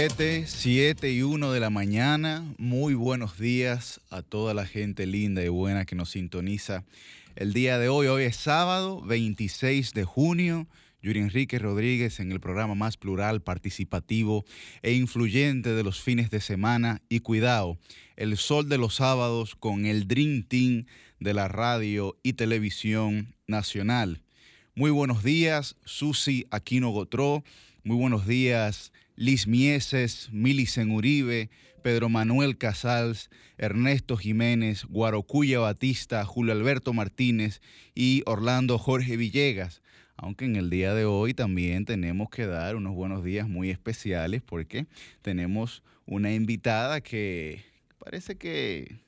7, 7 y 1 de la mañana. Muy buenos días a toda la gente linda y buena que nos sintoniza el día de hoy. Hoy es sábado 26 de junio. Yuri Enrique Rodríguez en el programa más plural, participativo e influyente de los fines de semana. Y cuidado, el sol de los sábados con el Dream Team de la radio y televisión nacional. Muy buenos días, Susi Aquino Gotró. Muy buenos días, Liz Mieses, Milicen Uribe, Pedro Manuel Casals, Ernesto Jiménez, Guarocuya Batista, Julio Alberto Martínez y Orlando Jorge Villegas. Aunque en el día de hoy también tenemos que dar unos buenos días muy especiales porque tenemos una invitada que parece que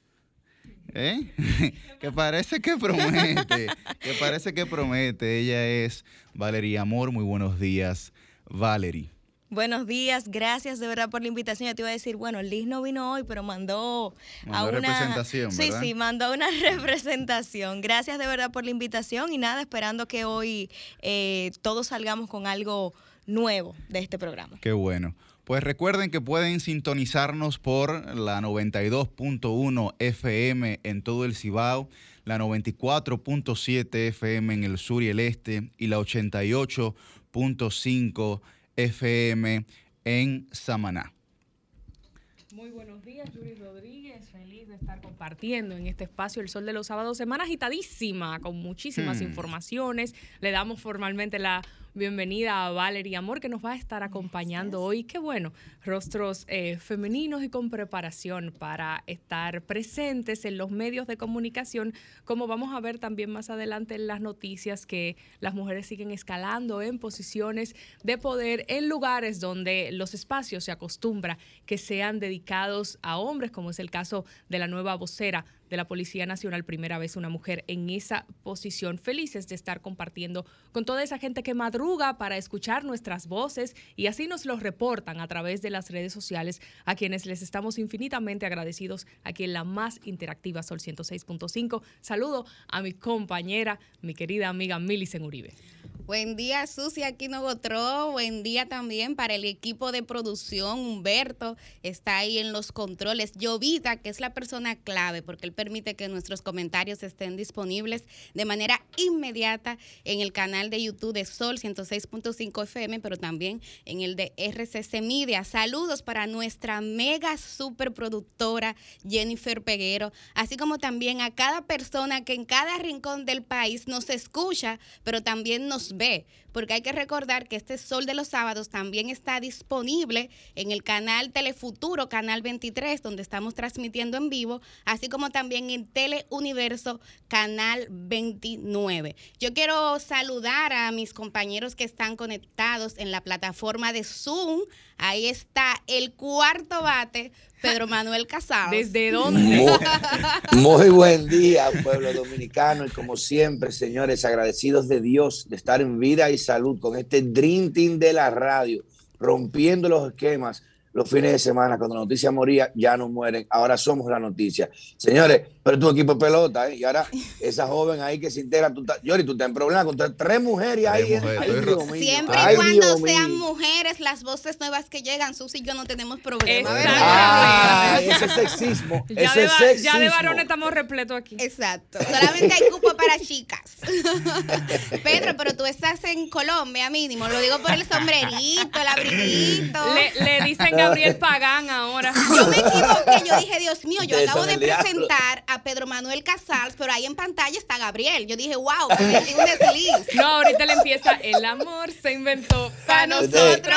¿Eh? que parece que promete, que parece que promete. Ella es Valeria Amor. Muy buenos días, Valerie. Buenos días, gracias de verdad por la invitación. Yo te iba a decir, bueno, Liz no vino hoy, pero mandó, a una representación. Sí, sí, mandó una representación. Gracias de verdad por la invitación y nada, esperando que hoy eh, todos salgamos con algo nuevo de este programa. Qué bueno. Pues recuerden que pueden sintonizarnos por la 92.1 FM en todo el Cibao, la 94.7 FM en el sur y el este y la 88.5 FM en Samaná. Muy buenos días, Yuri Rodríguez. Feliz de estar compartiendo en este espacio el Sol de los Sábados. Semana agitadísima, con muchísimas Hmm. informaciones. Le damos formalmente la bienvenida a Valeria Amor, que nos va a estar acompañando hoy. Qué bueno, rostros eh, femeninos y con preparación para estar presentes en los medios de comunicación, como vamos a ver también más adelante en las noticias que las mujeres siguen escalando en posiciones de poder en lugares donde los espacios se acostumbra que sean dedicados a hombres, como es el caso de la nueva vocera de la Policía Nacional, primera vez una mujer en esa posición. Felices de estar compartiendo con toda esa gente que madruga para escuchar nuestras voces y así nos lo reportan a través de las redes sociales, a quienes les estamos infinitamente agradecidos aquí en la más interactiva Sol 106.5. Saludo a mi compañera, mi querida amiga Milicen Uribe. Buen día, Susi Aquino Gotró. Buen día también para el equipo de producción. Humberto está ahí en los controles. Llovita, que es la persona clave, porque él permite que nuestros comentarios estén disponibles de manera inmediata en el canal de YouTube de Sol 106.5 FM, pero también en el de RCC Media. Saludos para nuestra mega superproductora Jennifer Peguero, así como también a cada persona que en cada rincón del país nos escucha, pero también nos ve, porque hay que recordar que este Sol de los Sábados también está disponible en el canal Telefuturo, canal 23, donde estamos transmitiendo en vivo, así como también en Teleuniverso, canal 29. Yo quiero saludar a mis compañeros que están conectados en la plataforma de Zoom. Ahí está el cuarto bate, Pedro Manuel Casado. ¿Desde dónde? Muy, muy buen día, pueblo dominicano. Y como siempre, señores, agradecidos de Dios de estar en vida y salud con este Dream Team de la radio, rompiendo los esquemas los fines de semana. Cuando la noticia moría, ya no mueren. Ahora somos la noticia. Señores, pero tu equipo de pelota, ¿eh? Y ahora esa joven ahí que se integra, tú estás, Yori, tú estás en problema con tres, mujeres ahí. mío. Siempre y cuando Dios sean mío. mujeres, las voces nuevas que llegan, Susi y yo no tenemos problema. Ah, ese es sexismo. Ya Ese de, es va- sexismo. ya de varones estamos repletos aquí. Exacto. Solamente hay cupo para chicas. Pedro, pero tú estás en Colombia mínimo. Lo digo por el sombrerito, el abriguito. Le, le dicen Gabriel Pagán ahora. Yo me equivoqué, yo dije, Dios mío, yo acabo de presentar a Pedro Manuel Casals, pero ahí en pantalla está Gabriel. Yo dije, wow, un desliz. No, ahorita le empieza el amor se inventó para Pa' nosotros.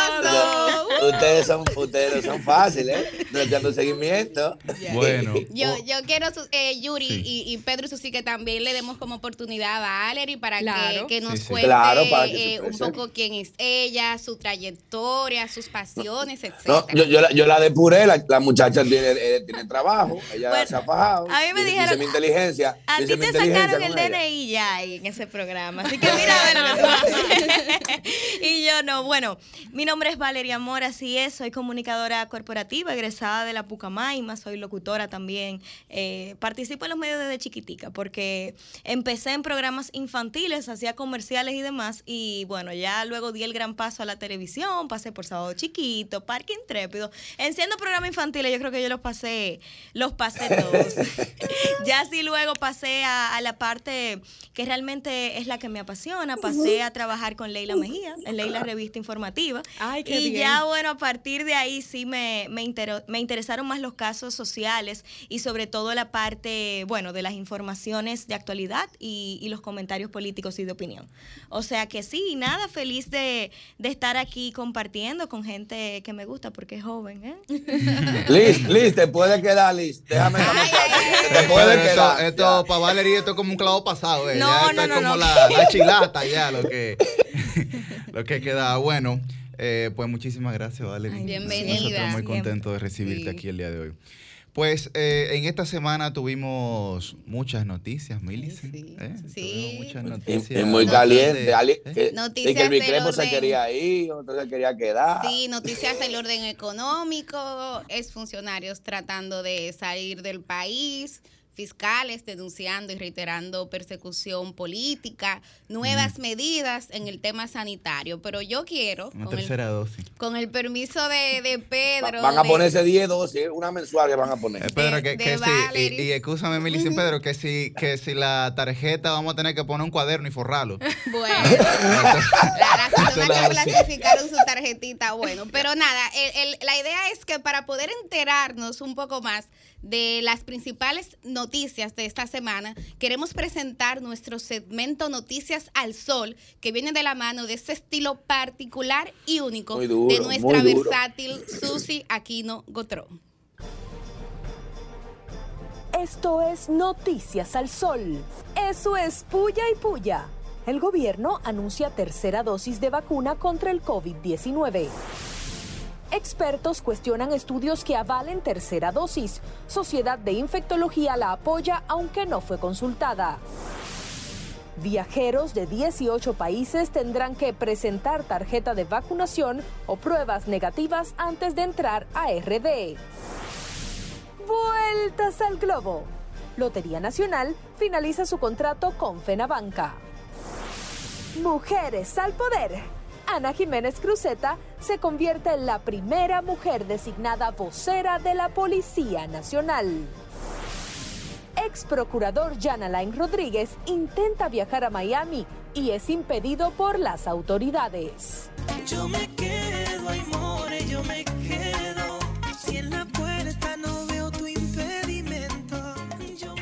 Ustedes son, ustedes son fáciles, ¿eh? No dando seguimiento. Bueno, Yo, yo quiero, eh, Yuri Sí. y, y Pedro Susi, que también le demos como oportunidad a Valerie para Claro. que, que nos Sí, sí. cuente Claro, eh, un poco quién es ella, su trayectoria, sus pasiones, etc. No, yo, yo, la, yo la depuré, la, la muchacha tiene, eh, tiene trabajo, ella Bueno, se ha fajado. a mí me dice, dijeron, dice mi inteligencia. A ti te sacaron el ella. DNI ya ahí en ese programa. Así que mira a ver lo que tú haces. Y yo no, Bueno, mi nombre es Valeria Mora, así es, soy comunicadora corporativa, egresada de la Pucamaima, soy locutora también. Eh, participo en los medios desde chiquitica porque empecé en programas infantiles, hacía comerciales y demás, y bueno, ya luego di el gran paso a la televisión, pasé por Sábado Chiquito, Parque Intrépido. En siendo programas infantiles, yo creo que yo los pasé, los pasé todos. ya sí luego pasé a, a la parte que realmente es la que me apasiona, pasé a trabajar con Leila Mejía, en Leila Revista Informativa. Ay, qué y bien. ya, bueno, a partir de ahí sí me, me, me interesaron más los casos sociales y sobre todo la parte, bueno, de las informaciones de actualidad y, y los comentarios políticos y de opinión. O sea que sí, nada, feliz de, de estar aquí compartiendo con gente que me gusta porque es joven, ¿eh? Liz, Liz, te puede quedar, Liz. Déjame muchacha, Te puede quedar. esto para Valeria, esto es como un clavo pasado. eh. No, ya esto no, es no, como no. La, la chilata ya, lo que, lo que queda. Bueno, eh, pues muchísimas gracias, Valeria. Bienvenida. Nosotros muy contentos de recibirte Sí. aquí el día de hoy. Pues eh, en esta semana tuvimos muchas noticias, Millicent. sí. ¿eh? Sí. Tuvimos muchas noticias. y muy Noticias caliente. Ali- ¿eh? que, Noticias el Bicrepo se quería ir, otro se quería quedar. Sí, noticias del orden económico, es funcionarios tratando de salir del país, fiscales denunciando y reiterando persecución política, nuevas medidas en el tema sanitario. Pero yo quiero, Una con el, tercera dosis. con el permiso de, de Va- Pedro, van a de- ponerse 10 dosis, una mensual que van a poner. Eh, Pedro, de- que, de que sí, y, y escúchame, Millicent, Pedro, que si, que si la tarjeta vamos a tener que poner un cuaderno y forrarlo. Bueno, la- que clasificaron su tarjetita, bueno, pero nada, el- el- la idea es que para poder enterarnos un poco más de las principales noticias de esta semana, queremos presentar nuestro segmento Noticias al Sol, que viene de la mano de ese estilo particular y único duro, de nuestra versátil Susi Aquino Gotró. Esto es Noticias al Sol. Eso es Puya y Puya. El gobierno anuncia tercera dosis de vacuna contra el COVID-19. Expertos cuestionan estudios que avalen tercera dosis. Sociedad de Infectología la apoya aunque no fue consultada. Viajeros de 18 países tendrán que presentar tarjeta de vacunación o pruebas negativas antes de entrar a RD. Vueltas al globo. Lotería Nacional finaliza su contrato con Fenabanca. Mujeres al poder. Ana Jiménez Cruzeta se convierte en la primera mujer designada vocera de la Policía Nacional. Ex procurador Jan Alain Rodríguez intenta viajar a Miami y es impedido por las autoridades. Yo me quedo, ay more, yo me quedo. Si en la puerta no veo tu impedimento, yo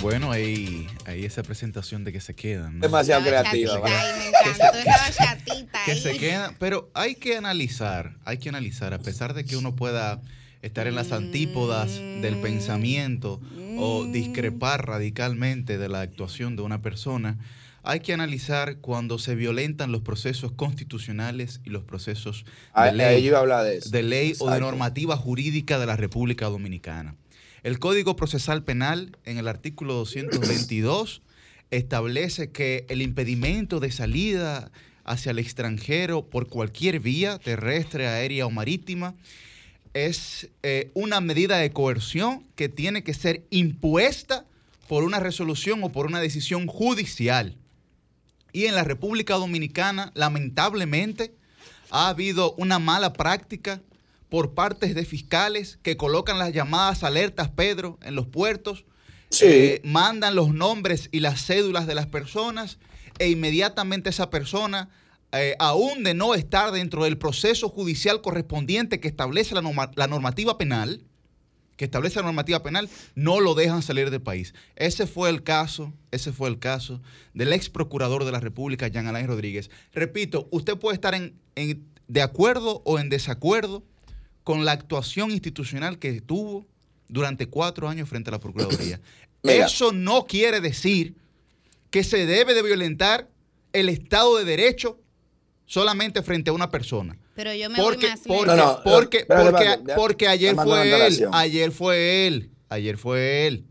Bueno, ahí, ahí esa presentación de que se quedan. ¿no? Demasiado creativa. que ahí. se quedan, pero hay que analizar, hay que analizar, a pesar de que uno pueda estar en las antípodas del pensamiento o discrepar radicalmente de la actuación de una persona, hay que analizar cuando se violentan los procesos constitucionales y los procesos de a ley, a de ley o de normativa jurídica de la República Dominicana. El Código Procesal Penal, en el artículo 222, establece que el impedimento de salida hacia el extranjero por cualquier vía, terrestre, aérea o marítima, es eh, una medida de coerción que tiene que ser impuesta por una resolución o por una decisión judicial. Y en la República Dominicana, lamentablemente, ha habido una mala práctica por partes de fiscales que colocan las llamadas alertas, Pedro, en los puertos, Sí. eh, mandan los nombres y las cédulas de las personas e inmediatamente esa persona, eh, aún de no estar dentro del proceso judicial correspondiente que establece la, norma- la normativa penal, que establece la normativa penal, no lo dejan salir del país. Ese fue el caso, ese fue el caso del ex procurador de la República, Jean Alain Rodríguez. Repito, usted puede estar en, en- de acuerdo o en desacuerdo con la actuación institucional que tuvo durante cuatro años frente a la Procuraduría. Mira. Eso no quiere decir que se debe de violentar el Estado de Derecho solamente frente a una persona. Pero yo me Porque, voy más porque, No, no, porque, porque, ya- porque ayer fue él, ayer fue él, ayer fue él,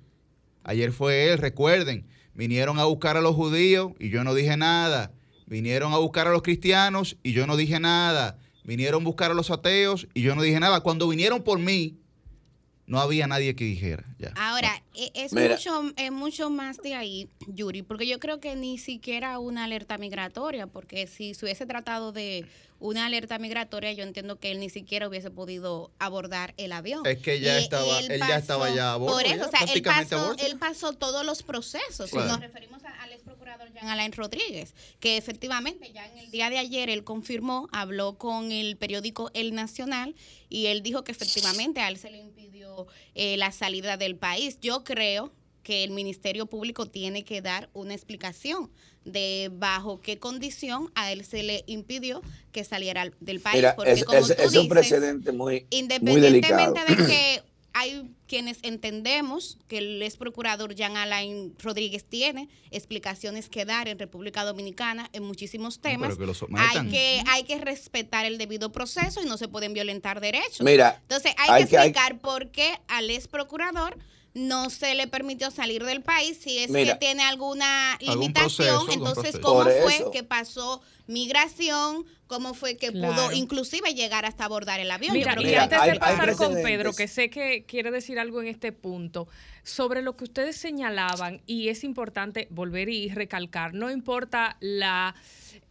ayer fue él, recuerden, Vinieron a buscar a los judíos y yo no dije nada. Vinieron a buscar a los cristianos y yo no dije nada. Vinieron a buscar a los ateos y yo no dije nada. Cuando vinieron por mí, no había nadie que dijera. Ya. Ahora, e- es Mira. mucho, es mucho más de ahí, Yuri, porque yo creo que ni siquiera una alerta migratoria, porque si se hubiese tratado de una alerta migratoria, yo entiendo que él ni siquiera hubiese podido abordar el avión. Es que ya estaba- él ya estaba ya a bordo, Por ya, eso, o sea, él pasó, él pasó todos los procesos. Claro. Y nos referimos a- al ex procurador Jean Alain Rodríguez, que efectivamente ya en el día de ayer él confirmó, habló con el periódico El Nacional y él dijo que efectivamente a él se le impidió eh, la salida del país. Yo creo que el Ministerio Público tiene que dar una explicación de bajo qué condición a él se le impidió que saliera al- del país. Mira, porque es, como es- tú es un dices, precedente muy, muy delicado. Independientemente de que hay quienes entendemos que el ex procurador Jean Alain Rodríguez tiene explicaciones que dar en República Dominicana en muchísimos temas, que hay que hay que respetar el debido proceso y no se pueden violentar derechos. Mira, Entonces hay, hay que que- hay- explicar por qué al ex procurador no se le permitió salir del país si es Mira. que tiene alguna Algún limitación. proceso, entonces. ¿cómo Por fue eso. que pasó migración? ¿Cómo fue que Claro. pudo inclusive llegar hasta abordar el avión? Mira, y antes de hay pasar con. Pedro, que sé que quiere decir algo en este punto, sobre lo que ustedes señalaban, y es importante volver y recalcar, no importa la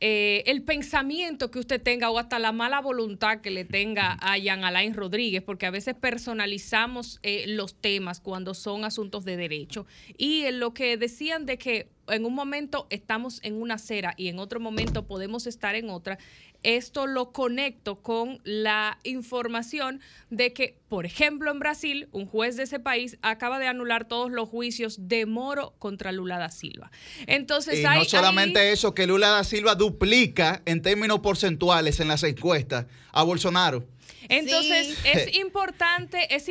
eh, el pensamiento que usted tenga o hasta la mala voluntad que le tenga a Jean Alain Rodríguez, porque a veces personalizamos eh, los temas cuando son asuntos de derecho. Y en lo que decían de que en un momento estamos en una acera y en otro momento podemos estar en otra, esto lo conecto con la información de que, por ejemplo, en Brasil, un juez de ese país acaba de anular todos los juicios de Moro contra Lula da Silva. Entonces, Y hay- no solamente hay- eso, que Lula da Silva duplica en términos porcentuales en las encuestas a Bolsonaro. Entonces, Sí. es importante, es ¿Cuántos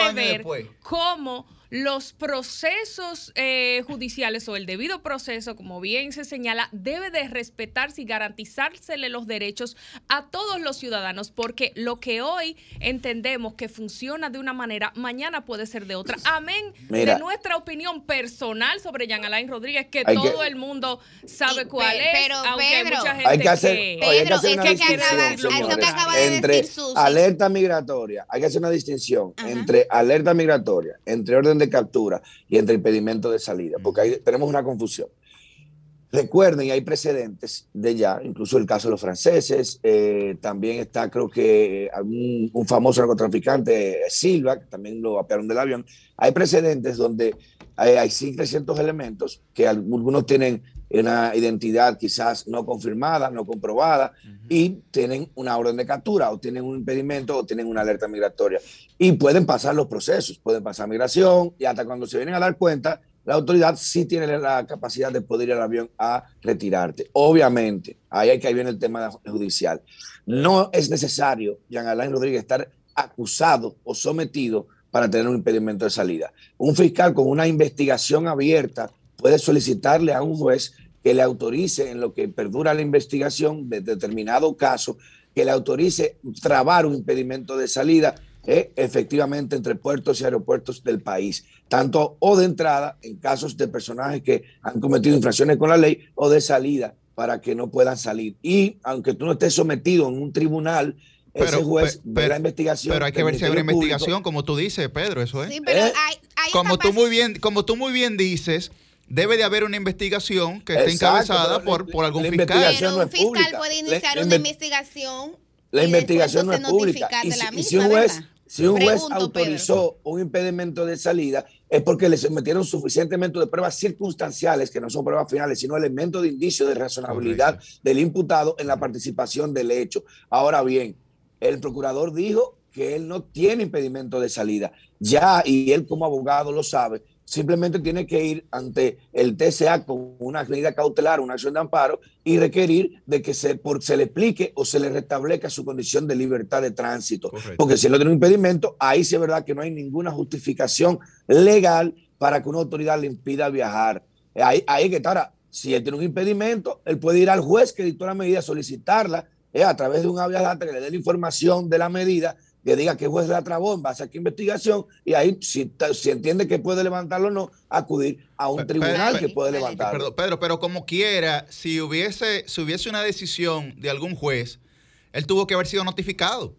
importante ver después? cómo los procesos eh, judiciales o el debido proceso, como bien se señala, debe de respetarse y garantizársele los derechos a todos los ciudadanos, porque lo que hoy entendemos que funciona de una manera, mañana puede ser de otra. Amén Mira. de nuestra opinión personal sobre Jean Alain Rodríguez, que todo el mundo sabe Y- cuál pe- es, pero, aunque hay Pedro, mucha gente hay que hacer, que... oye, hay que Pedro, hacer es una que distinción, acaba- eso que señores, acaba de entre decir Susi. alerta migratoria, hay que hacer una distinción Ajá. entre alerta migratoria, entre orden de captura y entre impedimento de salida, porque ahí tenemos una confusión. Recuerden, hay precedentes de ya, incluso el caso de los franceses, eh, también está creo que eh, un, famoso narcotraficante, eh, Silva, que también lo apearon del avión. Hay precedentes donde hay, hay sí 300 elementos que algunos tienen una identidad quizás no confirmada, no comprobada, y tienen una orden de captura, o tienen un impedimento, o tienen una alerta migratoria. Y pueden pasar los procesos, pueden pasar migración, y hasta cuando se vienen a dar cuenta, la autoridad sí tiene la capacidad de poder ir al avión a retirarte. Obviamente, ahí hay que ahí viene el tema judicial. No es necesario, Jean Alain Rodríguez, estar acusado o sometido para tener un impedimento de salida. Un fiscal con una investigación abierta puede solicitarle a un juez que le autorice en lo que perdura la investigación de determinado caso, que le autorice trabar un impedimento de salida eh, efectivamente entre puertos y aeropuertos del país, tanto o de entrada en casos de personajes que han cometido infracciones con la ley o de salida para que no puedan salir. Y aunque tú no estés sometido en un tribunal, ese Pero- juez pe- ve pero- la investigación. Pero hay que ver si hay una Público. investigación, como tú dices, Pedro, eso es. Sí, pero Eh, hay, hay como tú muy bien, como tú muy bien dices, debe de haber una investigación que esté Exacto, encabezada por, la- por algún la fiscal. investigación Pero un fiscal pública. puede iniciar la una inve- investigación. La y investigación no es pública. Y si, la y misma, si un juez, ¿verdad? si un juez Pregunto, autorizó un impedimento de salida, es porque le sometieron suficientemente de pruebas circunstanciales, que no son pruebas finales, sino elementos de indicio de razonabilidad del imputado en la participación del hecho. Ahora bien, el procurador dijo que él no tiene impedimento de salida. Ya, y él como abogado lo sabe, simplemente tiene que ir ante el TCA con una medida cautelar, una acción de amparo y requerir de que se, por, se le explique o se le restablezca su condición de libertad de tránsito. Correcto. Porque si él no tiene un impedimento, ahí sí es verdad que no hay ninguna justificación legal para que una autoridad le impida viajar. Ahí, ahí que está. Ahora, si él tiene un impedimento, él puede ir al juez que dictó la medida, solicitarla eh, a través de un data que le dé la información de la medida que diga que el juez la trabó en base a qué investigación y ahí si, si entiende que puede levantarlo o no, acudir a un tribunal Pedro, que puede levantarlo. Perdón, Pedro, pero como quiera, si hubiese, si hubiese una decisión de algún juez, él tuvo que haber sido notificado.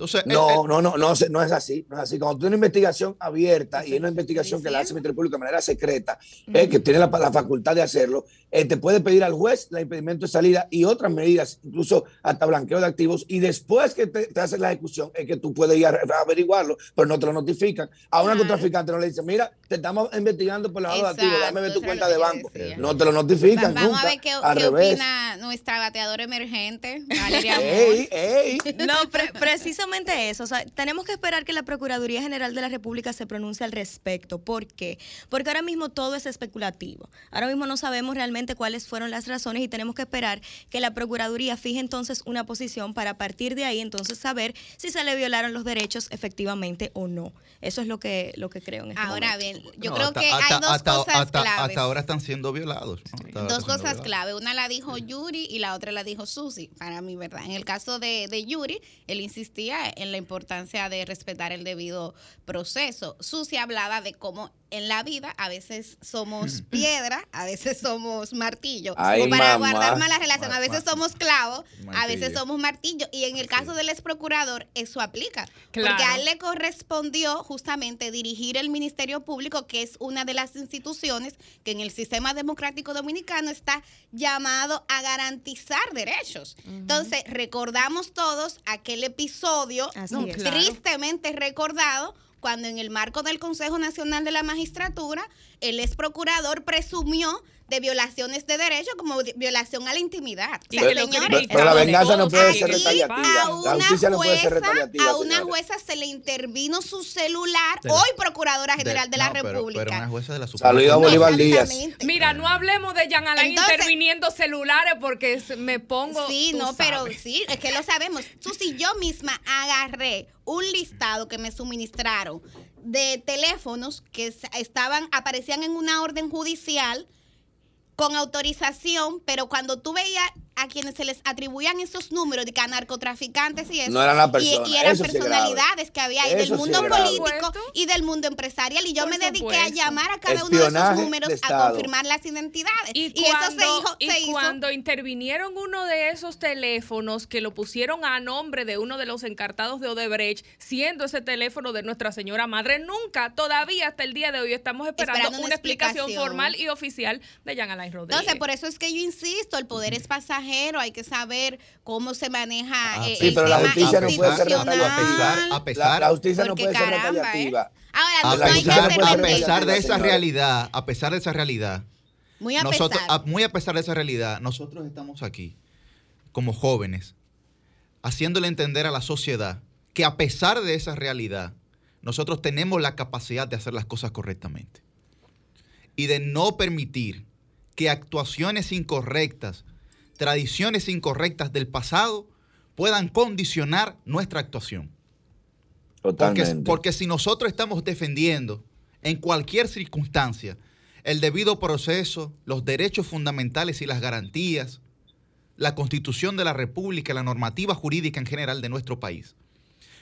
Entonces, No, no, no, no, no es así, no es así. Cuando tú tienes una investigación abierta y es una investigación que la hace el Ministerio Público de manera secreta, eh, que tiene la, la facultad de hacerlo, eh, te puede pedir al juez el impedimento de salida y otras medidas, incluso hasta blanqueo de activos, y después que te, te hacen la ejecución es que tú puedes ir a, a averiguarlo, pero no te lo notifican. A una Claro. contraficante no le dicen, mira, te estamos investigando por lavado de activos, dame ver tu cuenta de banco. decía. No te lo notifican Vamos nunca. a ver qué, al qué revés. opina nuestra bateadora emergente, Valeria. Ey, ey. No, pre- precisamente eso. O sea, tenemos que esperar que la Procuraduría General de la República se pronuncie al respecto. ¿Por qué? Porque ahora mismo todo es especulativo. Ahora mismo no sabemos realmente cuáles fueron las razones y tenemos que esperar que la Procuraduría fije entonces una posición para a partir de ahí entonces saber si se le violaron los derechos efectivamente o no. Eso es lo que, lo que creo en este Ahora momento. bien, yo no, creo hasta- que hasta- hay dos hasta- cosas hasta- claves. Hasta ahora están siendo violados. Dos cosas violados. clave. Una la dijo Yuri y la otra la dijo Susi, para mí, ¿verdad? En el caso de, de Yuri, él insistía en la importancia de respetar el debido proceso. Susi hablaba de cómo en la vida a veces somos piedra, a veces somos martillo. Ay, o para mamá. guardar mala relación, a veces somos clavo, a veces somos martillo. Y en el caso del ex procurador, eso aplica. Porque Claro. a él le correspondió justamente dirigir el Ministerio Público, que es una de las instituciones que en el sistema democrático dominicano está llamado a garantizar derechos. Entonces, recordamos todos aquel episodio No, claro. tristemente recordado cuando en el marco del Consejo Nacional de la Magistratura, el ex procurador presumió de violaciones de derechos como vi- violación a la intimidad. O Y sea, que lo señores, Pero, pero la venganza no puede ser retaliativa. a La una justicia no puede ser jueza, retaliativa. a una jueza se le intervino su celular, la- hoy Procuradora General de, la no, pero- República. Pero, una jueza de la Suprema Saludos a. Bolívar Díaz. Mira, no hablemos de Jean Alain Entonces- interviniendo celulares porque me pongo. Sí, tú no, pero sí, es que lo sabemos. Susi, yo misma agarré un listado que me suministraron de teléfonos que estaban, aparecían en una orden judicial con autorización, pero cuando tú veías a quienes se les atribuían esos números de que a narcotraficantes y eso, No eran las y- personas, y, eran eso sí personalidades que había ahí del sí mundo político y del mundo empresarial, y yo Por me dediqué a llamar a cada uno de esos números de a confirmar las identidades. Y, Y, eso se cuando, hizo, y se hizo cuando intervinieron uno de esos teléfonos que lo pusieron a nombre de uno de los encartados de Odebrecht, siendo ese teléfono de Nuestra Señora Madre, nunca, todavía hasta el día de hoy, estamos esperando, Esperando una, una explicación, explicación. formal y oficial de Jean Alain Rodríguez. Entonces, por eso es que yo insisto, el poder es hay que saber cómo se maneja Ah, eh, sí, el pero la justicia no puede ser a pesar, a La, pesar, la justicia no Porque puede ser caramba, ¿eh? retaliativa. Ahora, a no hay que justicia pesar, no ser puede a pesar de esa realidad, a pesar de esa realidad, Muy a nosotros, pesar. a- muy a pesar de esa realidad, nosotros estamos aquí como jóvenes, haciéndole entender a la sociedad que a pesar de esa realidad, nosotros tenemos la capacidad de hacer las cosas correctamente y de no permitir que actuaciones incorrectas, tradiciones incorrectas del pasado puedan condicionar nuestra actuación. Porque, Totalmente. porque si nosotros estamos defendiendo en cualquier circunstancia el debido proceso, los derechos fundamentales y las garantías, la constitución de la República, la normativa jurídica en general de nuestro país,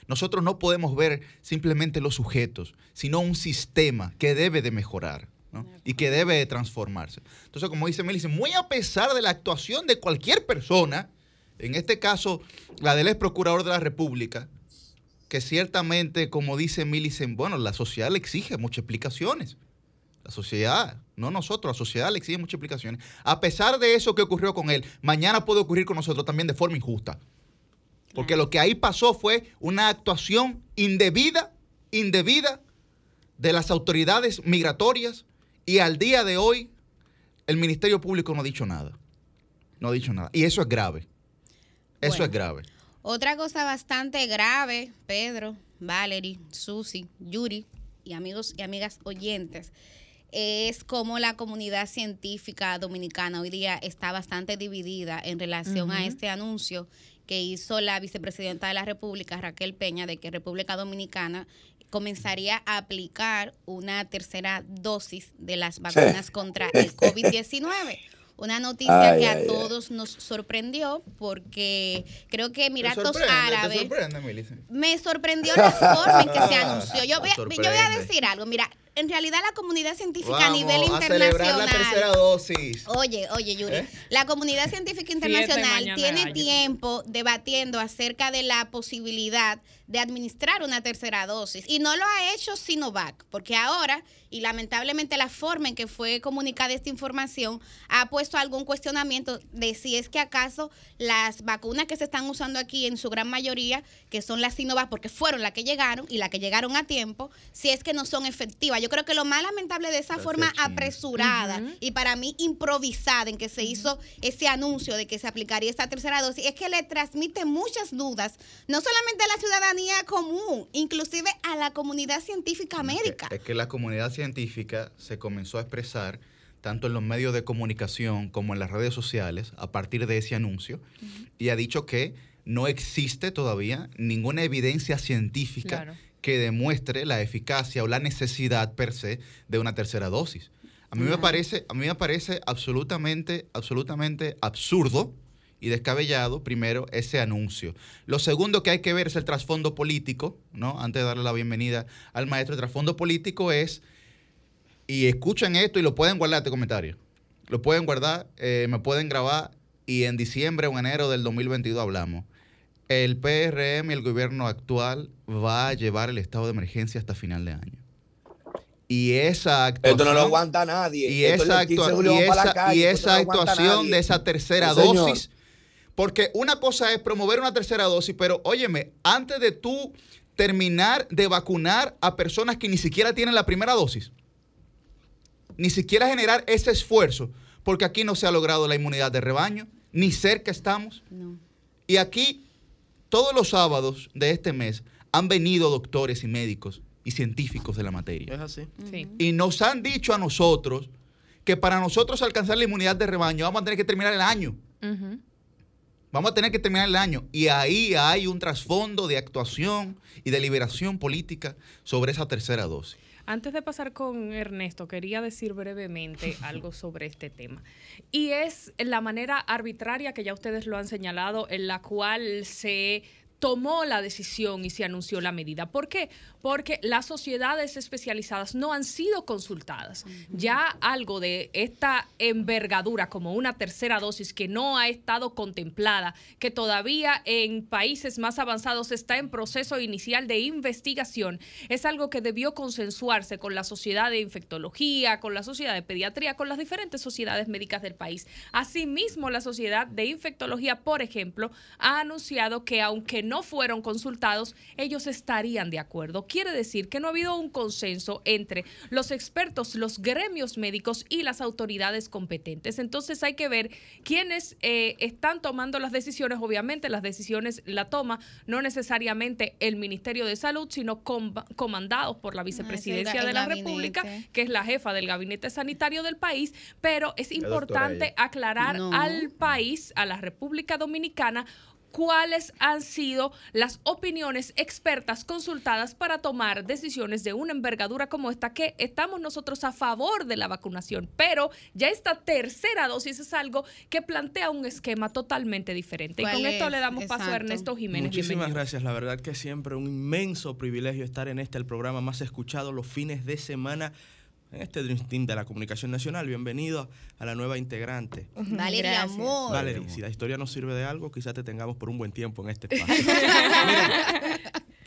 nosotros no podemos ver simplemente los sujetos, sino un sistema que debe de mejorar ¿no? y que debe de transformarse. Entonces, como dice Melissa, muy a pesar de la actuación de cualquier persona, en este caso la del ex procurador de la República, que ciertamente, como dice Millicent, bueno, la sociedad le exige muchas explicaciones. La sociedad, no nosotros, la sociedad le exige muchas explicaciones. A pesar de eso que ocurrió con él, mañana puede ocurrir con nosotros también de forma injusta. Porque lo que ahí pasó fue una actuación indebida, indebida de las autoridades migratorias y al día de hoy el Ministerio Público no ha dicho nada. No ha dicho nada. Y eso es grave. Eso Bueno. es grave. Otra cosa bastante grave, Pedro, Valerie, Susi, Yuri y amigos y amigas oyentes, es como la comunidad científica dominicana hoy día está bastante dividida en relación a este anuncio que hizo la vicepresidenta de la República, Raquel Peña, de que República Dominicana comenzaría a aplicar una tercera dosis de las vacunas contra el COVID-19. Una noticia Ay, que a ay, ay. todos nos sorprendió porque creo que ¿Te Emiratos Árabes sorprende, Melissa? me sorprendió la forma en que se anunció. Yo voy, a- Me yo voy a decir algo. Mira, en realidad la comunidad científica a nivel a celebrar la tercera internacional. dosis. Oye, oye, Yuri, ¿Eh? la comunidad científica internacional tiene tiempo debatiendo acerca de la posibilidad de administrar una tercera dosis y no lo ha hecho Sinovac, porque ahora, y lamentablemente la forma en que fue comunicada esta información ha puesto algún cuestionamiento de si es que acaso las vacunas que se están usando aquí en su gran mayoría, que son las Sinovac, porque fueron las que llegaron y las que llegaron a tiempo, si es que no son efectivas. Yo creo que lo más lamentable de esa Gracias, forma apresurada y para mí improvisada en que se hizo ese anuncio de que se aplicaría esta tercera dosis, es que le transmite muchas dudas, no solamente a la ciudadanía común, inclusive a la comunidad científica médica. Es que, es que la comunidad científica se comenzó a expresar tanto en los medios de comunicación como en las redes sociales a partir de ese anuncio y ha dicho que no existe todavía ninguna evidencia científica Claro. Que demuestre la eficacia o la necesidad per se de una tercera dosis. A mí me parece, a mí me parece absolutamente, absolutamente absurdo y descabellado, primero, ese anuncio. Lo segundo que hay que ver es el trasfondo político, ¿no? Antes de darle la bienvenida al maestro, el trasfondo político es, y escuchen esto y lo pueden guardar este comentario, lo pueden guardar, eh, me pueden grabar y en diciembre o enero del 2022 hablamos. El PRM y el gobierno actual va a llevar el estado de emergencia hasta final de año. Y esa actuación... Esto no lo aguanta nadie. Y Esto esa, el 15 de actua- julio y vamos para esa- la calle, y esto esa no lo aguanta actuación de esa tercera No, señor. dosis, porque una cosa es promover una tercera dosis, pero óyeme, antes de tú terminar de vacunar a personas que ni siquiera tienen la primera dosis, ni siquiera generar ese esfuerzo, porque aquí no se ha logrado la inmunidad de rebaño, ni cerca estamos. No. Y aquí, todos los sábados de este mes, han venido doctores y médicos y científicos de la materia. Es así. Sí. Y nos han dicho a nosotros que para nosotros alcanzar la inmunidad de rebaño vamos a tener que terminar el año. Vamos a tener que terminar el año. Y ahí hay un trasfondo de actuación y de liberación política sobre esa tercera dosis. Antes de pasar con Ernesto, quería decir brevemente algo sobre este tema. Y es la manera arbitraria que ya ustedes lo han señalado, en la cual se tomó la decisión y se anunció la medida. ¿Por qué? Porque las sociedades especializadas no han sido consultadas. Ya algo de esta envergadura como una tercera dosis que no ha estado contemplada, que todavía en países más avanzados está en proceso inicial de investigación, es algo que debió consensuarse con la sociedad de infectología, con la sociedad de pediatría, con las diferentes sociedades médicas del país. Asimismo, la sociedad de infectología, por ejemplo, ha anunciado que aunque no fueron consultados, ellos estarían de acuerdo. Quiere decir que no ha habido un consenso entre los expertos, los gremios médicos y las autoridades competentes. Entonces hay que ver quiénes eh, están tomando las decisiones. Obviamente las decisiones la toma no necesariamente el Ministerio de Salud, sino com- comandados por la vicepresidencia el de la gabinete. República, que es la jefa del gabinete sanitario del país, pero es importante aclarar No. al país, a la República Dominicana, cuáles han sido las opiniones expertas consultadas para tomar decisiones de una envergadura como esta, que estamos nosotros a favor de la vacunación, pero ya esta tercera dosis es algo que plantea un esquema totalmente diferente. Y ¿Cuál con esto es? le damos paso a. Ernesto Jiménez. Muchísimas Bienvenido. gracias. La verdad que siempre un inmenso privilegio estar en este, el programa más escuchado los fines de semana. En este Dream Team de la Comunicación Nacional. Bienvenido a la nueva integrante. Valeria Gracias. Amor. Valerie, si la historia nos sirve de algo, quizás te tengamos por un buen tiempo en este espacio. Miren,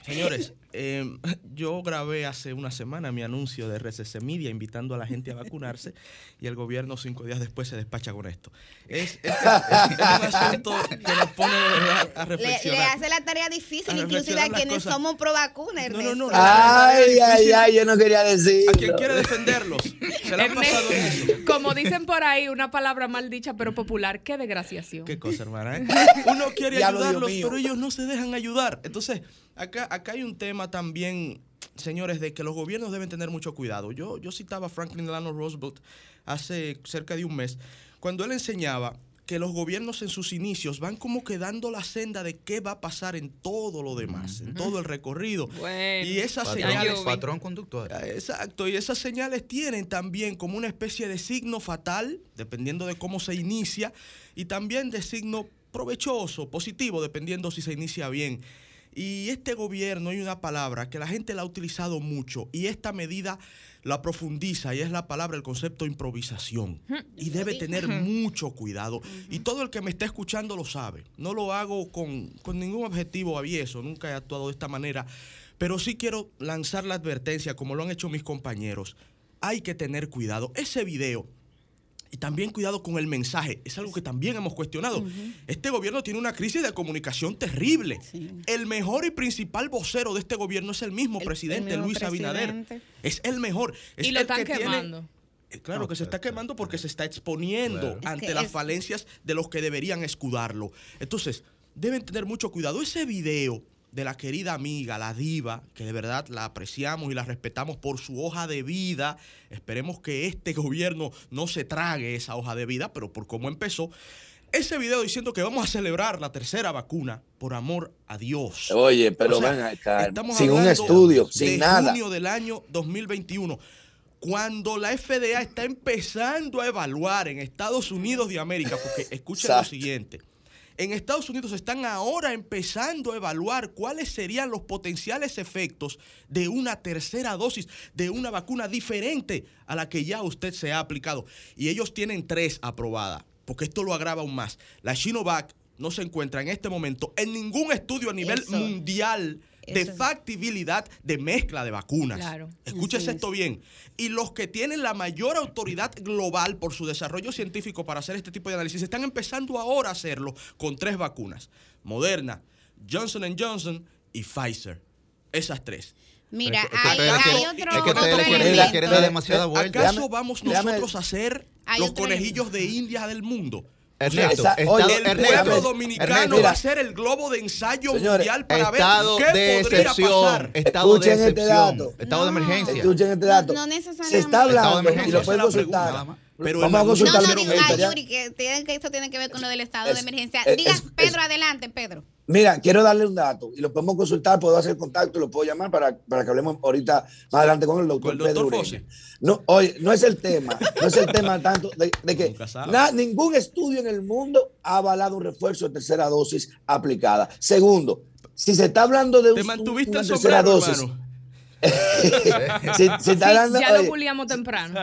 señores, eh, yo grabé hace una semana mi anuncio de RCC Media invitando a la gente a vacunarse y el gobierno cinco días después se despacha con esto. Es, es- es- es un asunto que nos pone de verdad a Le, le reflexionar. hace la tarea difícil, A inclusive reflexionar a quienes cosas. somos pro vacuna, No, no, no, no. Ay, ay, ay, yo no quería decirlo. A quien quiere defenderlos, se le han pasado eso. Como dicen por ahí, una palabra mal dicha pero popular, qué desgraciación. Qué cosa, hermana. ¿eh? Uno quiere ayudarlos, pero ellos no se dejan ayudar. Entonces, acá, acá hay un tema también, señores, de que los gobiernos deben tener mucho cuidado. Yo, yo citaba a Franklin Delano Roosevelt hace cerca de un mes, cuando él enseñaba que los gobiernos en sus inicios van como que dando la senda de qué va a pasar en todo lo demás, en todo el recorrido. Bueno, y esas Patrón, señales... patrón conductor. Ah, Exacto, y esas señales tienen también como una especie de signo fatal, dependiendo de cómo se inicia, y también de signo provechoso, positivo, dependiendo si se inicia bien. Y este gobierno hay una palabra que la gente la ha utilizado mucho y esta medida la profundiza y es la palabra, el concepto improvisación. Y debe tener mucho cuidado. Y todo el que me está escuchando lo sabe. No lo hago con, con ningún objetivo avieso, nunca he actuado de esta manera. Pero sí quiero lanzar la advertencia, como lo han hecho mis compañeros. Hay que tener cuidado. Ese video y también cuidado con el mensaje. Es algo que también hemos cuestionado. Este gobierno tiene una crisis de comunicación terrible. El mejor y principal vocero de este gobierno es el mismo El- presidente, el mismo Luis Abinader. Es el mejor. Es Y lo el están que quemando. Eh, Claro que se está quemando porque se está exponiendo Claro. Es ante que las es- falencias de los que deberían escudarlo. Entonces, deben tener mucho cuidado. Ese video de la querida amiga, la diva, que de verdad la apreciamos y la respetamos por su hoja de vida. Esperemos que este gobierno no se trague esa hoja de vida, pero por cómo empezó. Ese video diciendo que vamos a celebrar la tercera vacuna por amor a Dios. Oye, pero O sea, ven acá, estamos sin un estudio, de sin nada. junio del año 2021. Cuando la FDA está empezando a evaluar en Estados Unidos de América, porque escuchen lo siguiente. En Estados Unidos están ahora empezando a evaluar cuáles serían los potenciales efectos de una tercera dosis de una vacuna diferente a la que ya usted se ha aplicado. Y ellos tienen tres aprobadas, porque esto lo agrava aún más. La Sinovac no se encuentra en este momento en ningún estudio a nivel Eso. mundial de factibilidad de mezcla de vacunas. Claro. Escúchese es. esto bien. Y los que tienen la mayor autoridad global por su desarrollo científico para hacer este tipo de análisis están empezando ahora a hacerlo con tres vacunas. Moderna, Johnson Johnson y Pfizer. Esas tres. Mira, Es hay, es es otro, que ustedes otro le quieren- le elemento. quieren dar demasiada vuelta. ¿Acaso vamos nosotros a ser los conejillos de India del mundo? Ernesto, Esa- estado- oye, el Ernesto, pueblo dominicano Ernesto, va a ser el globo de ensayo Señores, mundial para estado ver qué de podría excepción, pasar. estado de Escuchen este excepción, dato. estado de No. emergencia. Escuchen este dato. No Se necesariamente. está Estado de hablando, y lo pueden consultar. Pero Vamos a el- No, consultar no, ay, ya. Yuri, que, tiene- que esto tiene que ver con lo del estado Es- de emergencia. Diga, es- Pedro, es- adelante, Pedro. Mira, quiero darle un dato y lo podemos consultar, puedo hacer contacto, lo puedo llamar para, para que hablemos ahorita más adelante con el doctor, Con el doctor Pedro. No, oye, no es el tema, no es el tema tanto de, de que na- ningún estudio en el mundo ha avalado un refuerzo de tercera dosis aplicada. Segundo, si se está hablando de un- una tercera dosis, hermano. si, si está Sí, hablando, ya lo puliamos temprano.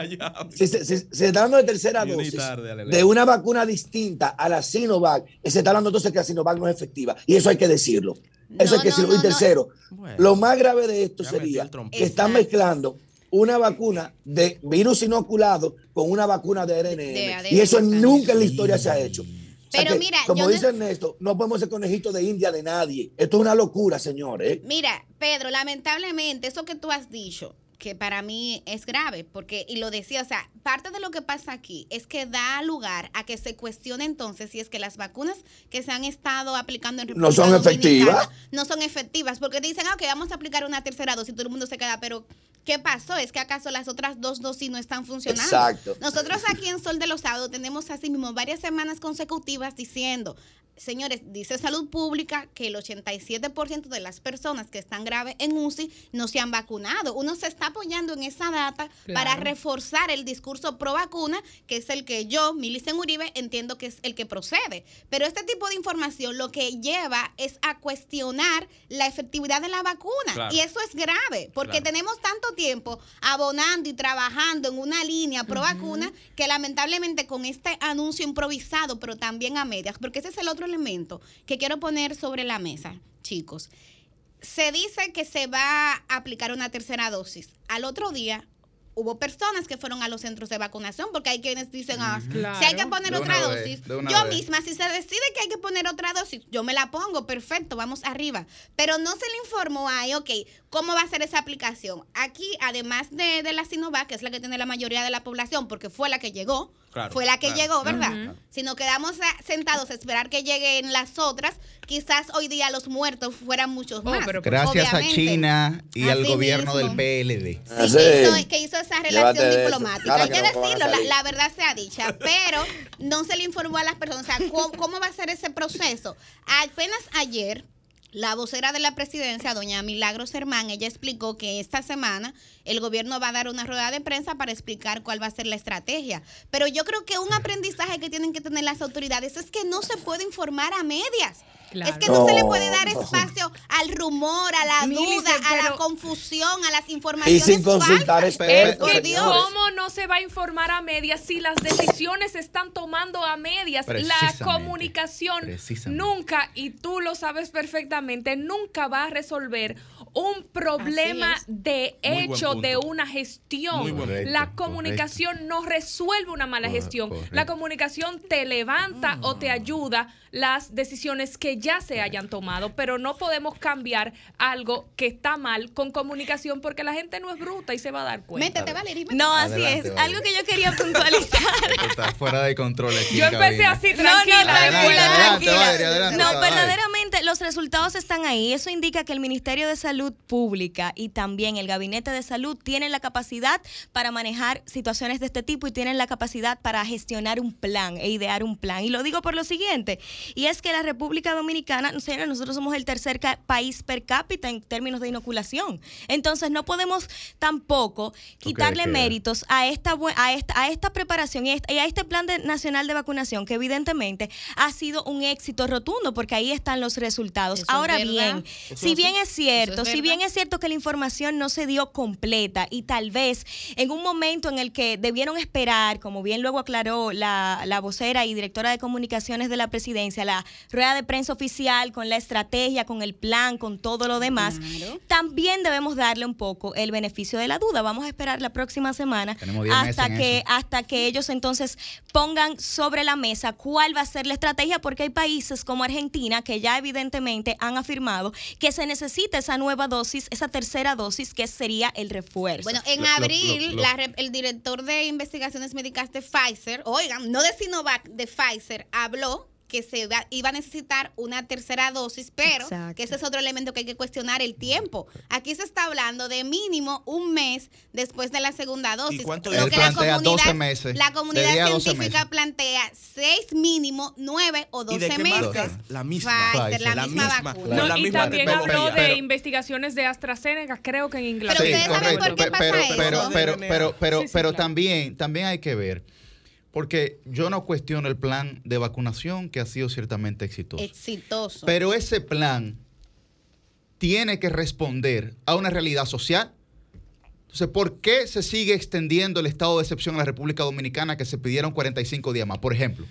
Se, si- si se está hablando de tercera dosis, tarde, de una vacuna distinta a la Sinovac, se está hablando entonces que la Sinovac no es efectiva. Y eso hay que decirlo. Eso No, hay que decirlo. no, y tercero, Bueno. lo más grave de esto sería que están mezclando una vacuna de virus inoculado con una vacuna de ARN. De ARN, y eso nunca en la historia se ha hecho. O sea Pero que, mira, como yo no- dice Ernesto, no podemos ser conejito de India de nadie. Esto es una locura, señores. ¿eh? Mira, Pedro, lamentablemente, eso que tú has dicho, que para mí es grave, porque, y lo decía, o sea, parte de lo que pasa aquí es que da lugar a que se cuestione entonces si es que las vacunas que se han estado aplicando en No son República efectivas. No son efectivas, porque dicen, ah, ok, vamos a aplicar una tercera dosis y todo el mundo se queda, pero ¿qué pasó? ¿Es que acaso las otras dos dosis no están funcionando? Exacto. Nosotros aquí en Sol de los Sábados tenemos así mismo varias semanas consecutivas diciendo, señores, dice Salud Pública que el 87% de las personas que están graves en UCI no se han vacunado. Uno se está apoyando en esa data para reforzar el discurso pro vacuna, que es el que yo, Milicen Uribe, entiendo que es el que procede. Pero este tipo de información lo que lleva es a cuestionar la efectividad de la vacuna. Claro. Y eso es grave, porque Claro. tenemos tanto tiempo abonando y trabajando en una línea pro vacuna que lamentablemente con este anuncio improvisado, pero también a medias, porque ese es el otro elemento que quiero poner sobre la mesa, chicos. Se dice que se va a aplicar una tercera dosis. Al otro día hubo personas que fueron a los centros de vacunación porque hay quienes dicen, ah, Claro. si hay que poner otra vez, dosis, yo vez. misma, si se decide que hay que poner otra dosis, yo me la pongo, perfecto, vamos arriba. Pero no se le informó ahí, ok, ¿cómo va a ser esa aplicación? Aquí, además de, de la Sinovac, que es la que tiene la mayoría de la población, porque fue la que llegó, Claro, fue la que claro, llegó, ¿verdad? claro. Si nos quedamos a- sentados a esperar que lleguen las otras, quizás hoy día los muertos fueran muchos más. Gracias a obviamente. China y al gobierno mismo. del PLD. Sí, que, hizo, que hizo esa relación diplomática. Hay que que no van a decirlo, la, la verdad sea dicha, pero no se le informó a las personas. O sea, ¿cómo, cómo va a ser ese proceso? Apenas ayer. La vocera de la presidencia, doña Milagros Hermán, ella explicó que esta semana el gobierno va a dar una rueda de prensa para explicar cuál va a ser la estrategia. Pero yo creo que un aprendizaje que tienen que tener las autoridades es que no se puede informar a medias. Claro. Es que no, se le puede dar no. espacio al rumor, a la Milice, duda, a la confusión, a las Y informaciones sin consultar falsas. expertos, Por Que Dios. ¿Cómo no se va a informar a medias si las decisiones se están tomando a medias? La comunicación nunca, y tú lo sabes perfectamente, nunca va a resolver un problema de hecho de una gestión. La Correcto, comunicación no resuelve una mala gestión. La comunicación te levanta o te ayuda las decisiones que ya se hayan tomado, pero no podemos cambiar algo que está mal con comunicación porque la gente no es bruta y se va a dar cuenta. Métete, Valerie. métete. No, así Adelante, es. Valeria. Algo que yo quería puntualizar. Está fuera de control aquí. Yo empecé cabina. así, No, no, tranquila. Adelante, tranquila, adelante, tranquila. Valeria, adelante, no, Valeria. verdaderamente los resultados están ahí. Eso indica que el Ministerio de Salud Pública y también el Gabinete de Salud tienen la capacidad para manejar situaciones de este tipo y tienen la capacidad para gestionar un plan e idear un plan. Y lo digo por lo siguiente, y es que la República Dominicana, señores, nosotros somos el tercer país per cápita en términos de inoculación. Entonces no podemos tampoco quitarle méritos a esta, a esta, a esta preparación y a este, plan de- nacional de vacunación que evidentemente ha sido un éxito rotundo porque ahí están los resultados. Eso Ahora bien, Eso si bien es cierto, es si bien es cierto que la información no se dio completa y tal vez en un momento en el que debieron esperar, como bien luego aclaró la, la vocera y directora de comunicaciones de la presidencia, la rueda de prensa oficial con la estrategia, con el plan, con todo lo demás, Claro. también debemos darle un poco el beneficio de la duda. Vamos a esperar la próxima semana Tenemos 10 meses hasta que hasta que ellos entonces pongan sobre la mesa cuál va a ser la estrategia, porque hay países como Argentina que ya evidentemente han afirmado que se necesita esa nueva dosis, esa tercera dosis, que sería el refuerzo. Bueno, en Lo- abril, lo- lo- la el director de investigaciones médicas de Pfizer, oigan, no de Sinovac, de Pfizer, habló que se va- iba a necesitar una tercera dosis, pero Exacto. que ese es otro elemento que hay que cuestionar el tiempo. Aquí se está hablando de mínimo un mes después de la segunda dosis. cuánto Lo que la plantea comunidad, 12 meses, La comunidad 10 a 12 científica plantea seis mínimo, nueve o ¿Y doce de qué meses. marca? La misma. Pfizer, la, misma, La misma. vacuna. No, la y misma también habló de Pero- investigaciones de AstraZeneca, creo que en Inglaterra. Pero ustedes saben por qué pasa pero, eso. pero, pero, pero, pero, Sí, sí, pero claro. también, también hay que ver, porque yo no cuestiono el plan de vacunación que ha sido ciertamente exitoso. Exitoso. Pero ese plan tiene que responder a una realidad social. Entonces, ¿por qué se sigue extendiendo el estado de excepción en la República Dominicana que se pidieron 45 días más? Por ejemplo,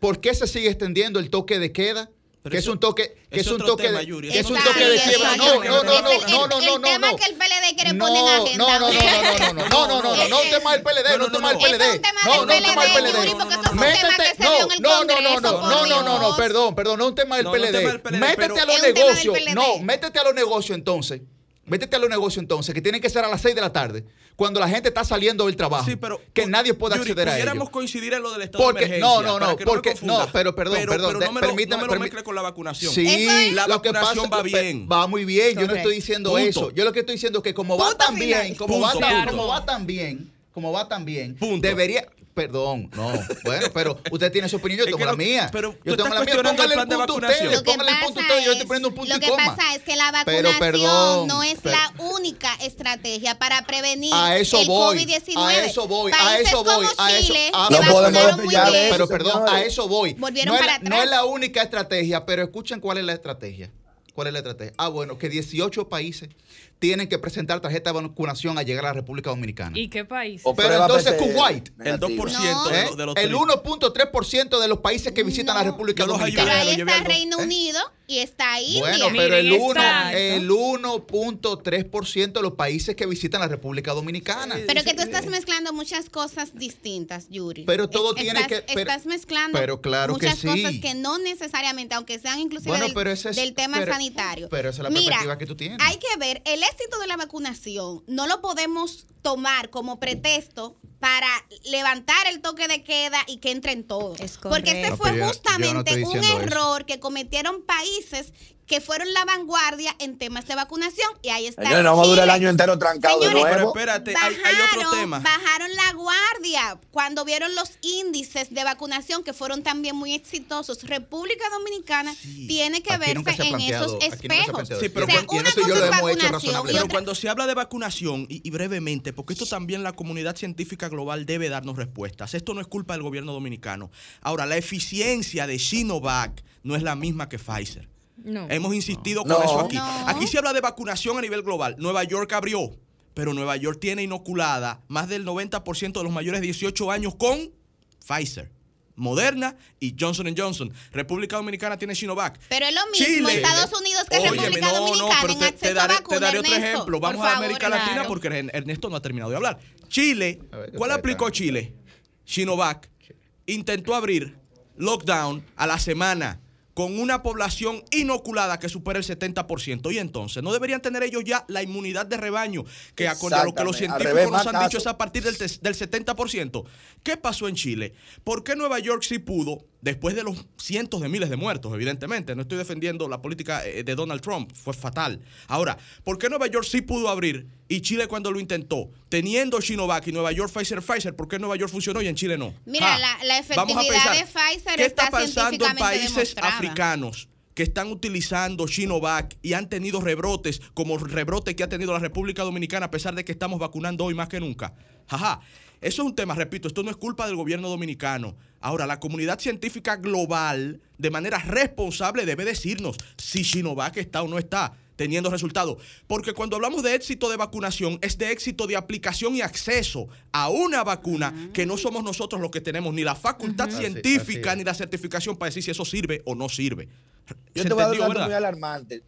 ¿por qué se sigue extendiendo el toque de queda? Que es un toque, que es un toque tema, de, Yuri, que es un toque de quiebra. No, no, no, no, no, no, el- no, el no, tema no. que el PLD quiere No, poner en no, agenda. no, no, no, no, no, no, no, no, no, no, un tema del PLD, no, No, un no, tema del no. PLD. No, no, un tema del PLD, Métete, no, no, no, no, no, no, no, no, no, perdón, perdón, no un tema del No, no, PLD. Métete a los negocios, no, métete a los negocios entonces. Métete a los negocios entonces, que tienen que ser a las 6 de la tarde, cuando la gente está saliendo del trabajo. Sí, pero que nadie pueda Yuri, acceder a pudiéramos ello. coincidir en lo del estado Porque- de emergencia. no, no, para no, porque- confunda. no, pero perdón, pero, perdón, pero no me lo, permítame- no me lo mezcle con la vacunación. Sí, La lo que vacunación pasa va bien. va muy bien. Yo no estoy diciendo Punto. eso. Yo lo que estoy diciendo es que como va Punto tan final. bien, como va Punto, tan, punto. como va tan bien, como va tan bien, Punto. debería Perdón, no. Bueno, pero usted tiene su opinión, yo Es tengo la mía. pero tú yo tengo estás la mía. Póngale el de punto que Póngale el punto ustedes. Yo estoy es- poniendo un punto lo y que coma. pasa es que la Pero, vacunación perdón, no es pero- la única estrategia para prevenir A eso el voy. COVID-19. A eso voy. A eso voy. A eso. Que No podemos eso. Pero perdón, a eso voy. Volvieron no, es para la, no atrás. es la única estrategia, pero escuchen cuál es la estrategia. ¿Cuál es la estrategia? Ah, bueno, que 18 países tienen que presentar tarjeta de vacunación al llegar a la República Dominicana. ¿Y qué país? O Pero entonces Kuwait. El 2% No. de, ¿Eh? de los El tri- 1.3% de los países que visitan la. República Dominicana. Pero ahí está Reino ¿Eh? Unido y está India. Bueno, pero el Miren, 1, exacto. el 1.3% de los países que visitan la República Dominicana. Pero que tú estás mezclando muchas cosas distintas, Yuri. Pero todo tiene estás, que- pero- estás mezclando pero claro que muchas sí. cosas que no necesariamente, aunque sean inclusive Bueno, del, pero ese es- del tema pero- sanitario. pero esa es la Mira, perspectiva que tú tienes. Hay que ver el éxito de la vacunación no lo podemos tomar como pretexto para levantar el toque de queda y que entren todos. Es Porque este correcto. fue no justamente un eso. error que cometieron países que fueron la vanguardia en temas de vacunación y ahí está. Señores, no vamos a durar el año entero trancado de Pero espérate, hay, hay otro Bajaron, tema. bajaron la guardia cuando vieron los índices de vacunación que fueron también muy exitosos. República Dominicana Sí. tiene que verse en planteado- esos espejos. Sí, pero o sea, cuando- una cosa es vacunación. Pero otra cuando se habla de vacunación, y, y brevemente, porque esto también la comunidad científica global debe darnos respuestas. Esto no es culpa del gobierno dominicano. Ahora, la eficiencia de Sinovac no es la misma que Pfizer. No. Hemos insistido con No. eso aquí. No. Aquí se habla de vacunación a nivel global. Nueva York abrió, pero Nueva York tiene inoculada más del 90% de los mayores de 18 años con Pfizer. Moderna y Johnson Johnson. República Dominicana tiene Sinovac. Pero es lo mismo Chile. Estados Unidos que Óyeme, República no, no, Dominicana pero en te, acceso te daré, a te vacuna, daré otro Ernesto. ejemplo. Vamos a América Latina claro. porque Ern- Ernesto no ha terminado de hablar. Chile, ¿cuál aplicó. Chile? Sinovac intentó abrir lockdown a la semana con una población inoculada que supera el 70%. Y entonces, ¿no deberían tener ellos ya la inmunidad de rebaño que acorde a lo que los científicos revés, nos han dicho es a partir del, del 70%? ¿Qué pasó en Chile? ¿Por qué Nueva York sí pudo, después de los cientos de miles de muertos, evidentemente? No estoy defendiendo la política eh, de Donald Trump, fue fatal. Ahora, ¿por qué Nueva York sí pudo abrir y Chile cuando lo intentó, teniendo Sinovac y Nueva York Pfizer Pfizer, ¿por qué Nueva York funcionó y en Chile no? Mira, Ja. la- la Vamos a efectividad pensar, de Pfizer ¿Qué está está pasando en países africanos? que están utilizando Sinovac y han tenido rebrotes como rebrote que ha tenido la República Dominicana a pesar de que estamos vacunando hoy más que nunca. Jaja. Eso es un tema, repito, esto no es culpa del gobierno dominicano. Ahora, la comunidad científica global, de manera responsable, debe decirnos si Sinovac está o no está teniendo resultados. Porque cuando hablamos de éxito de vacunación, es de éxito de aplicación y acceso a una vacuna que no somos nosotros los que tenemos ni la facultad científica así ni la certificación para decir si eso sirve o no sirve. Yo ¿Se te voy a dar un dato muy alarmante.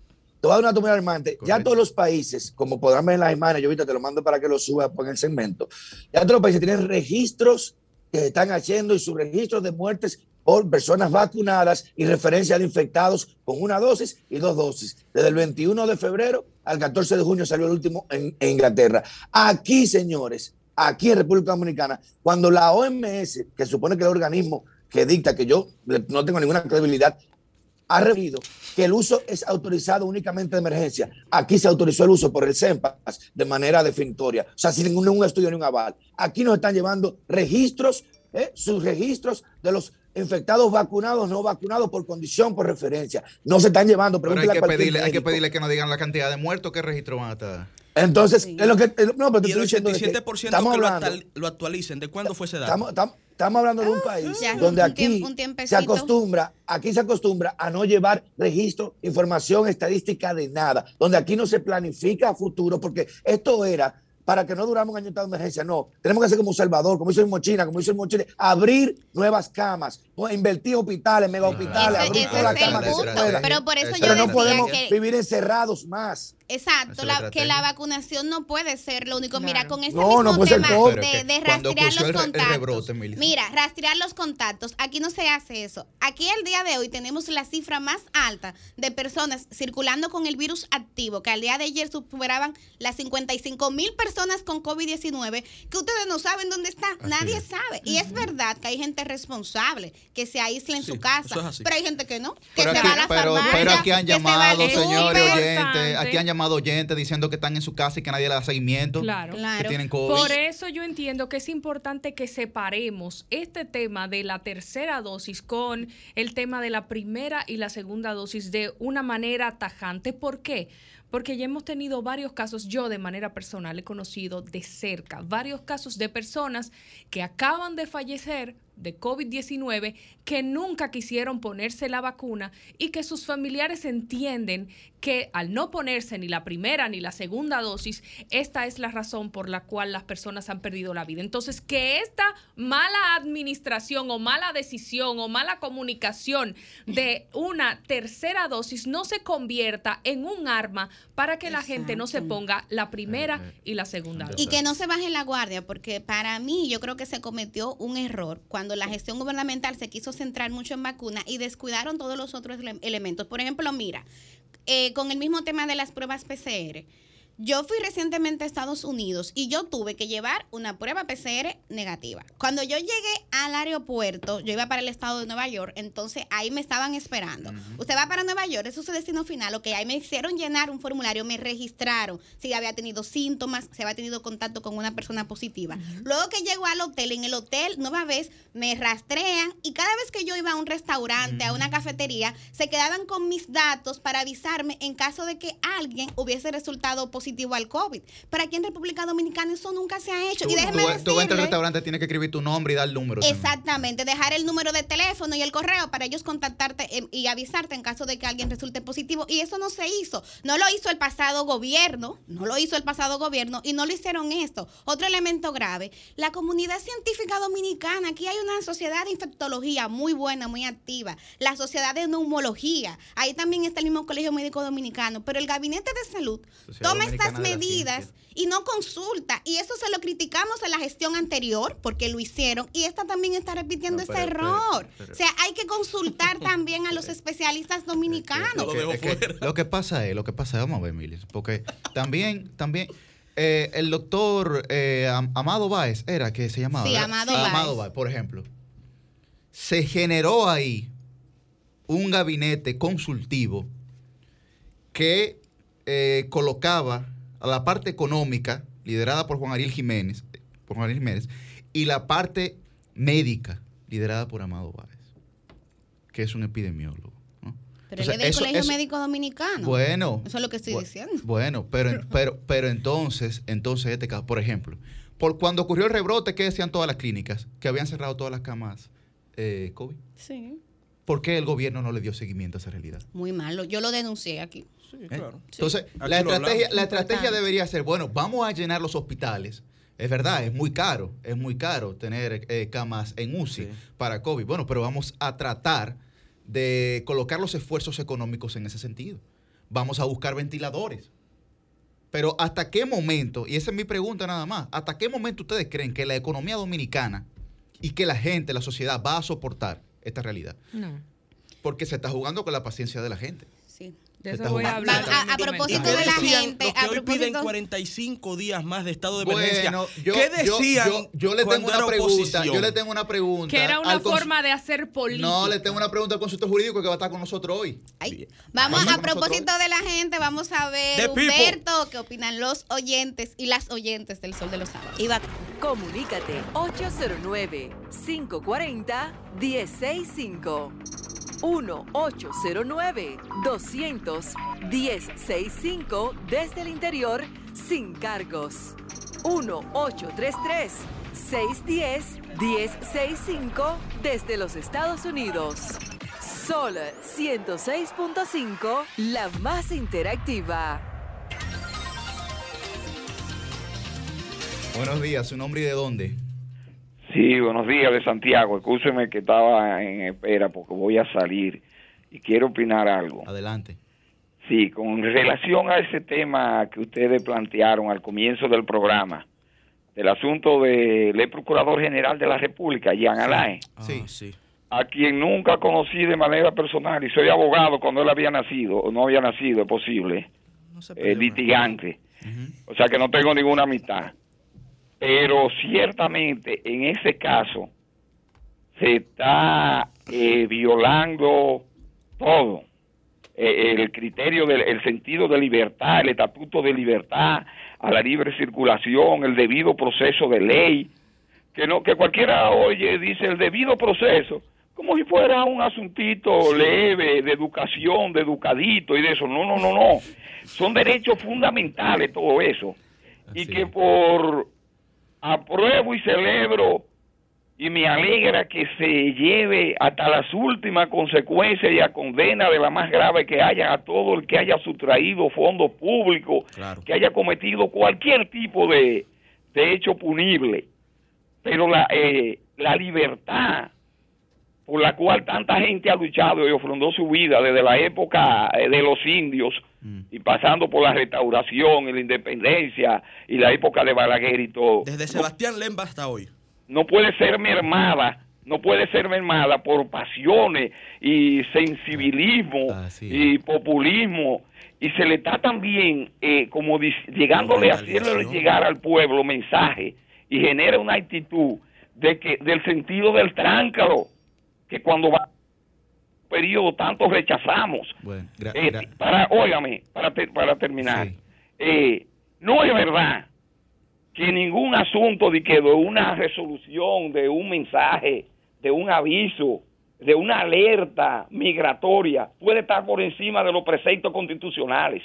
Te voy a dar un dato muy alarmante. Ya todos los países, como podrán ver en las imágenes, yo ahorita te lo mando para que lo suba en el segmento. Ya todos los países tienen registros que se están haciendo y sus registros de muertes por personas vacunadas y referencia de infectados con una dosis y dos dosis. Desde el 21 de febrero al 14 de junio salió el último en, en Inglaterra. Aquí, señores, aquí en República Dominicana, cuando la OMS, que supone que es el organismo que dicta, que yo no tengo ninguna credibilidad, ha referido que el uso es autorizado únicamente de emergencia. Aquí se autorizó el uso por el CEMPAS de manera definitoria, o sea, sin ningún estudio ni un aval. Aquí nos están llevando registros, ¿eh? sus registros de los infectados vacunados, no vacunados por condición, por referencia. No se están llevando, Pero hay que, pedirle, hay que pedirle que nos digan la cantidad de muertos que registro van a estar. Entonces, es lo que, es lo- no, pero te Y el estoy diciendo de que 87% que estamos lo, hablando, lo actualicen. ¿De cuándo fue ese dato? Estamos, estamos- estamos hablando de un país ya, donde un aquí se acostumbra, aquí se acostumbra a no llevar registro, información estadística de nada, donde aquí no se planifica a futuro, porque esto era para que no duramos un año de emergencia, no, tenemos que hacer como Salvador, como hizo el China, como hizo el Chile, abrir nuevas camas, invertir hospitales, mega hospitales, Ese, abrir ese todas las es el camas que se punto. puedan. Pero por eso yo no podemos que vivir encerrados más. Exacto, la- que la vacunación no puede ser lo único. Mira, con este No, mismo no puede ser tema de, rastrear los el re- el contactos. rebrote. Mira, rastrear los contactos. Aquí no se hace eso. Aquí el día de hoy tenemos la cifra más alta de personas circulando con el virus activo, que al día de ayer superaban las 55 mil personas con COVID-19, que ustedes no saben dónde están. Así Nadie es. sabe. Y es verdad que hay gente responsable que se aísla en Sí, su casa, es pero hay gente que no, que Pero se aquí, va a la pero, farmacia, pero aquí han al llamado, señores oyentes, aquí han llamado oyentes diciendo que están en su casa y que nadie le da seguimiento. Claro. Que Claro. tienen COVID. Por eso yo entiendo que es importante que separemos este tema de la tercera dosis con el tema de la primera y la segunda dosis de una manera tajante. ¿Por qué? Porque ya hemos tenido varios casos, yo de manera personal he conocido de cerca varios casos de personas que acaban de fallecer de COVID-19 que nunca quisieron ponerse la vacuna y que sus familiares entienden que al no ponerse ni la primera ni la segunda dosis, esta es la razón por la cual las personas han perdido la vida. Entonces, que esta mala administración o mala decisión o mala comunicación de una tercera dosis no se convierta en un arma para que la gente no se ponga la primera y la segunda dosis. Y que no se baje la guardia, porque para mí yo creo que se cometió un error cuando la gestión gubernamental se quiso centrar mucho en vacuna y descuidaron todos los otros ele- elementos. Por ejemplo, mira, eh, con el mismo tema de las pruebas PCR. Yo fui recientemente a Estados Unidos y yo tuve que llevar una prueba PCR negativa. Cuando yo llegué al aeropuerto, yo iba para el estado de Nueva York, entonces ahí me estaban esperando. Usted va para Nueva York, eso es su destino final, ok, ahí me hicieron llenar un formulario, me registraron si había tenido síntomas, si había tenido contacto con una persona positiva. Luego que llego al hotel, en el hotel, nueva vez, me rastrean y cada vez que yo iba a un restaurante, a una cafetería, se quedaban con mis datos para avisarme en caso de que alguien hubiese resultado positivo al COVID. Pero aquí en República Dominicana eso nunca se ha hecho. Tú, y déjeme tú- tú entras al decirle- restaurante, tienes que escribir tu nombre y dar el número. también. Exactamente, dejar el número de teléfono y el correo para ellos contactarte eh, y avisarte en caso de que alguien resulte positivo. Y eso no se hizo. No lo hizo el pasado gobierno, no lo hizo el pasado gobierno y no lo hicieron esto. Otro elemento grave, la comunidad científica dominicana, aquí hay una sociedad de infectología muy buena, muy activa, la sociedad de neumología, ahí también está el mismo Colegio Médico Dominicano, pero el Gabinete de Salud Sociedad toma estas medidas y no consulta. Y eso se lo criticamos en la gestión anterior porque lo hicieron y esta también está repitiendo No, ese pero- error. pero- o sea, hay que consultar también a los especialistas dominicanos. Lo Es que fuera. lo que pasa es, lo que pasa es, vamos a ver, Milis, porque también, también, eh, el doctor eh, Am- Amado Báez era que se llamaba. Sí, ¿verdad? Amado Báez. Amado Báez, por ejemplo. Se generó ahí un gabinete consultivo que eh, colocaba a la parte económica, liderada por Juan Ariel Jiménez, por Juan Ariel Jiménez, y la parte médica, liderada por Amado Báez, que es un epidemiólogo. ¿no? Pero Entonces, él es del eso- Colegio eso- Médico Dominicano. Bueno. Eso es lo que estoy diciendo. Bueno, pero, pero, pero entonces, entonces este caso, por ejemplo, por cuando ocurrió el rebrote, ¿qué decían todas las clínicas? Que habían cerrado todas las camas eh, COVID. Sí. ¿Por qué el gobierno no le dio seguimiento a esa realidad? Muy malo. Yo lo denuncié aquí. Sí, ¿Eh? claro. Entonces, la estrategia, la estrategia debería ser, bueno, vamos a llenar los hospitales. Es verdad, es muy caro, es muy caro tener eh, camas en UCI Sí. para COVID. Bueno, pero vamos a tratar de colocar los esfuerzos económicos en ese sentido. Vamos a buscar ventiladores. Pero ¿hasta qué momento, y esa es mi pregunta nada más, ¿hasta qué momento ustedes creen que la economía dominicana y que la gente, la sociedad va a soportar esta realidad? No. Porque se está jugando con la paciencia de la gente. De eso voy a hablar. A- a propósito ¿Qué de la gente, los que a hoy piden propósito- 45 días más de estado de emergencia? Bueno, yo, ¿Qué decían yo, yo le tengo una pregunta. Yo le tengo una pregunta. Que era una forma de hacer política. No, le tengo una pregunta al consultor jurídico que va a estar con nosotros hoy. Ay. Vamos Vamos a propósito de la gente, vamos a ver, The people. Humberto, qué opinan los oyentes y las oyentes del Sol de los Sábados. Iba Comunícate 809-540-1065. 1-809-200-1065 desde el interior sin cargos. 1-833-610-1065 desde los Estados Unidos. Sol 106.5, la más interactiva. Buenos días, ¿su nombre y de dónde? Sí, buenos días de Santiago. Escúcheme que estaba en espera porque voy a salir y quiero opinar algo. Adelante. Sí, con relación a ese tema que ustedes plantearon al comienzo del programa, del asunto del ex procurador general de la República, Jean Alain, Ah, Sí. sí. a quien nunca conocí de manera personal y soy abogado cuando él había nacido, o no había nacido, es posible, No se eh, litigante. O sea que no tengo ninguna amistad. Pero ciertamente en ese caso se está eh, violando todo. Eh, el criterio del el sentido de libertad, el estatuto de libertad, a la libre circulación, el debido proceso de ley. Que no que cualquiera oye dice el debido proceso como si fuera un asuntito leve de educación, de educadito y de eso. No, no, no, no. Son derechos fundamentales todo eso. y que por apruebo y celebro y me alegra que se lleve hasta las últimas consecuencias y a condena de la más grave que haya a todo el que haya sustraído fondos públicos, Claro. que haya cometido cualquier tipo de, de hecho punible. Pero la, eh, la libertad por la cual tanta gente ha luchado y ofrendó su vida desde la época eh, de los indios. Y pasando por la restauración y la independencia y la época de Balaguer y todo. Desde No- Sebastián Lemba hasta hoy. no puede ser mermada no puede ser mermada por pasiones y sensibilismo y populismo y se le está también eh, como llegándole a hacerle llegar al pueblo mensaje y genera una actitud de que del sentido del tráncalo que cuando va periodo tanto rechazamos Bueno, eh, para, óigame, para, para terminar, eh, no es verdad que ningún asunto de que de una resolución, de un mensaje, de un aviso, de una alerta migratoria puede estar por encima de los preceptos constitucionales.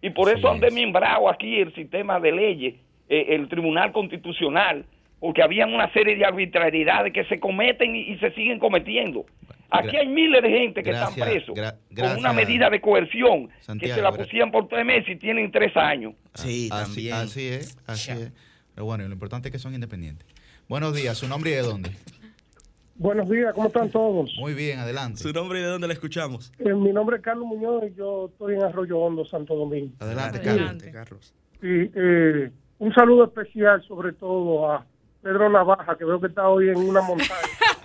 Y por eso han desmembrado aquí el sistema de leyes, eh, el Tribunal Constitucional, porque había una serie de arbitrariedades que se cometen y, y se siguen cometiendo. Aquí hay miles de gente que gracias, están presos gra- con gracias, una medida de coerción que Santiago, se la pusían por tres meses y tienen tres años. Sí, así, también. así es, así es. Pero bueno, lo importante es que son independientes. Buenos días, ¿su nombre y de dónde? Buenos días, ¿cómo están todos? Muy bien, adelante. ¿Su nombre y de dónde le escuchamos? Eh, mi nombre es Carlos Muñoz y yo estoy en Arroyo Hondo, Santo Domingo. Adelante, Adelante, Carlos. Y eh, un saludo especial sobre todo a Pedro Navaja, que veo que está hoy en una montaña.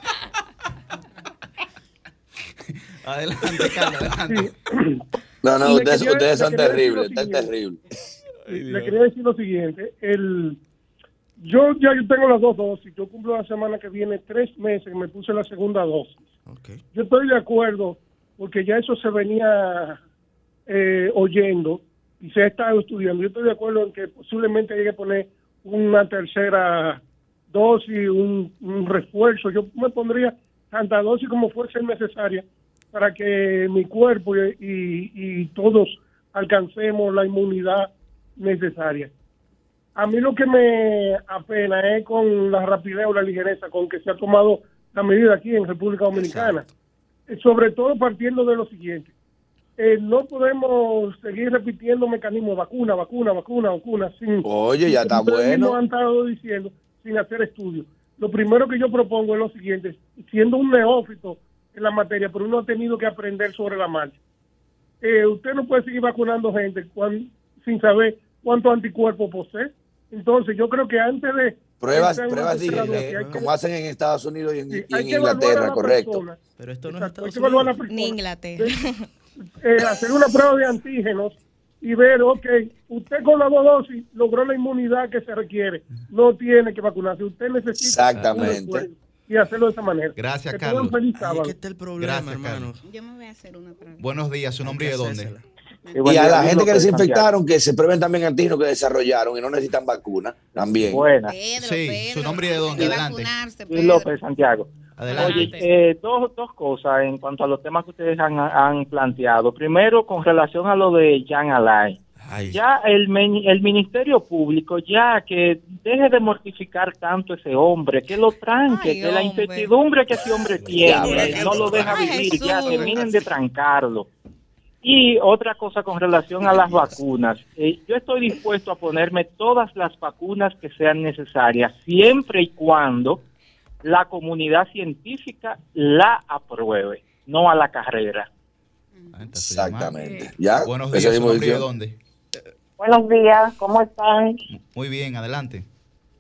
Adelante, Carlos, adelante. No, no, ustedes, quería- ustedes son terribles, ustedes siguiente. terribles. Le quería decir lo siguiente, el yo ya yo tengo las dos dosis, yo cumplo la semana que viene tres meses que me puse la segunda dosis. Yo estoy de acuerdo porque ya eso se venía eh, oyendo y se ha estado estudiando. Yo estoy de acuerdo en que posiblemente hay que poner una tercera dosis, un, un refuerzo. Yo me pondría tanta dosis como fuese necesaria para que mi cuerpo y, y- y todos alcancemos la inmunidad necesaria. A mí lo que me apena es con la rapidez o la ligereza con que se ha tomado la medida aquí en República Dominicana. Eh, Sobre todo partiendo de lo siguiente. Eh, no podemos seguir repitiendo mecanismos vacuna, vacuna, vacuna, vacuna. Sin, Oye, ya está bueno. han estado diciendo sin hacer estudios. Lo primero que yo propongo es lo siguiente, siendo un neófito en la materia, pero uno ha tenido que aprender sobre la marcha. Eh, usted no puede seguir vacunando gente cuan- sin saber cuántos anticuerpos posee. Entonces, yo creo que antes de... Pruebas, pruebas digitales, como hacen en Estados Unidos y en, y en Inglaterra, la correcto. persona. Pero esto no Exacto, es Estados Unidos. persona. Ni Inglaterra. Eh, hacer una prueba de antígenos y ver, ok, usted con la dos dosis logró la inmunidad que se requiere. No tiene que vacunarse. Usted necesita Exactamente. Y hacerlo de esa manera. Gracias, Que Carlos. feliz sábado. el problema, Gracias, Carlos. Yo me voy a hacer una pregunta. Buenos días, ¿su nombre y de dónde? Y a la gente que les infectaron, que se prueben también antígenos que desarrollaron y no necesitan vacuna, también. Buenas. Sí, su nombre y de dónde, adelante. Luis López Santiago. Adelante. Oye, eh, dos, dos cosas en cuanto a los temas que ustedes han, han planteado. Primero, con relación a lo de Jan Alain. Ya el, men- el Ministerio Público, ya que deje de mortificar tanto a ese hombre, que lo tranque, Ay, que la incertidumbre que ese hombre tiene, hombre. no lo deja Ay, vivir, ya Jesús. terminen de trancarlo. Y otra cosa con relación a las vacunas. Eh, yo estoy dispuesto a ponerme todas las vacunas que sean necesarias, siempre y cuando la comunidad científica la apruebe, no a la carrera. Exactamente. ¿Ya? Buenos días, ¿su misma nombre y de visión. dónde? Buenos días, ¿cómo están? Muy bien, adelante.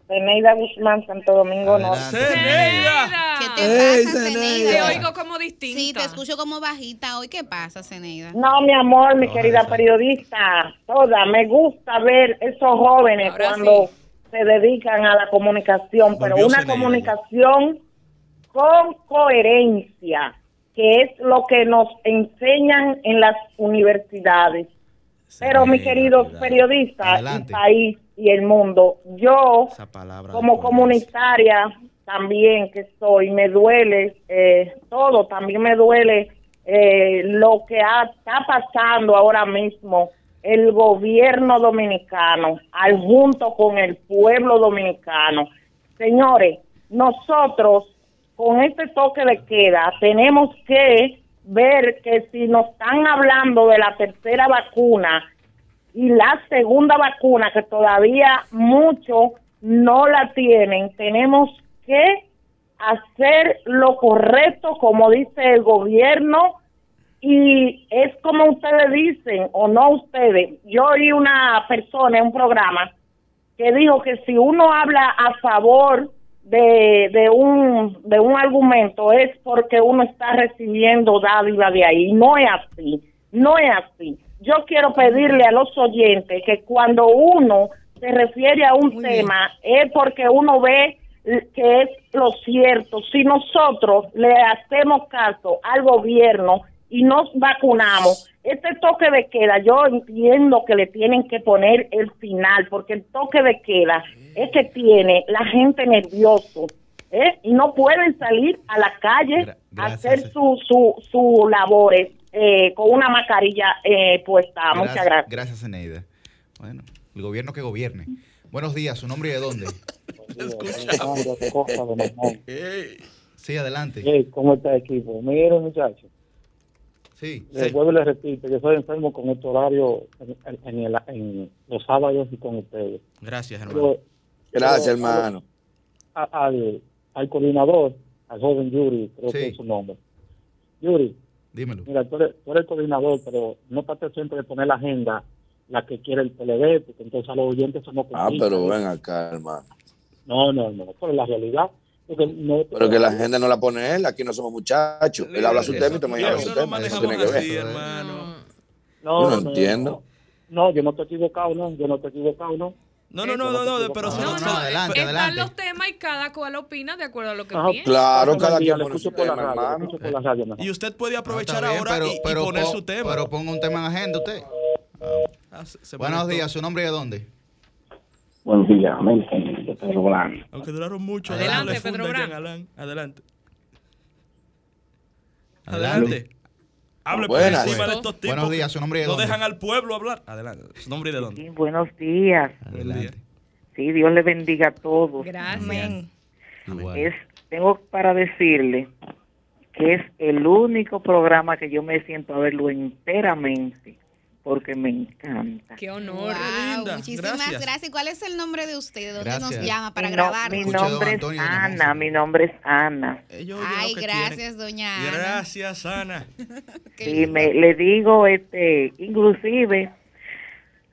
Zeneida Guzmán, Santo Domingo Norte. ¿Qué te Ey, pasa, Zeneida. Zeneida? Te oigo como distinta. Sí, te escucho como bajita hoy. ¿Qué pasa, Zeneida? No, mi amor, mi No, querida esa- periodista, toda, me gusta ver esos jóvenes Ahora cuando se dedican a la comunicación, pero Volvió una Zeneida. comunicación con coherencia, que es lo que nos enseñan en las universidades. Pero, mi querido periodista, y Adelante. país y el mundo, yo como comunitaria también que soy, me duele eh, todo, también me duele eh, lo que ha- está pasando ahora mismo el gobierno dominicano, al junto con el pueblo dominicano. Señores, nosotros con este toque de queda tenemos que ver que si nos están hablando de la tercera vacuna, y la segunda vacuna que todavía muchos no la tienen, tenemos que hacer lo correcto como dice el gobierno y es como ustedes dicen o no ustedes. Yo oí una persona en un programa que dijo que si uno habla a favor de, de un de un argumento es porque uno está recibiendo dádiva de ahí. No es así, no es así. Yo quiero pedirle a los oyentes que cuando uno se refiere a un tema es porque uno ve que es lo cierto. Si nosotros le hacemos caso al gobierno y nos vacunamos, este toque de queda, yo entiendo que le tienen que poner el final, porque el toque de queda es que tiene la gente nervioso, ¿eh? y no pueden salir a la calle a hacer su, su, su labores eh, con una mascarilla eh, puesta. Muchas gracias. Gracias, Eneida. Bueno, el gobierno que gobierne. Buenos días, ¿su nombre y de dónde? Sí, adelante. Hey, ¿Cómo está el equipo? Miren, muchachos. Sí. Les vuelvo y les repito, yo soy enfermo con este horario en, en el- en los sábados y con ustedes. Gracias, hermano. Pero- Gracias, pero, hermano. a- al, al coordinador, al joven Yuri, creo que es su nombre. Yuri, dímelo. Mira, tú eres, tú eres el coordinador, pero no estate siempre de poner la agenda la que quiere el PLD, porque entonces a los oyentes somos Ah, pero ven acá, hermano. No, no, no, pero es la realidad. Porque no, Pero que la gente no la pone él, aquí no somos muchachos. Él habla su tema y te habla su tema. Eso tiene que ver. No, Yo no entiendo. No, yo no estoy equivocado, no, yo no estoy equivocado, no. No, no, no, no, no, pero No, no, adelante, están adelante. los temas y cada cual opina de acuerdo a lo que Ajá, piensa. Claro, cada día quien le pone su escucho por la tema, hermano. escucho por la radio mejor. Y usted puede aprovechar ahora pero, y, poner pon- su tema. Pero ponga un tema en agenda usted. Ah, se- se Buenos días, ¿su nombre y de dónde? Buenos días, amén, de Pedro. Aunque duraron mucho. Adelante, Pedro Alain. Adelante. Adelante. Adelante. Hable por Buenas. encima de estos tipos. Buenos días, ¿su nombre y de No dónde? dejan al pueblo hablar. Adelante. ¿Su nombre y de dónde? Buenos días. Adelante. Sí, Dios le bendiga a todos. Gracias. Igual. Es, tengo para decirle que es el único programa que yo me siento a verlo enteramente porque me encanta. Qué honor. Wow, linda, muchísimas gracias. gracias. ¿Y cuál es el nombre de usted? ¿De dónde Gracias. nos llama para mi, no- grabarlo? mi nombre es Ana, mi nombre es Ana. Ellos Ay, gracias, quieren. doña Ana. Gracias, Ana. Y me, le digo, este, inclusive,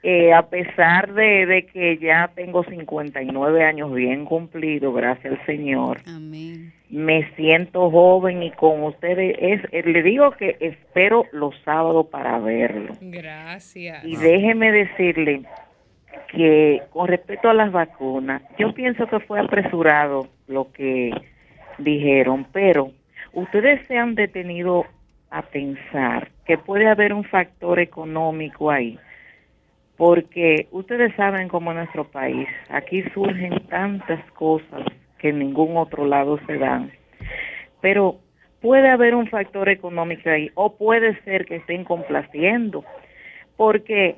eh, a pesar de, de que ya tengo 59 años bien cumplido, gracias al Señor, Amén. Me siento joven y con ustedes es, eh, le digo que espero los sábados para verlo. Gracias. Y déjeme decirle que con respecto a las vacunas, yo pienso que fue apresurado lo que dijeron, pero ustedes se han detenido a pensar que puede haber un factor económico ahí, porque ustedes saben cómo en nuestro país, aquí surgen tantas cosas que en ningún otro lado se dan, pero puede haber un factor económico ahí, o puede ser que estén complaciendo, porque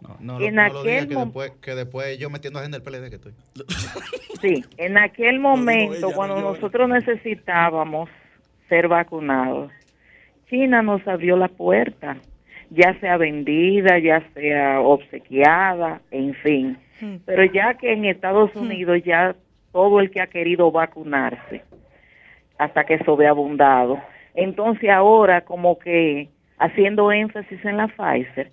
No, no, En no lo diga aquel que después, que después yo metiendo agenda del PLD que estoy. Sí, en aquel momento, ella, cuando nosotros necesitábamos ser vacunados, China nos abrió la puerta, ya sea vendida, ya sea obsequiada, en fin. Pero ya que en Estados Unidos ya todo el que ha querido vacunarse, hasta que sobreabundado, entonces ahora como que haciendo énfasis en la Pfizer,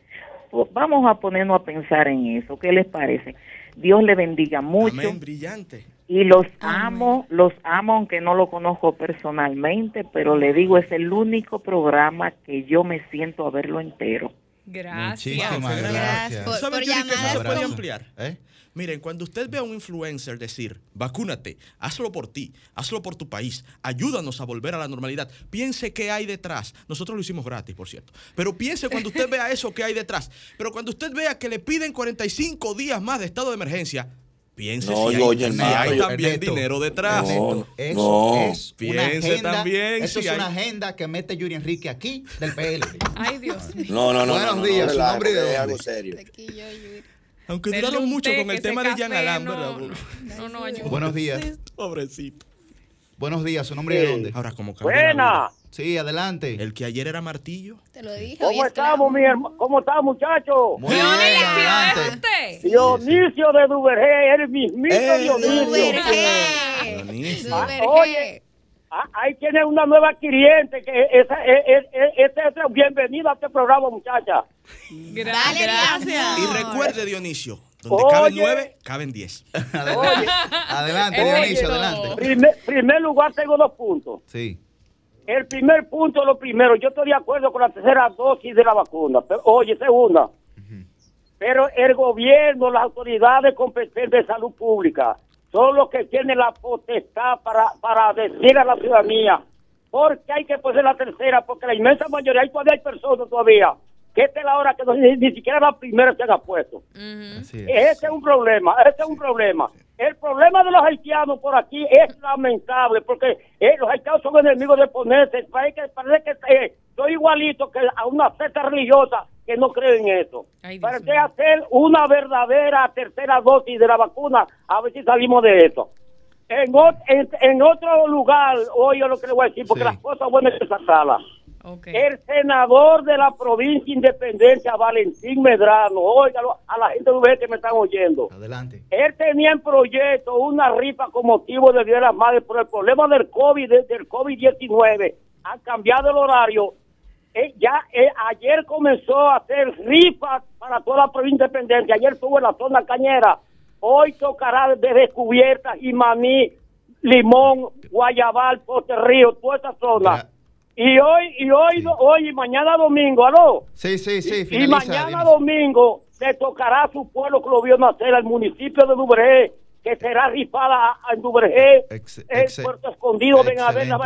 pues vamos a ponernos a pensar en eso. ¿Qué les parece? Dios le bendiga mucho Amén, brillante. y los amo, los amo aunque no lo conozco personalmente, pero le digo es el único programa que yo me siento a verlo entero. Gracias. Muchísimas Gracias. gracias. Por- ¿Sabe, por se puede ampliar? ¿Eh? Miren, cuando usted ve a un influencer decir, vacúnate, hazlo por ti, hazlo por tu país, ayúdanos a volver a la normalidad, piense qué hay detrás. Nosotros lo hicimos gratis, por cierto. Pero piense cuando usted vea eso qué hay detrás. Pero cuando usted vea que le piden 45 días más de estado de emergencia, piense No, si yo, hay, oye, si hermano, hay también Ernesto, dinero detrás. No, Eso no. es una Piense agenda, también eso si es hay- una agenda que mete Yuri Enrique aquí del PLD. Ay, Dios mío. No, no, no. Buenos no, no, días, no, su nombre de algo serio. Aquí yo, Yuri. Aunque duraron mucho con el tema de Jean café Alain, no- ¿verdad? No, no, ayuda. Buenos días. Pobrecito. Buenos días, ¿su nombre de dónde? Ahora, como. Buena. Sí, adelante. El que ayer era martillo. Te lo dije. ¿Cómo estamos, mi hermano? ¿Cómo estamos, muchachos? Muy bien, adelante. usted? Dionisio de Duvergé, el mismito Eh, Dionisio. Duvergé. Dionisio. Duvergé. Oye, ah, ahí tiene una nueva cliente que esa, es, es, es, es- bienvenida a este programa, muchacha. Gracias. Y recuerde, Dionisio, Donde caben nueve, caben diez. Adelante, Oye, Dionisio, adelante. Primer, primer lugar, tengo dos puntos. Sí. El primer punto, lo primero, yo estoy de acuerdo con la tercera dosis de la vacuna. Pero, oye, segunda, pero el gobierno, las autoridades competentes de salud pública, son los que tienen la potestad para, para decir a la ciudadanía por qué hay que poner la tercera, porque la inmensa mayoría, hay todavía hay personas todavía, que esta es la hora que no- ni, ni siquiera la primera se han puesto. Ese es un problema, ese es un problema. El problema de los haitianos por aquí es lamentable porque eh, los haitianos son enemigos de ponerse. Parece que, parece que eh, soy igualito que a una secta religiosa que no cree en eso. Parece hacer una verdadera tercera dosis de la vacuna a ver si salimos de esto. En, ot- en, en otro lugar, oye lo que le voy a decir, porque las cosas buenas hay que sacarlas. El senador de la provincia Independencia, Valentín Medrano, óigalo a la gente de UV que me están oyendo. Adelante. Él tenía en proyecto una rifa con motivo de Día de las Madres, pero el problema del COVID, de- del COVID-19, ha cambiado el horario. Eh, ya eh, ayer comenzó a hacer rifas para toda la provincia de Independencia. Ayer estuvo en la zona cañera. Hoy tocará de descubiertas y maní, limón, guayabal, Pote Río, toda esa zona. Y hoy, y hoy, hoy y mañana domingo, ¿aló? Sí, sí, sí, Y mañana domingo le tocará a su pueblo que lo vio nacer, al municipio de Duvergé, que será rifada en Duvergé, en Puerto Escondido, la excelente.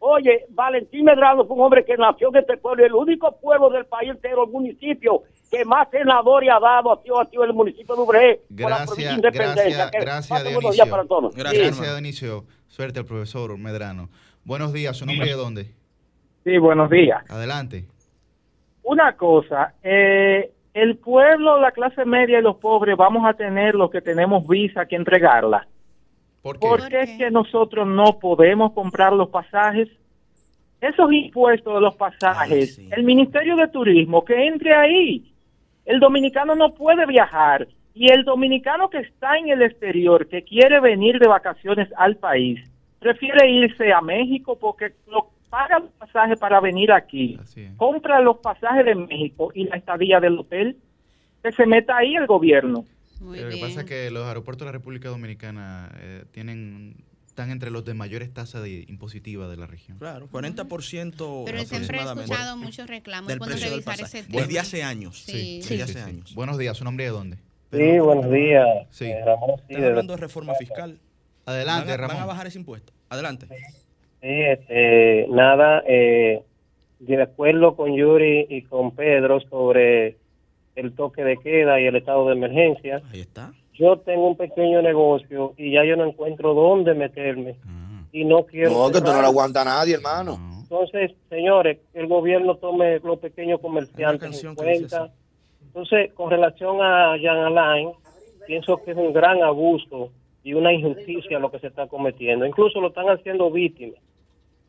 Oye, Valentín Medrano fue un hombre que nació en este pueblo, y el único pueblo del país entero, el municipio que más senadores ha dado ha sido, ha sido el municipio de por la provincia Gracias, de Independencia. gracias, Que Dionisio. días para todos. Gracias, Sí. Dionisio. Suerte al profesor Medrano. Buenos días, ¿su nombre de dónde? Sí, buenos días. Adelante. Una cosa, eh, el pueblo, la clase media y los pobres vamos a tener los que tenemos visa que entregarla. ¿Por qué? Porque es que nosotros no podemos comprar los pasajes. Esos impuestos de los pasajes, el Ministerio de Turismo, que entre ahí. El dominicano no puede viajar. Y el dominicano que está en el exterior, que quiere venir de vacaciones al país, prefiere irse a México porque lo paga los pasajes para venir aquí. Compra los pasajes de México y la estadía del hotel. Que se meta ahí el gobierno. Lo que pasa es que los aeropuertos de la República Dominicana eh, tienen están entre los de mayores tasas de impositiva de la región. Claro, 40% Pero siempre he escuchado muchos reclamos. del del revisar pasaje. ese tema. Desde hace años. Sí. Desde hace años. Buenos días, ¿su nombre de dónde? Sí, buenos días. Sí. Eh, Ramón, sí, Están hablando de reforma fiscal. Adelante, van a, Van Ramón. a bajar ese impuesto. Adelante. Sí, este, nada, eh, de acuerdo con Yuri y con Pedro sobre el toque de queda y el estado de emergencia. Ahí está. Yo tengo un pequeño negocio y ya yo no encuentro dónde meterme y no quiero. No, que tú no lo aguanta a nadie, hermano. Entonces, señores, que el gobierno tome los pequeños comerciantes en cuenta. Entonces, con relación a Jan Alain, pienso que es un gran abuso y una injusticia lo que se está cometiendo. Incluso lo están haciendo víctimas.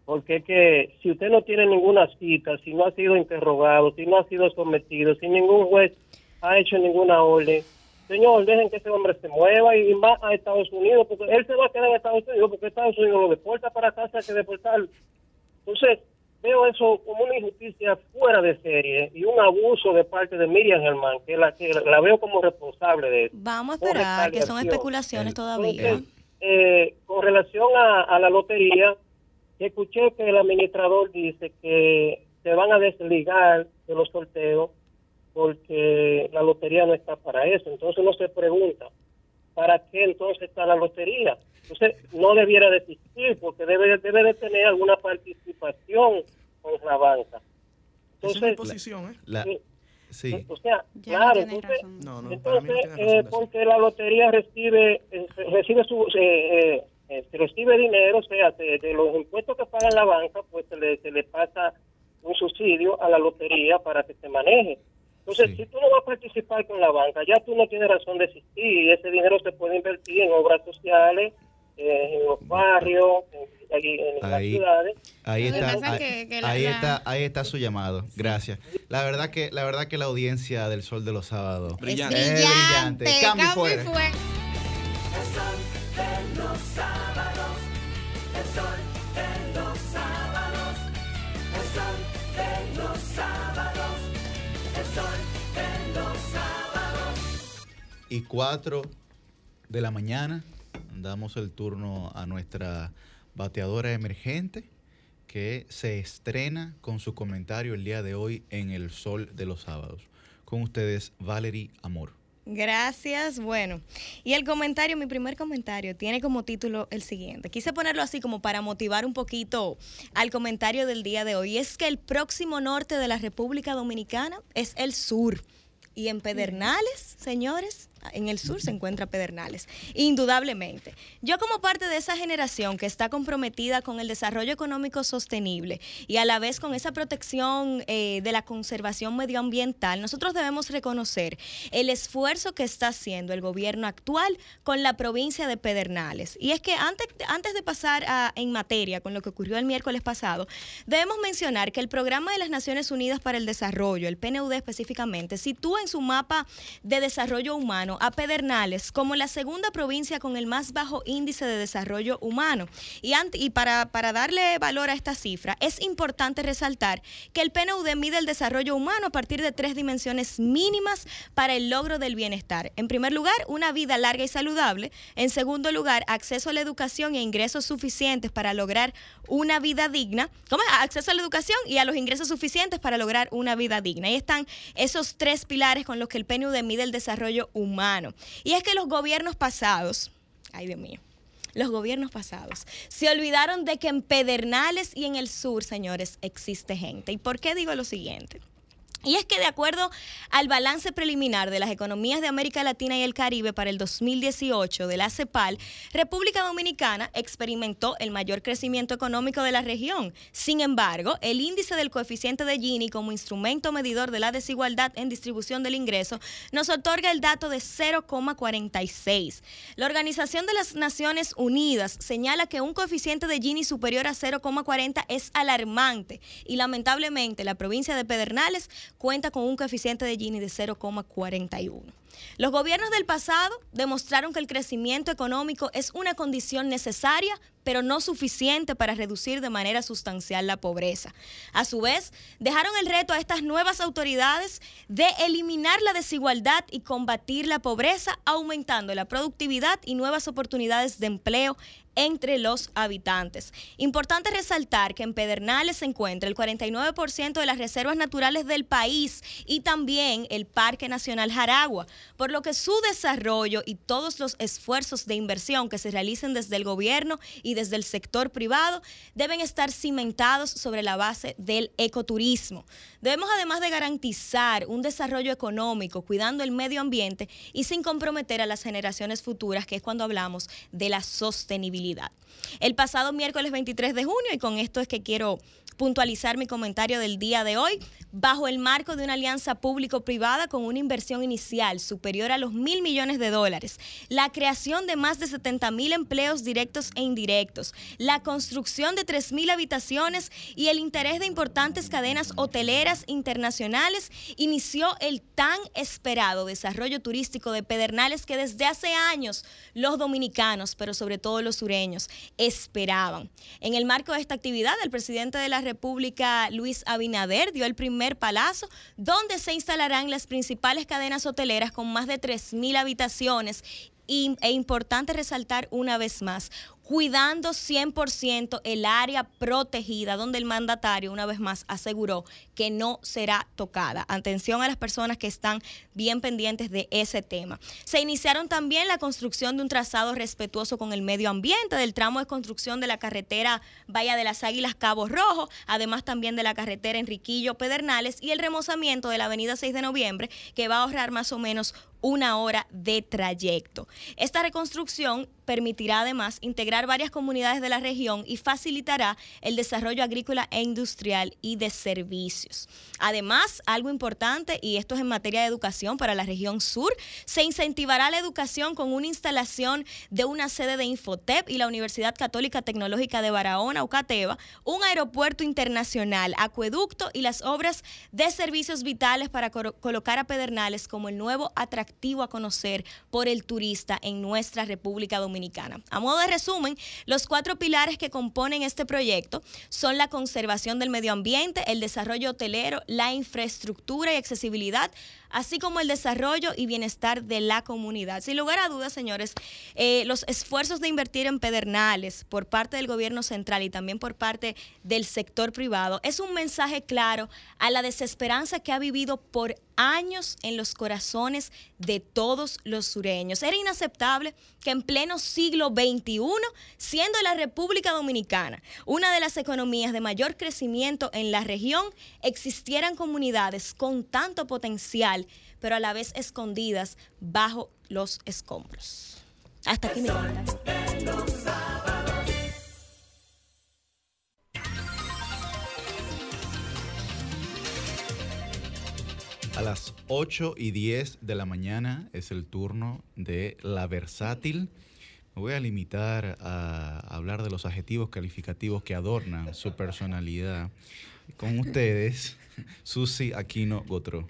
Porque es que si usted no tiene ninguna cita, si no ha sido interrogado, si no ha sido sometido, si ningún juez ha hecho ninguna orden, señor, dejen que ese hombre se mueva y va a Estados Unidos, porque él se va a quedar en Estados Unidos, porque Estados Unidos lo deporta para casa que deportarlo. Entonces, veo eso como una injusticia fuera de serie y un abuso de parte de Miriam Germán, que la, que la veo como responsable de eso. Vamos a esperar, que son especulaciones todavía. Entonces, eh, con relación a, a la lotería, escuché que el administrador dice que se van a desligar de los sorteos porque la lotería no está para eso. Entonces uno se pregunta, ¿para qué entonces está la lotería? Entonces no debiera de existir porque debe, debe de tener alguna participación con la banca. Esa es Entonces, posición, ¿eh? La- sí. sí. O sea, Ya no claro, entonces. No, no, entonces eh, porque la lotería recibe eh, recibe su eh, eh, se recibe dinero, o sea, de, de los impuestos que paga la banca, pues se le, se le pasa un subsidio a la lotería para que se maneje. Entonces, si tú no vas a participar con la banca, ya tú no tienes razón de existir y ese dinero se puede invertir en obras sociales, eh, en los barrios, en, ahí en las ciudades. ahí está, ahí, que- que la- ahí la- está, ahí está su llamado. Gracias. La verdad que, la verdad que la audiencia del Sol de los Sábados Brillante. es brillante. Cambio fuera. El sol de los sábados, el sol de los sábados, el sol de los sábados, el sol de los sábados. y 4 de la mañana. Damos el turno a nuestra bateadora emergente que se estrena con su comentario el día de hoy en El Sol de los Sábados. Con ustedes, Valerie Amor. Gracias. Bueno, y el comentario, mi primer comentario, tiene como título el siguiente. Quise ponerlo así como para motivar un poquito al comentario del día de hoy. Es que el próximo norte de la República Dominicana es el sur. Y en Pedernales, señores, en el sur se encuentra Pedernales, indudablemente. Yo como parte de esa generación que está comprometida con el desarrollo económico sostenible y a la vez con esa protección eh, de la conservación medioambiental, nosotros debemos reconocer el esfuerzo que está haciendo el gobierno actual con la provincia de Pedernales. Y es que antes, antes de pasar en materia con lo que ocurrió el miércoles pasado, debemos mencionar que el Programa de las Naciones Unidas para el Desarrollo, el PNUD específicamente, sitúa en su mapa de desarrollo humano a Pedernales como la segunda provincia con el más bajo índice de desarrollo humano. Y, para, para darle valor a esta cifra, es importante resaltar que el PNUD mide el desarrollo humano a partir de tres dimensiones mínimas para el logro del bienestar. En primer lugar, una vida larga y saludable. En segundo lugar, acceso a la educación e ingresos suficientes para lograr una vida digna. ¿Cómo es? Acceso a la educación y a los ingresos suficientes para lograr una vida digna. Ahí están esos tres pilares con los que el PNUD mide el desarrollo humano. Y es que los gobiernos pasados, ay Dios mío, los gobiernos pasados se olvidaron de que en Pedernales y en el sur, señores, existe gente. ¿Y por qué digo lo siguiente? Y es que de acuerdo al balance preliminar de las economías de América Latina y el Caribe para el 2018 de la CEPAL, República Dominicana experimentó el mayor crecimiento económico de la región. Sin embargo, el índice del coeficiente de Gini como instrumento medidor de la desigualdad en distribución del ingreso nos otorga el dato de 0,46. La Organización de las Naciones Unidas señala que un coeficiente de Gini superior a 0,40 es alarmante y lamentablemente la provincia de Pedernales cuenta con un coeficiente de Gini de 0,41. Los gobiernos del pasado demostraron que el crecimiento económico es una condición necesaria, pero no suficiente para reducir de manera sustancial la pobreza. A su vez, dejaron el reto a estas nuevas autoridades de eliminar la desigualdad y combatir la pobreza, aumentando la productividad y nuevas oportunidades de empleo entre los habitantes. Importante resaltar que en Pedernales se encuentra el 49% de las reservas naturales del país y también el Parque Nacional Jaragua, por lo que su desarrollo y todos los esfuerzos de inversión que se realicen desde el gobierno y desde el sector privado deben estar cimentados sobre la base del ecoturismo. Debemos además de garantizar un desarrollo económico cuidando el medio ambiente y sin comprometer a las generaciones futuras, que es cuando hablamos de la sostenibilidad. El pasado miércoles 23 de junio, y con esto es que quiero puntualizar mi comentario del día de hoy, bajo el marco de una alianza público-privada con una inversión inicial superior a los mil millones de dólares, la creación de más de 70 mil empleos directos e indirectos, la construcción de 3 mil habitaciones y el interés de importantes cadenas hoteleras internacionales, inició el tan esperado desarrollo turístico de Pedernales que desde hace años los dominicanos, pero sobre todo los sureños, esperaban. En el marco de esta actividad, el presidente de la República, Luis Abinader, dio el primer palazo, donde se instalarán las principales cadenas hoteleras con más de 3.000 habitaciones. E importante resaltar una vez más, cuidando 100% el área protegida, donde el mandatario una vez más aseguró que no será tocada. Atención a las personas que están bien pendientes de ese tema. Se iniciaron también la construcción de un trazado respetuoso con el medio ambiente, del tramo de construcción de la carretera Valle de las Águilas Cabo Rojo, además también de la carretera Enriquillo Pedernales y el remozamiento de la avenida 6 de noviembre, que va a ahorrar más o menos una hora de trayecto. Esta reconstrucción permitirá además integrar varias comunidades de la región y facilitará el desarrollo agrícola e industrial y de servicios. Además, algo importante, y esto es en materia de educación para la región sur, se incentivará la educación con una instalación de una sede de Infotep y la Universidad Católica Tecnológica de Barahona, UCATEBA, un aeropuerto internacional, acueducto y las obras de servicios vitales para colo- colocar a Pedernales como el nuevo atractivo a conocer por el turista en nuestra República Dominicana A modo de resumen, los cuatro pilares que componen este proyecto son la conservación del medio ambiente, el desarrollo hotelero, la infraestructura y accesibilidad, así como el desarrollo y bienestar de la comunidad. Sin lugar a dudas, señores, eh, los esfuerzos de invertir en pedernales por parte del gobierno central y también por parte del sector privado es un mensaje claro a la desesperanza que ha vivido por años en los corazones de todos los sureños. Era inaceptable que en pleno siglo XXI, siendo la República Dominicana una de las economías de mayor crecimiento en la región, existieran comunidades con tanto potencial, pero a la vez escondidas bajo los escombros. Hasta aquí mi. A las 8 y 10 de la mañana es el turno de la versátil. Me voy a limitar a hablar de los adjetivos calificativos que adornan su personalidad. Con ustedes, Susi Aquino Gotro.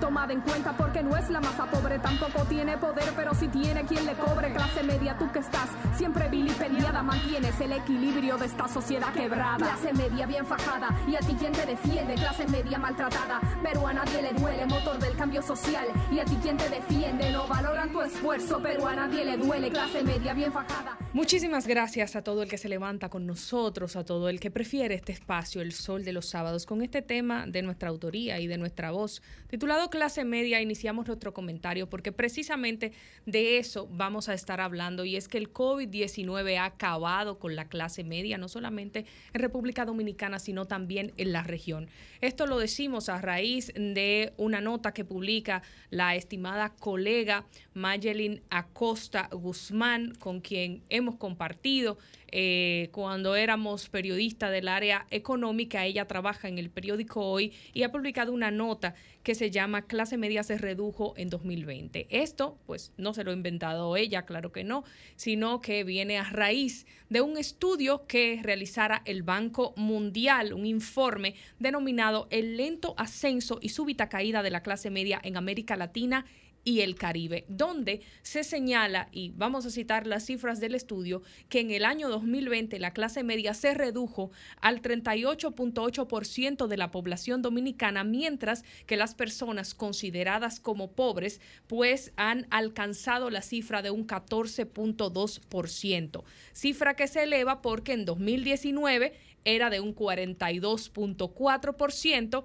Tomada en cuenta porque no es la masa pobre, tampoco tiene poder, pero si tiene quien le cobre. Clase media, tú que estás siempre vilipendiada, mantienes el equilibrio de esta sociedad quebrada. Clase media bien fajada, y a ti quien te defiende, clase media maltratada, pero a nadie le duele, motor del cambio social. Y a ti quien te defiende, no valoran tu esfuerzo, pero a nadie le duele, clase media bien fajada. Muchísimas gracias a todo el que se levanta con nosotros, a todo el que prefiere este espacio, el sol de los sábados, con este tema de nuestra autoría y de nuestra voz. Titulado Clase Media, iniciamos nuestro comentario porque precisamente de eso vamos a estar hablando y es que el COVID-19 ha acabado con la clase media, no solamente en República Dominicana, sino también en la región. Esto lo decimos a raíz de una nota que publica la estimada colega Mayelin Acosta Guzmán, con quien hemos compartido eh, cuando éramos periodistas del área económica. Ella trabaja en el periódico Hoy y ha publicado una nota que se llama Clase Media se redujo en 2020. Esto, pues, no se lo ha inventado ella, claro que no, sino que viene a raíz de un estudio que realizara el Banco Mundial, un informe denominado El lento ascenso y súbita caída de la clase media en América Latina y el Caribe, donde se señala, y vamos a citar las cifras del estudio, que en el año 2020 la clase media se redujo al 38.8% de la población dominicana, mientras que las personas consideradas como pobres pues han alcanzado la cifra de un 14.2%, cifra que se eleva porque en 2019 era de un 42.4%,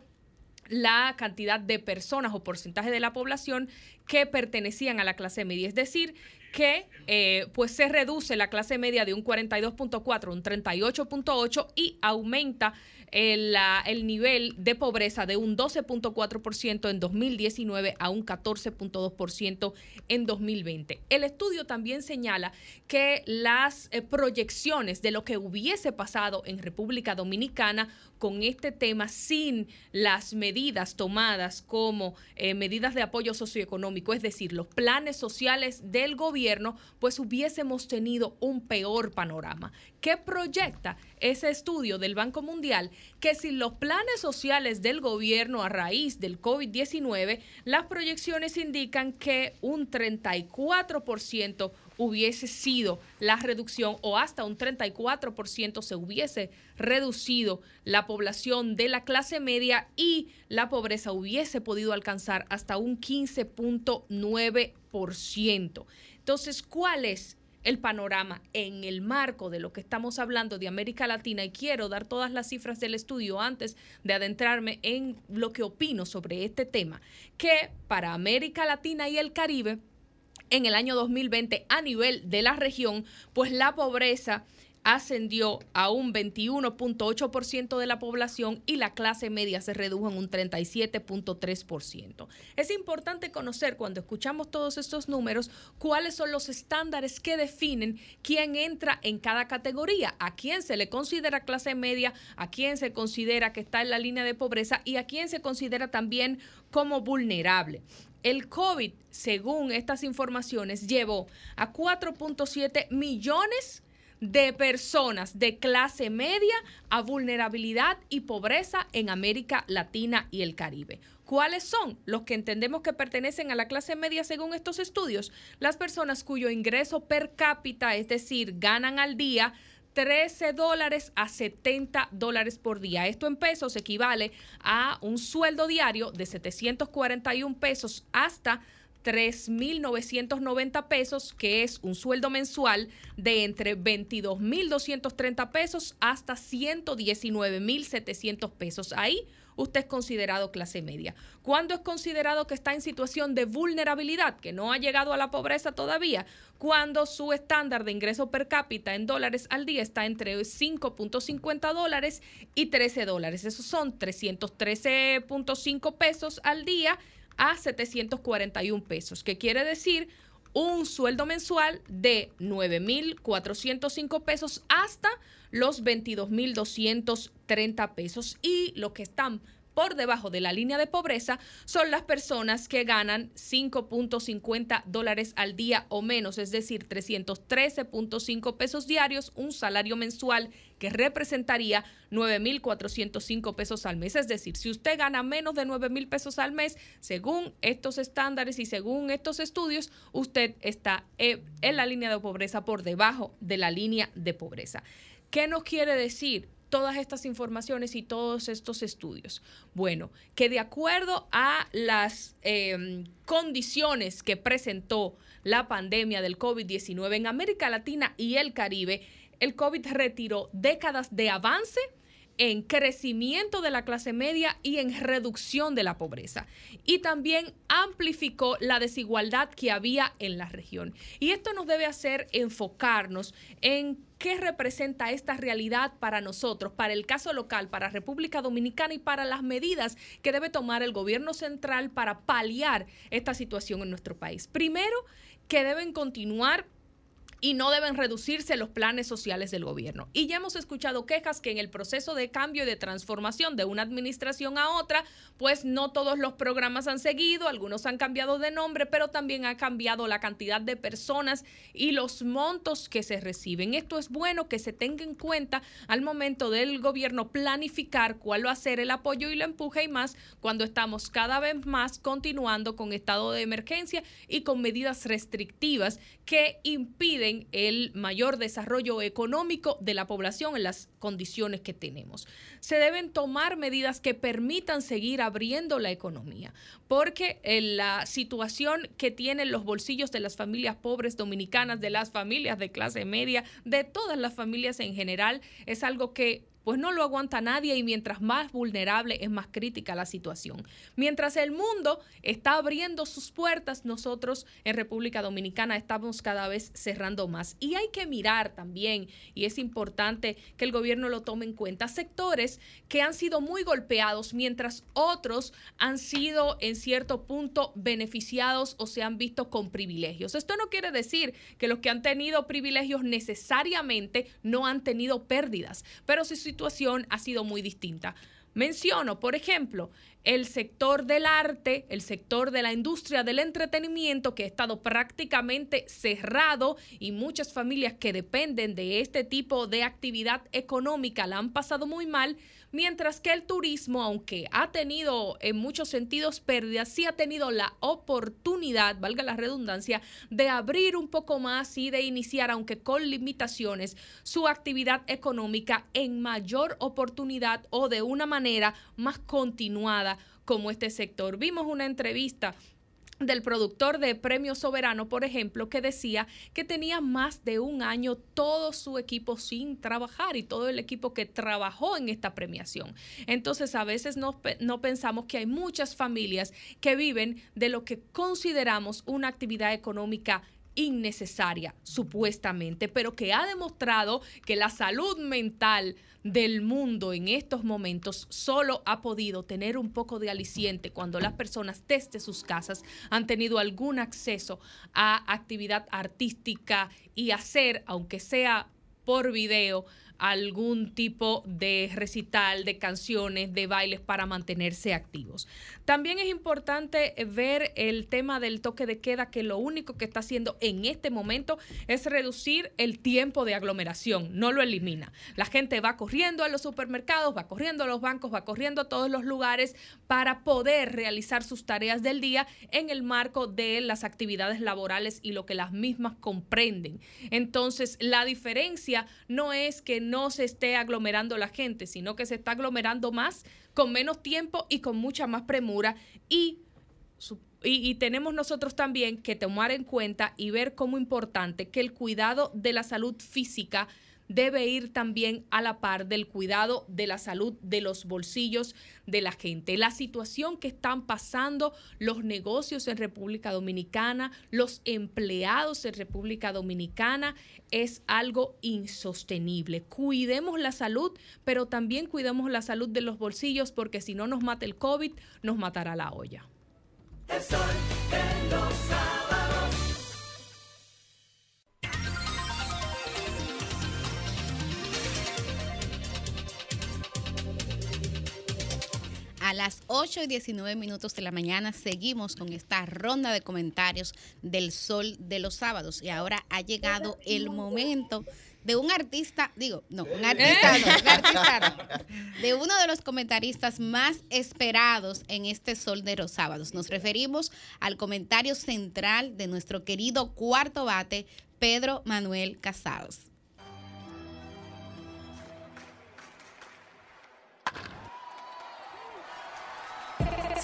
la cantidad de personas o porcentaje de la población que pertenecían a la clase media. Es decir, que eh, pues se reduce la clase media de un 42.4 a un 38.8 y aumenta el, el nivel de pobreza de un 12.4% en 2019 a un 14.2% en 2020. El estudio también señala que las eh, proyecciones de lo que hubiese pasado en República Dominicana con este tema sin las medidas tomadas como eh, medidas de apoyo socioeconómico, es decir, los planes sociales del gobierno, pues hubiésemos tenido un peor panorama. ¿Qué proyecta ese estudio del Banco Mundial? Que si los planes sociales del gobierno a raíz del COVID-19, las proyecciones indican que un 34% hubiese sido la reducción o hasta un 34% se hubiese reducido la población de la clase media y la pobreza hubiese podido alcanzar hasta un 15.9%. Entonces, ¿cuál es el panorama en el marco de lo que estamos hablando de América Latina y quiero dar todas las cifras del estudio antes de adentrarme en lo que opino sobre este tema, que para América Latina y el Caribe, en el año 2020 a nivel de la región, pues la pobreza ascendió a un 21.8% de la población y la clase media se redujo en un 37.3%. Es importante conocer cuando escuchamos todos estos números cuáles son los estándares que definen quién entra en cada categoría, a quién se le considera clase media, a quién se considera que está en la línea de pobreza y a quién se considera también como vulnerable. El COVID, según estas informaciones, llevó a 4.7 millones de personas de clase media a vulnerabilidad y pobreza en América Latina y el Caribe. ¿Cuáles son los que entendemos que pertenecen a la clase media según estos estudios? Las personas cuyo ingreso per cápita, es decir, ganan al día 13 dólares a 70 dólares por día. Esto en pesos equivale a un sueldo diario de 741 pesos hasta 3.990 pesos, que es un sueldo mensual de entre 22.230 pesos hasta 119.700 pesos. Ahí usted es considerado clase media. ¿Cuándo es considerado que está en situación de vulnerabilidad, que no ha llegado a la pobreza todavía? Cuando su estándar de ingreso per cápita en dólares al día está entre 5.50 dólares y 13 dólares. Esos son 313.5 pesos al día a 741 pesos, que quiere decir un sueldo mensual de 9.405 pesos hasta los 22.230 pesos. Y lo que están por debajo de la línea de pobreza son las personas que ganan 5.50 dólares al día o menos, es decir, 313.5 pesos diarios, un salario mensual que representaría 9.405 pesos al mes. Es decir, si usted gana menos de 9.000 pesos al mes, según estos estándares y según estos estudios, usted está eh, en la línea de pobreza por debajo de la línea de pobreza. ¿Qué nos quiere decir? Todas estas informaciones y todos estos estudios? Bueno, que de acuerdo a las eh, condiciones que presentó la pandemia del COVID-19 en América Latina y el Caribe, el COVID retiró décadas de avance en crecimiento de la clase media y en reducción de la pobreza. Y también amplificó la desigualdad que había en la región. Y esto nos debe hacer enfocarnos en qué representa esta realidad para nosotros, para el caso local, para República Dominicana y para las medidas que debe tomar el gobierno central para paliar esta situación en nuestro país. Primero, que deben continuar y no deben reducirse los planes sociales del gobierno. Y ya hemos escuchado quejas que en el proceso de cambio y de transformación de una administración a otra, pues no todos los programas han seguido, algunos han cambiado de nombre, pero también ha cambiado la cantidad de personas y los montos que se reciben. Esto es bueno que se tenga en cuenta al momento del gobierno planificar cuál va a ser el apoyo y el empuje y más cuando estamos cada vez más continuando con estado de emergencia y con medidas restrictivas que impiden el mayor desarrollo económico de la población en las condiciones que tenemos. Se deben tomar medidas que permitan seguir abriendo la economía, porque en la situación que tienen los bolsillos de las familias pobres dominicanas, de las familias de clase media, de todas las familias en general, es algo que pues no lo aguanta nadie y mientras más vulnerable es más crítica la situación. Mientras el mundo está abriendo sus puertas, nosotros en República Dominicana estamos cada vez cerrando más. Y hay que mirar también, y es importante que el gobierno lo tome en cuenta, sectores que han sido muy golpeados mientras otros han sido en cierto punto beneficiados o se han visto con privilegios. Esto no quiere decir que los que han tenido privilegios necesariamente no han tenido pérdidas, pero si situación ha sido muy distinta. Menciono, por ejemplo, el sector del arte, el sector de la industria del entretenimiento que ha estado prácticamente cerrado y muchas familias que dependen de este tipo de actividad económica la han pasado muy mal, mientras que el turismo, aunque ha tenido en muchos sentidos pérdidas, sí ha tenido la oportunidad, valga la redundancia, de abrir un poco más y de iniciar, aunque con limitaciones, su actividad económica en mayor oportunidad o de una manera más continuada como este sector. Vimos una entrevista del productor de Premio Soberano, por ejemplo, que decía que tenía más de un año todo su equipo sin trabajar y todo el equipo que trabajó en esta premiación. Entonces, a veces no, no pensamos que hay muchas familias que viven de lo que consideramos una actividad económica innecesaria, supuestamente, pero que ha demostrado que la salud mental del mundo en estos momentos solo ha podido tener un poco de aliciente cuando las personas desde sus casas han tenido algún acceso a actividad artística y hacer, aunque sea por video, algún tipo de recital, de canciones, de bailes para mantenerse activos. También es importante ver el tema del toque de queda, que lo único que está haciendo en este momento es reducir el tiempo de aglomeración, no lo elimina. La gente va corriendo a los supermercados, va corriendo a los bancos, va corriendo a todos los lugares para poder realizar sus tareas del día en el marco de las actividades laborales y lo que las mismas comprenden. Entonces, la diferencia no es que no se esté aglomerando la gente, sino que se está aglomerando más con menos tiempo y con mucha más premura. Y tenemos nosotros también que tomar en cuenta y ver como importante que el cuidado de la salud física debe ir también a la par del cuidado de la salud de los bolsillos de la gente. La situación que están pasando los negocios en República Dominicana, los empleados en República Dominicana, es algo insostenible. Cuidemos la salud, pero también cuidemos la salud de los bolsillos porque si no nos mata el COVID, nos matará la olla. Las 8 y 19 minutos de la mañana seguimos con esta ronda de comentarios del sol de los sábados y ahora ha llegado el momento de un artista, digo, no, un artista, no, un artista no, de uno de los comentaristas más esperados en este sol de los sábados. Nos referimos al comentario central de nuestro querido cuarto bate, Pedro Manuel Casals.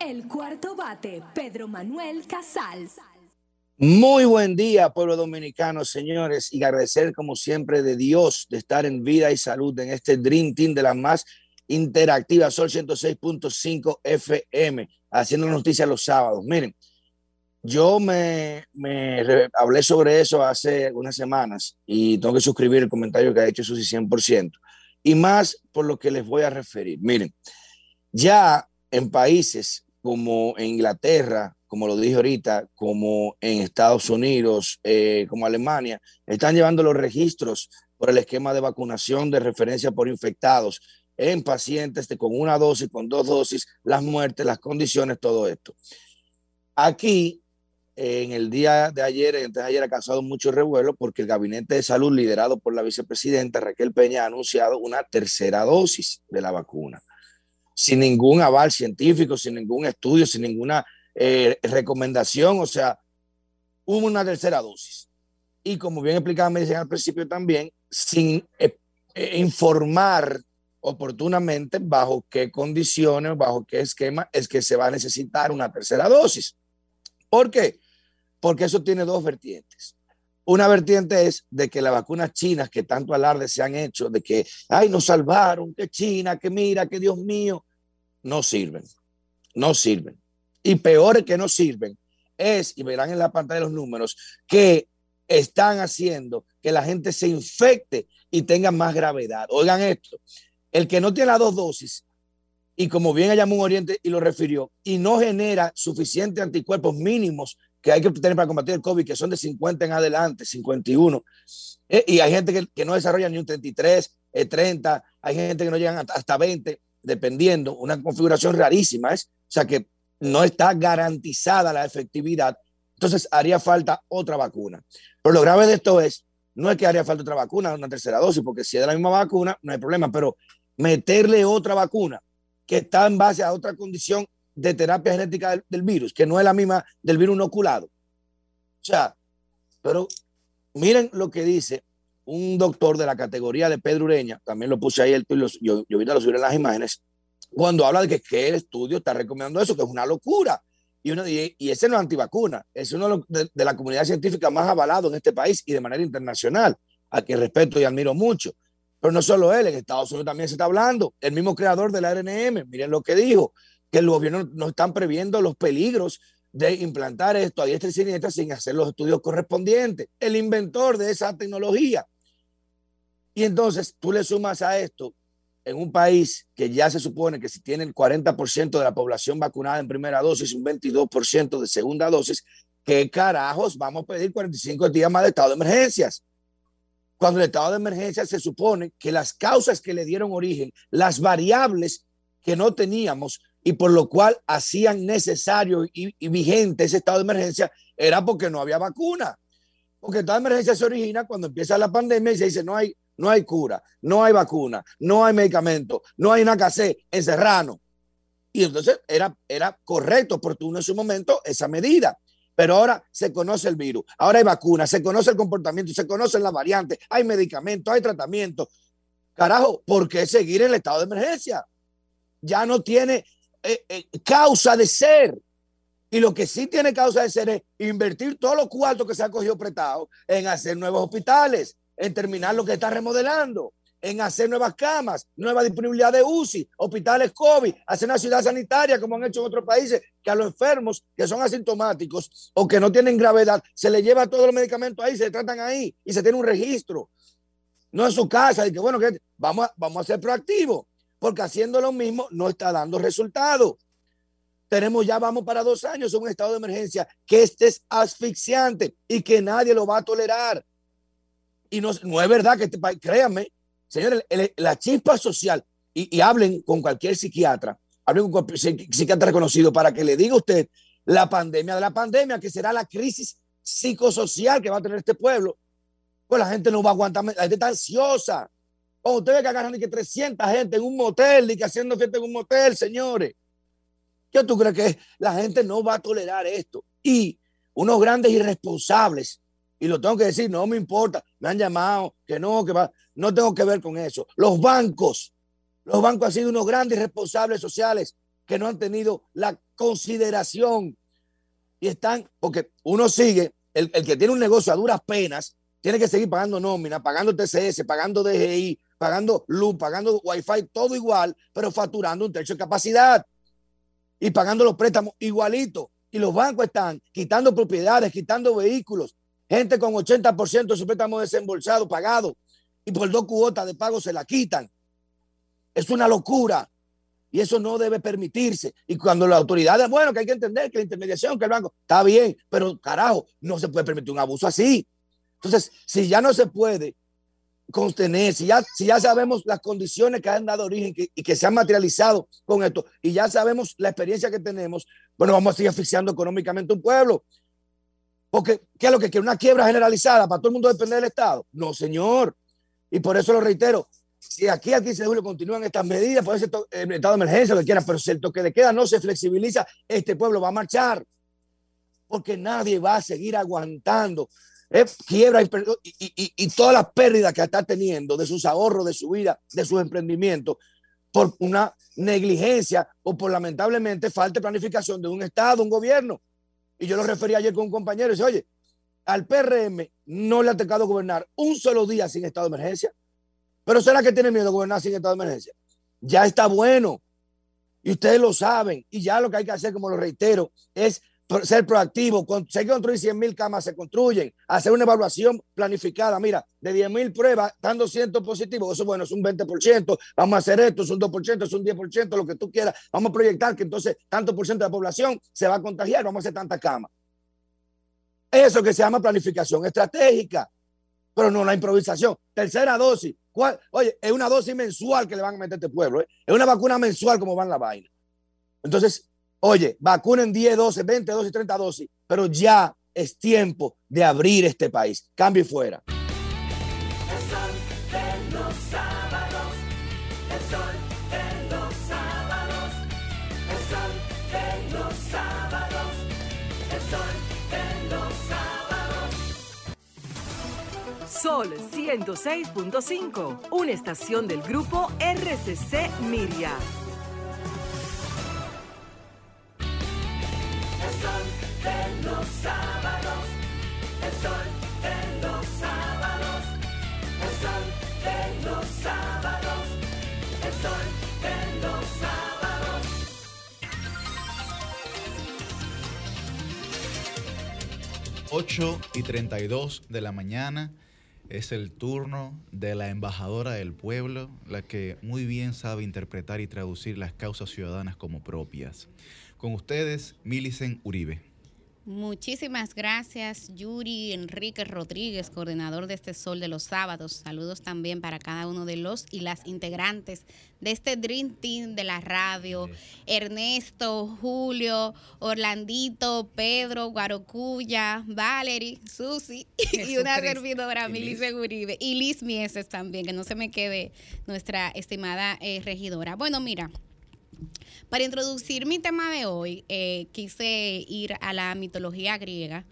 El cuarto bate, Pedro Manuel Casals. Muy buen día, pueblo dominicano, señores, y agradecer como siempre de Dios de estar en vida y salud en este Dream Team de las más interactivas, Sol 106.5 FM, haciendo noticias los sábados. Miren, yo me, me hablé sobre eso hace algunas semanas y tengo que suscribir el comentario que ha hecho Susi 100%, y más por lo que les voy a referir. Miren, ya en países como Inglaterra, como lo dije ahorita, como en Estados Unidos, eh, como Alemania, están llevando los registros por el esquema de vacunación de referencia por infectados en pacientes de- con una dosis, con dos dosis, las muertes, las condiciones, todo esto. Aquí, en el día de ayer, antes de ayer ha causado mucho revuelo porque el Gabinete de Salud, liderado por la vicepresidenta Raquel Peña, ha anunciado una tercera dosis de la vacuna sin ningún aval científico, sin ningún estudio, sin ninguna eh, recomendación, o sea, hubo una tercera dosis. Y como bien explicaba me dicen al principio también, sin eh, eh, informar oportunamente bajo qué condiciones, bajo qué esquema es que se va a necesitar una tercera dosis. ¿Por qué? Porque eso tiene dos vertientes. Una vertiente es de que las vacunas chinas que tanto alarde se han hecho, de que, ay, nos salvaron, que China, que mira, que Dios mío, no sirven, no sirven. Y peor que no sirven es, y verán en la pantalla los números, que están haciendo que la gente se infecte y tenga más gravedad. Oigan esto, el que no tiene las dos dosis, y como bien llamó un Oriente y lo refirió, y no genera suficientes anticuerpos mínimos que hay que tener para combatir el COVID, que son de 50 en adelante, 51. Eh, y hay gente que, que no desarrolla ni un 33, eh, 30, hay gente que no llegan hasta, hasta 20, dependiendo, una configuración rarísima, es, o sea que no está garantizada la efectividad, entonces haría falta otra vacuna. Pero lo grave de esto es, no es que haría falta otra vacuna, una tercera dosis, porque si es de la misma vacuna, no hay problema, pero meterle otra vacuna que está en base a otra condición de terapia genética del, virus, que no es la misma del virus inoculado. O sea, pero miren lo que dice un doctor de la categoría de Pedro Ureña, también lo puse ahí, el, yo, yo ahorita lo subí en las imágenes, cuando habla de que, que el estudio está recomendando eso, que es una locura. Y, uno, y, ese no es antivacuna, es uno de, de- la comunidad científica más avalado en este país y de manera internacional, a quien respeto y admiro mucho. Pero no solo él, en Estados Unidos también se está hablando. El mismo creador del RNM, miren lo que dijo, que el gobierno no están previendo los peligros de implantar esto a diestra y siniestra sin hacer los estudios correspondientes. El inventor de esa tecnología. Y entonces tú le sumas a esto en un país que ya se supone que si tiene el 40% de la población vacunada en primera dosis, un 22% de segunda dosis, ¿qué carajos vamos a pedir 45 días más de estado de emergencias? Cuando el estado de emergencia se supone que las causas que le dieron origen, las variables que no teníamos y por lo cual hacían necesario y, vigente ese estado de emergencia, era porque no había vacuna. Porque el estado de emergencia se origina cuando empieza la pandemia y se dice no hay, no hay cura, no hay vacuna, no hay medicamento, no hay una casé en Serrano. Y entonces era, era correcto, oportuno en su momento esa medida. Pero ahora se conoce el virus, ahora hay vacuna, se conoce el comportamiento, se conocen las variantes, hay medicamentos, hay tratamiento. Carajo, ¿por qué seguir en el estado de emergencia? Ya no tiene eh, eh, causa de ser. Y lo que sí tiene causa de ser es invertir todos los cuartos que se han cogido prestados en hacer nuevos hospitales, en terminar lo que está remodelando, en hacer nuevas camas, nueva disponibilidad de UCI, hospitales COVID, hacer una ciudad sanitaria como han hecho en otros países, que a los enfermos que son asintomáticos o que no tienen gravedad, se les lleva todos los medicamentos ahí, se tratan ahí y se tiene un registro. No en su casa, y que bueno, que vamos vamos a ser proactivos, porque haciendo lo mismo no está dando resultados. Tenemos ya, vamos para dos años un estado de emergencia que este es asfixiante y que nadie lo va a tolerar. Y no, es verdad que este país, créanme, Señores, la chispa social, y, y hablen con cualquier psiquiatra, hablen con cualquier psi- psiquiatra reconocido para que le diga a usted la pandemia de la pandemia, que será la crisis psicosocial que va a tener este pueblo. Pues la gente no va a aguantar, la gente está ansiosa. Cuando usted ve que agarran que 300 gente en un motel, y que haciendo fiesta en un motel, señores. ¿Qué tú crees que es? La gente no va a tolerar esto? Y unos grandes irresponsables, y lo tengo que decir, no me importa, me han llamado, que no, que va, no tengo que ver con eso. Los bancos, los bancos han sido unos grandes responsables sociales que no han tenido la consideración y están, porque uno sigue, el, el que tiene un negocio a duras penas, tiene que seguir pagando nómina, pagando TCS, pagando DGI, pagando luz, pagando wifi, todo igual, pero facturando un techo de capacidad y pagando los préstamos igualito. Y los bancos están quitando propiedades, quitando vehículos, gente con 80% de su préstamo desembolsado, pagado, y por dos cuotas de pago se la quitan. Es una locura. Y eso no debe permitirse. Y cuando las autoridades, bueno, que hay que entender que la intermediación, que el banco, está bien, pero carajo, no se puede permitir un abuso así. Entonces, si ya no se puede contener, si ya, si ya sabemos las condiciones que han dado origen y que se han materializado con esto, y ya sabemos la experiencia que tenemos, bueno, vamos a seguir asfixiando económicamente un pueblo. Porque, ¿qué es lo que quiere? ¿Una quiebra generalizada para todo el mundo depender del Estado? No, señor. Y por eso lo reitero, si aquí al 15 de julio continúan estas medidas, puede ser el estado de emergencia, lo que quieran, pero si el toque de queda no se flexibiliza, este pueblo va a marchar. Porque nadie va a seguir aguantando eh, quiebra y, y, y- todas las pérdidas que está teniendo de sus ahorros, de su vida, de sus emprendimientos, por una negligencia o por lamentablemente falta de planificación de un Estado, un gobierno. Y yo lo referí ayer con un compañero y dice, oye, al PRM no le ha tocado gobernar un solo día sin estado de emergencia. Pero ¿será que tiene miedo de gobernar sin estado de emergencia? Ya está bueno. Y ustedes lo saben. Y ya lo que hay que hacer, como lo reitero, es ser proactivo. Que construir 100 mil camas, se construyen. Hacer una evaluación planificada. Mira, de 10 mil pruebas, están 200 positivos. Eso, bueno, es un 20%. Vamos a hacer esto, es un 2%, es un 10%, lo que tú quieras. Vamos a proyectar que entonces tanto por ciento de la población se va a contagiar. Vamos a hacer tantas camas. Eso que se llama planificación estratégica, pero no la improvisación. Tercera dosis. Oye, es una dosis mensual que le van a meter a este pueblo. ¿eh? Es una vacuna mensual como van la vaina. Entonces, oye, vacunen 10 dosis, 20 dosis, 30 dosis, pero ya es tiempo de abrir este país. Cambio y fuera. El sol de los sábados, el sol los sábados, el sol los sábados, el sol los sábados. Sol 106.5, una estación del grupo RCC Miria. sol de los sábados, el sol de los sábados, el sol de los sábados, el sol de los sábados. Ocho y treinta y dos de la mañana es el turno de la embajadora del pueblo, la que muy bien sabe interpretar y traducir las causas ciudadanas como propias. Con ustedes, Milicen Uribe. Muchísimas gracias, Yuri Enrique Rodríguez, coordinador de este Sol de los Sábados. Saludos también para cada uno de los y las integrantes de este Dream Team de la radio. Ernesto, Julio, Orlandito, Pedro, Guarocuya, Valerie, Susi y una servidora, Y Mili Liz. Seguribe. Y Liz Mieses también, que no se me quede nuestra estimada eh, regidora. Bueno, mira. Para introducir mi tema de hoy, eh, quise ir a la mitología griega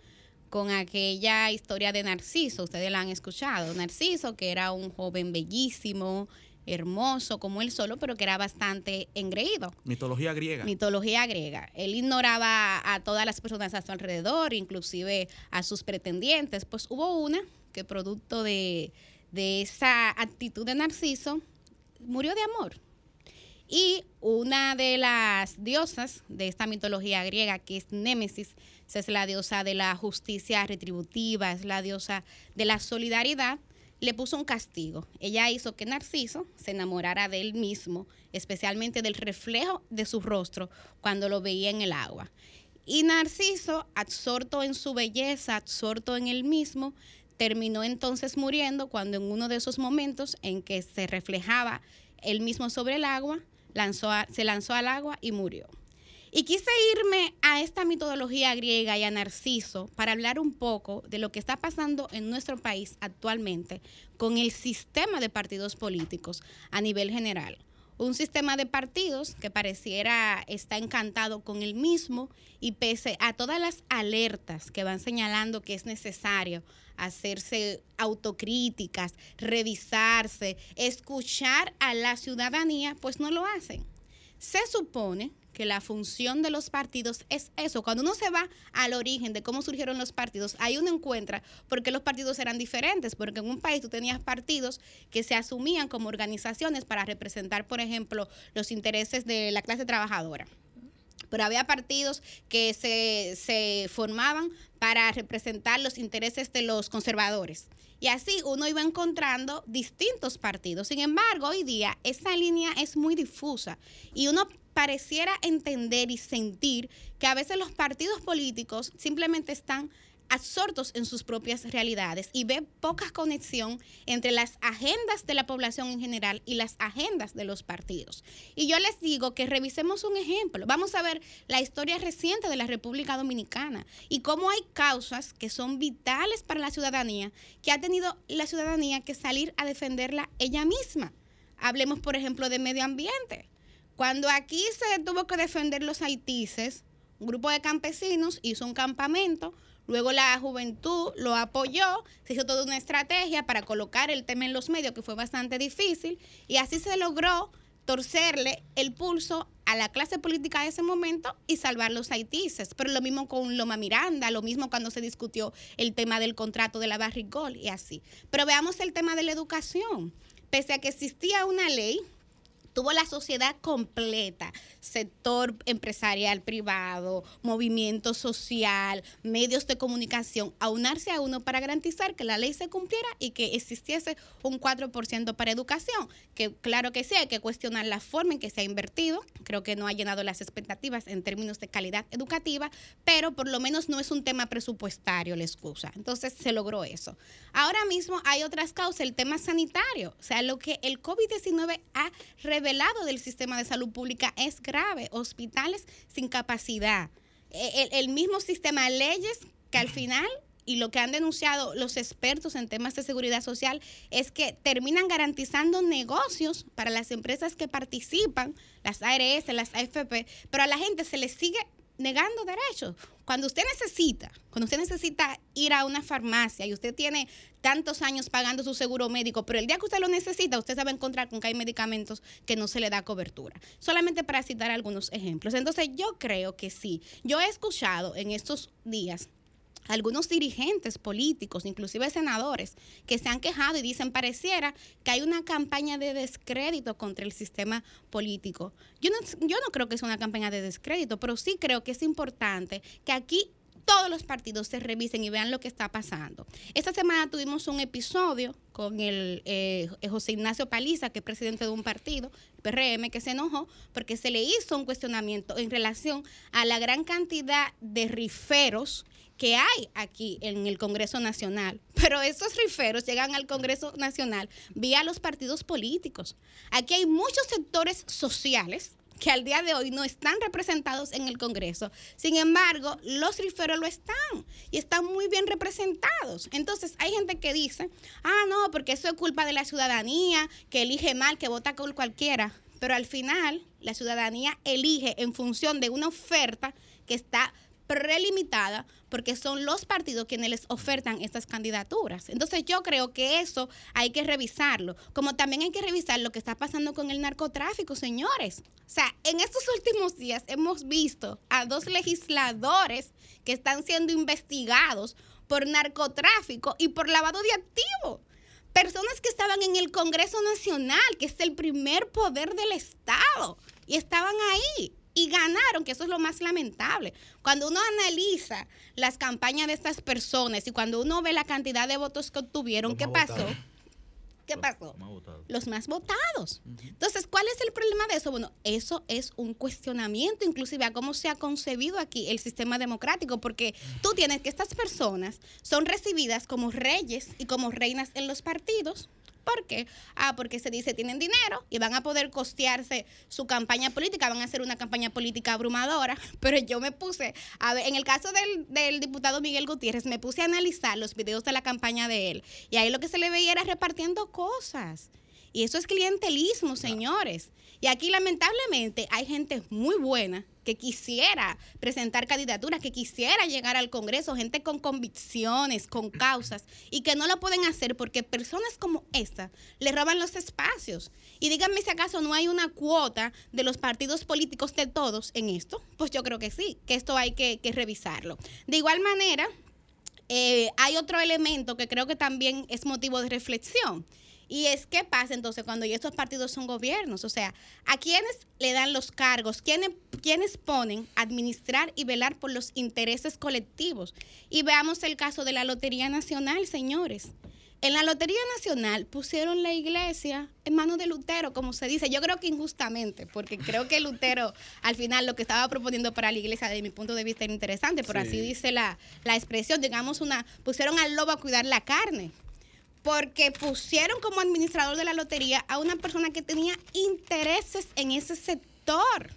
con aquella historia de Narciso. Ustedes la han escuchado. Narciso, que era un joven bellísimo, hermoso como él solo, pero que era bastante engreído. Mitología griega. Mitología griega. Él ignoraba a todas las personas a su alrededor, inclusive a sus pretendientes. Pues hubo una que producto de, de esa actitud de Narciso, murió de amor. Y una de las diosas de esta mitología griega, que es Némesis, es la diosa de la justicia retributiva, es la diosa de la solidaridad, le puso un castigo. Ella hizo que Narciso se enamorara de él mismo, especialmente del reflejo de su rostro cuando lo veía en el agua. Y Narciso, absorto en su belleza, absorto en él mismo, terminó entonces muriendo cuando en uno de esos momentos en que se reflejaba él mismo sobre el agua, lanzó se lanzó al agua y murió. Y quise irme a esta mitología griega y a Narciso para hablar un poco de lo que está pasando en nuestro país actualmente con el sistema de partidos políticos a nivel general. Un sistema de partidos que pareciera está encantado con el mismo y pese a todas las alertas que van señalando que es necesario hacerse autocríticas, revisarse, escuchar a la ciudadanía, pues no lo hacen. Se supone que la función de los partidos es eso. Cuando uno se va al origen de cómo surgieron los partidos, ahí uno encuentra por qué los partidos eran diferentes, porque en un país tú tenías partidos que se asumían como organizaciones para representar, por ejemplo, los intereses de la clase trabajadora pero había partidos que se, se formaban para representar los intereses de los conservadores. Y así uno iba encontrando distintos partidos. Sin embargo, hoy día esa línea es muy difusa y uno pareciera entender y sentir que a veces los partidos políticos simplemente están absortos en sus propias realidades y ve poca conexión entre las agendas de la población en general y las agendas de los partidos. Y yo les digo que revisemos un ejemplo. Vamos a ver la historia reciente de la República Dominicana y cómo hay causas que son vitales para la ciudadanía, que ha tenido la ciudadanía que salir a defenderla ella misma. Hablemos, por ejemplo, de medio ambiente. Cuando aquí se tuvo que defender los haitises, un grupo de campesinos hizo un campamento, luego la juventud lo apoyó, se hizo toda una estrategia para colocar el tema en los medios, que fue bastante difícil, y así se logró torcerle el pulso a la clase política de ese momento y salvar los haitises. Pero lo mismo con Loma Miranda, lo mismo cuando se discutió el tema del contrato de la Barrigol y así. Pero veamos el tema de la educación. Pese a que existía una ley, tuvo la sociedad completa, sector empresarial privado, movimiento social, medios de comunicación, aunarse a uno para garantizar que la ley se cumpliera y que existiese un 4% para educación, que claro que sí, hay que cuestionar la forma en que se ha invertido, creo que no ha llenado las expectativas en términos de calidad educativa, pero por lo menos no es un tema presupuestario la excusa. Entonces se logró eso. Ahora mismo hay otras causas, el tema sanitario, o sea, lo que el COVID-19 ha revelado del sistema de salud pública es grave, hospitales sin capacidad, E- el, el mismo sistema de leyes que al final y lo que han denunciado los expertos en temas de seguridad social es que terminan garantizando negocios para las empresas que participan, las ARS, las AFP, pero a la gente se les sigue negando derechos. Cuando usted necesita, cuando usted necesita ir a una farmacia y usted tiene tantos años pagando su seguro médico, pero el día que usted lo necesita, usted se va a encontrar con que hay medicamentos que no se le da cobertura. Solamente para citar algunos ejemplos. Entonces yo creo que sí. Yo he escuchado en estos días algunos dirigentes políticos, inclusive senadores, que se han quejado y dicen, pareciera que hay una campaña de descrédito contra el sistema político. Yo no, yo no creo que sea una campaña de descrédito, pero sí creo que es importante que aquí todos los partidos se revisen y vean lo que está pasando. Esta semana tuvimos un episodio con el eh, José Ignacio Paliza, que es presidente de un partido, PRM, que se enojó porque se le hizo un cuestionamiento en relación a la gran cantidad de riferos que hay aquí en el Congreso Nacional. Pero esos riferos llegan al Congreso Nacional vía los partidos políticos. Aquí hay muchos sectores sociales que al día de hoy no están representados en el Congreso. Sin embargo, los riferos lo están y están muy bien representados. Entonces, hay gente que dice, ah, no, porque eso es culpa de la ciudadanía, que elige mal, que vota con cualquiera. Pero al final, la ciudadanía elige en función de una oferta que está prelimitada porque son los partidos quienes les ofertan estas candidaturas. Entonces yo creo que eso hay que revisarlo, como también hay que revisar lo que está pasando con el narcotráfico, señores. O sea, en estos últimos días hemos visto a dos legisladores que están siendo investigados por narcotráfico y por lavado de activos. Personas que estaban en el Congreso Nacional, que es el primer poder del Estado, y estaban ahí y ganaron, que eso es lo más lamentable. Cuando uno analiza las campañas de estas personas y cuando uno ve la cantidad de votos que obtuvieron, ¿qué pasó? ¿Qué pasó? Los más votados. Entonces, ¿cuál es el problema de eso? Bueno, eso es un cuestionamiento inclusive a cómo se ha concebido aquí el sistema democrático, porque tú tienes que estas personas son recibidas como reyes y como reinas en los partidos, ¿Por qué? Ah, porque se dice tienen dinero y van a poder costearse su campaña política, van a hacer una campaña política abrumadora. Pero yo me puse, a ver, en el caso del, del diputado Miguel Gutiérrez, me puse a analizar los videos de la campaña de él. Y ahí lo que se le veía era repartiendo cosas. Y eso es clientelismo, señores. Y aquí lamentablemente hay gente muy buena que quisiera presentar candidaturas, que quisiera llegar al Congreso, gente con convicciones, con causas, y que no lo pueden hacer porque personas como esta le roban los espacios. Y díganme si acaso no hay una cuota de los partidos políticos de todos en esto. Pues yo creo que sí, que esto hay que, revisarlo. De igual manera, eh, hay otro elemento que creo que también es motivo de reflexión. Y es qué pasa entonces cuando ya estos partidos son gobiernos. O sea, ¿a quiénes le dan los cargos? ¿Quiénes, quiénes ponen a administrar y velar por los intereses colectivos? Y veamos el caso de la Lotería Nacional, señores. En la Lotería Nacional pusieron la iglesia en manos de Lutero, como se dice. Yo creo que injustamente, porque creo que Lutero al final lo que estaba proponiendo para la iglesia, desde mi punto de vista, era interesante, pero Sí. así dice la, la expresión, digamos, una, pusieron al lobo a cuidar la carne porque pusieron como administrador de la lotería a una persona que tenía intereses en ese sector.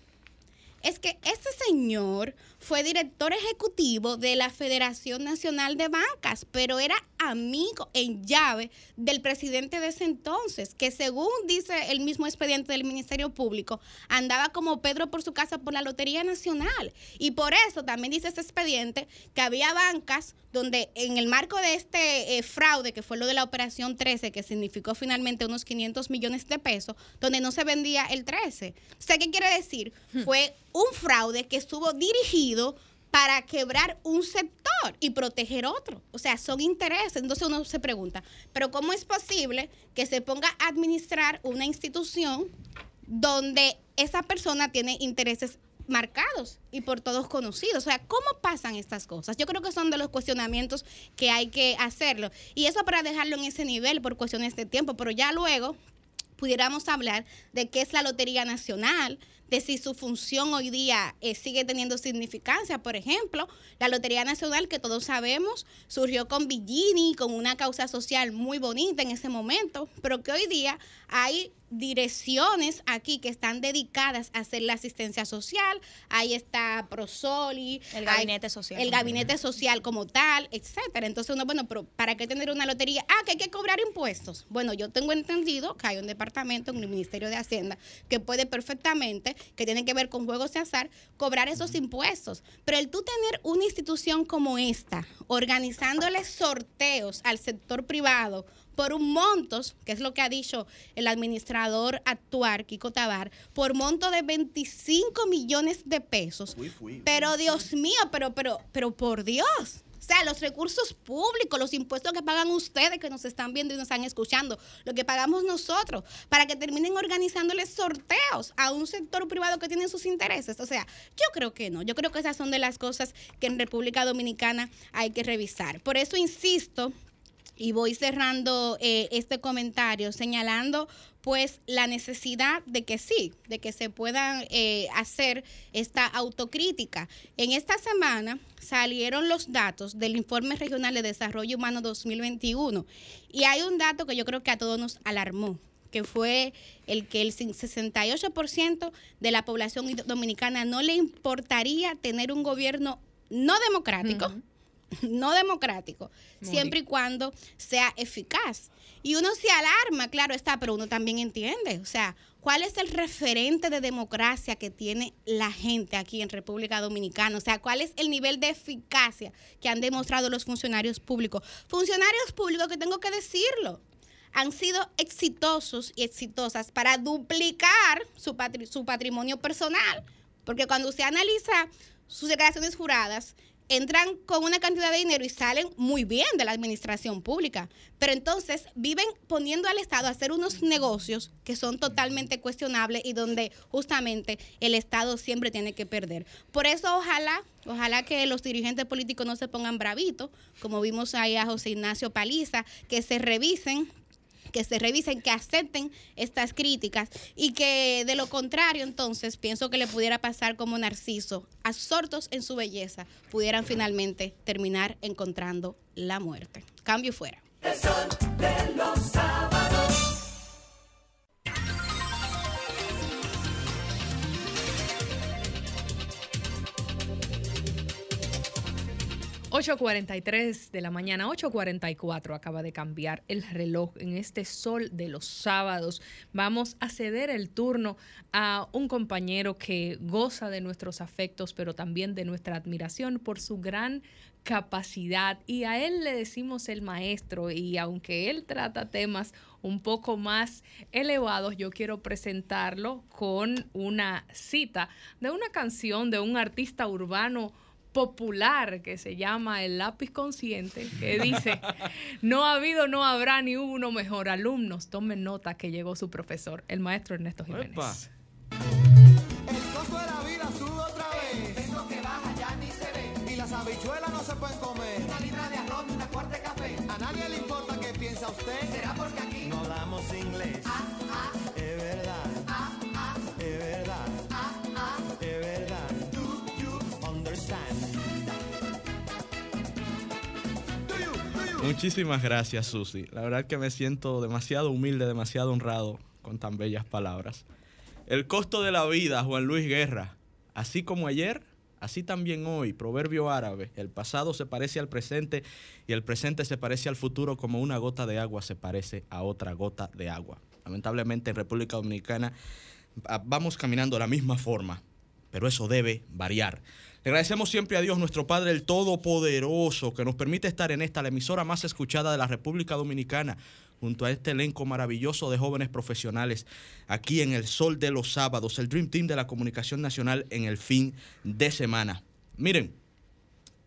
Es que este señor fue director ejecutivo de la Federación Nacional de Bancas, pero era amigo en llave del presidente de ese entonces, que según dice el mismo expediente del Ministerio Público, andaba como Pedro por su casa por la Lotería Nacional. Y por eso también dice ese expediente que había bancas donde en el marco de este eh, fraude, que fue lo de la Operación 13, que significó finalmente unos 500 millones de pesos, donde no se vendía el 13. O sea, ¿qué quiere decir? Fue un fraude que estuvo dirigido para quebrar un sector y proteger otro. O sea, son intereses. Entonces uno se pregunta, pero ¿cómo es posible que se ponga a administrar una institución donde esa persona tiene intereses marcados y por todos conocidos. O sea, ¿cómo pasan estas cosas? Yo creo que son de los cuestionamientos que hay que hacerlo. Y eso para dejarlo en ese nivel por cuestiones de tiempo, pero ya luego pudiéramos hablar de qué es la Lotería Nacional, de si su función hoy día eh, sigue teniendo significancia. Por ejemplo, la Lotería Nacional, que todos sabemos, surgió con Villini, con una causa social muy bonita en ese momento, pero que hoy día hay direcciones aquí que están dedicadas a hacer la asistencia social. Ahí está Prosoli, El gabinete social. El gabinete social como tal, etcétera. Entonces uno, bueno, pero ¿para qué tener una lotería? Ah, que hay que cobrar impuestos. Bueno, yo tengo entendido que hay un departamento en el Ministerio de Hacienda que puede perfectamente, que tiene que ver con juegos de azar, cobrar esos impuestos. Pero el tú tener una institución como esta, organizándole sorteos al sector privado, por un montos, que es lo que ha dicho el administrador actual, Kiko Tabar, por monto de 25 millones de pesos. Pero Dios mío, pero, pero, pero por Dios. Sea, los recursos públicos, los impuestos que pagan ustedes que nos están viendo y nos están escuchando, lo que pagamos nosotros, para que terminen organizándoles sorteos a un sector privado que tiene sus intereses. O sea, yo creo que no. Yo creo que esas son de las cosas que en República Dominicana hay que revisar. Por eso insisto y voy cerrando eh, este comentario señalando pues la necesidad de que sí, de que se pueda eh, hacer esta autocrítica. En esta semana salieron los datos del Informe Regional de Desarrollo Humano 2021 y hay un dato que yo creo que a todos nos alarmó que fue el que el 68% de la población dominicana no le importaría tener un gobierno no democrático, no democrático, siempre y cuando sea eficaz. Y uno se alarma, claro está, pero uno también entiende, o sea, ¿cuál es el referente de democracia que tiene la gente aquí en República Dominicana? O sea, ¿cuál es el nivel de eficacia que han demostrado los funcionarios públicos? Funcionarios públicos que tengo que decirlo, han sido exitosos y exitosas para duplicar su, su patrimonio personal, porque cuando usted analiza sus declaraciones juradas, entran con una cantidad de dinero y salen muy bien de la administración pública, pero entonces viven poniendo al Estado a hacer unos negocios que son totalmente cuestionables y donde justamente el Estado siempre tiene que perder. Por eso ojalá, ojalá que los dirigentes políticos no se pongan bravitos, como vimos ahí a José Ignacio Paliza, que se revisen que se revisen, que acepten estas críticas y que de lo contrario entonces pienso que le pudiera pasar como Narciso, absortos en su belleza, pudieran finalmente terminar encontrando la muerte. Cambio fuera. El sol de los. 8.43 de la mañana, 8.44 acaba de cambiar el reloj en este sol de los sábados. Vamos a ceder el turno a un compañero que goza de nuestros afectos, pero también de nuestra admiración por su gran capacidad y a él le decimos el maestro y aunque él trata temas un poco más elevados, yo quiero presentarlo con una cita de una canción de un artista urbano popular que se llama El lápiz consciente, que dice, no ha habido, no habrá ni hubo uno mejor. Alumnos, tomen nota que llegó su profesor, el maestro Ernesto Jiménez. El costo de la vida sube otra vez. Eso que baja ya ni se ve. Y las habichuelas no se pueden comer. Una libra de arroz y una cuarta de café. A nadie le importa qué piensa usted. Muchísimas gracias, Susi. La verdad que me siento demasiado humilde, demasiado honrado con tan bellas palabras. El costo de la vida, Juan Luis Guerra. Así como ayer, así también hoy. Proverbio árabe. El pasado se parece al presente y el presente se parece al futuro como una gota de agua se parece a otra gota de agua. Lamentablemente en República Dominicana ah, vamos caminando de la misma forma, pero eso debe variar. Le agradecemos siempre a Dios, nuestro Padre, el Todopoderoso, que nos permite estar en esta, la emisora más escuchada de la República Dominicana, junto a este elenco maravilloso de jóvenes profesionales, aquí en el Sol de los Sábados, el Dream Team de la Comunicación Nacional en el fin de semana. Miren,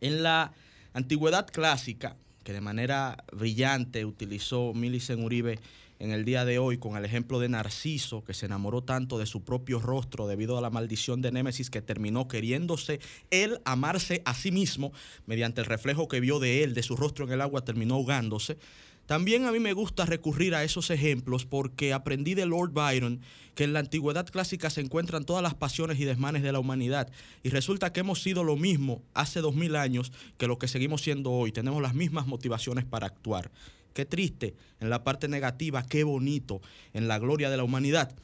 en la antigüedad clásica, que de manera brillante utilizó Milicen Uribe en el día de hoy con el ejemplo de Narciso, que se enamoró tanto de su propio rostro debido a la maldición de Némesis que terminó queriéndose él amarse a sí mismo mediante el reflejo que vio de él, de su rostro en el agua, terminó ahogándose. También a mí me gusta recurrir a esos ejemplos porque aprendí de Lord Byron que en la antigüedad clásica se encuentran todas las pasiones y desmanes de la humanidad y resulta que hemos sido lo mismo hace dos mil años que lo que seguimos siendo hoy. Tenemos las mismas motivaciones para actuar. Qué triste en la parte negativa, qué bonito en la gloria de la humanidad.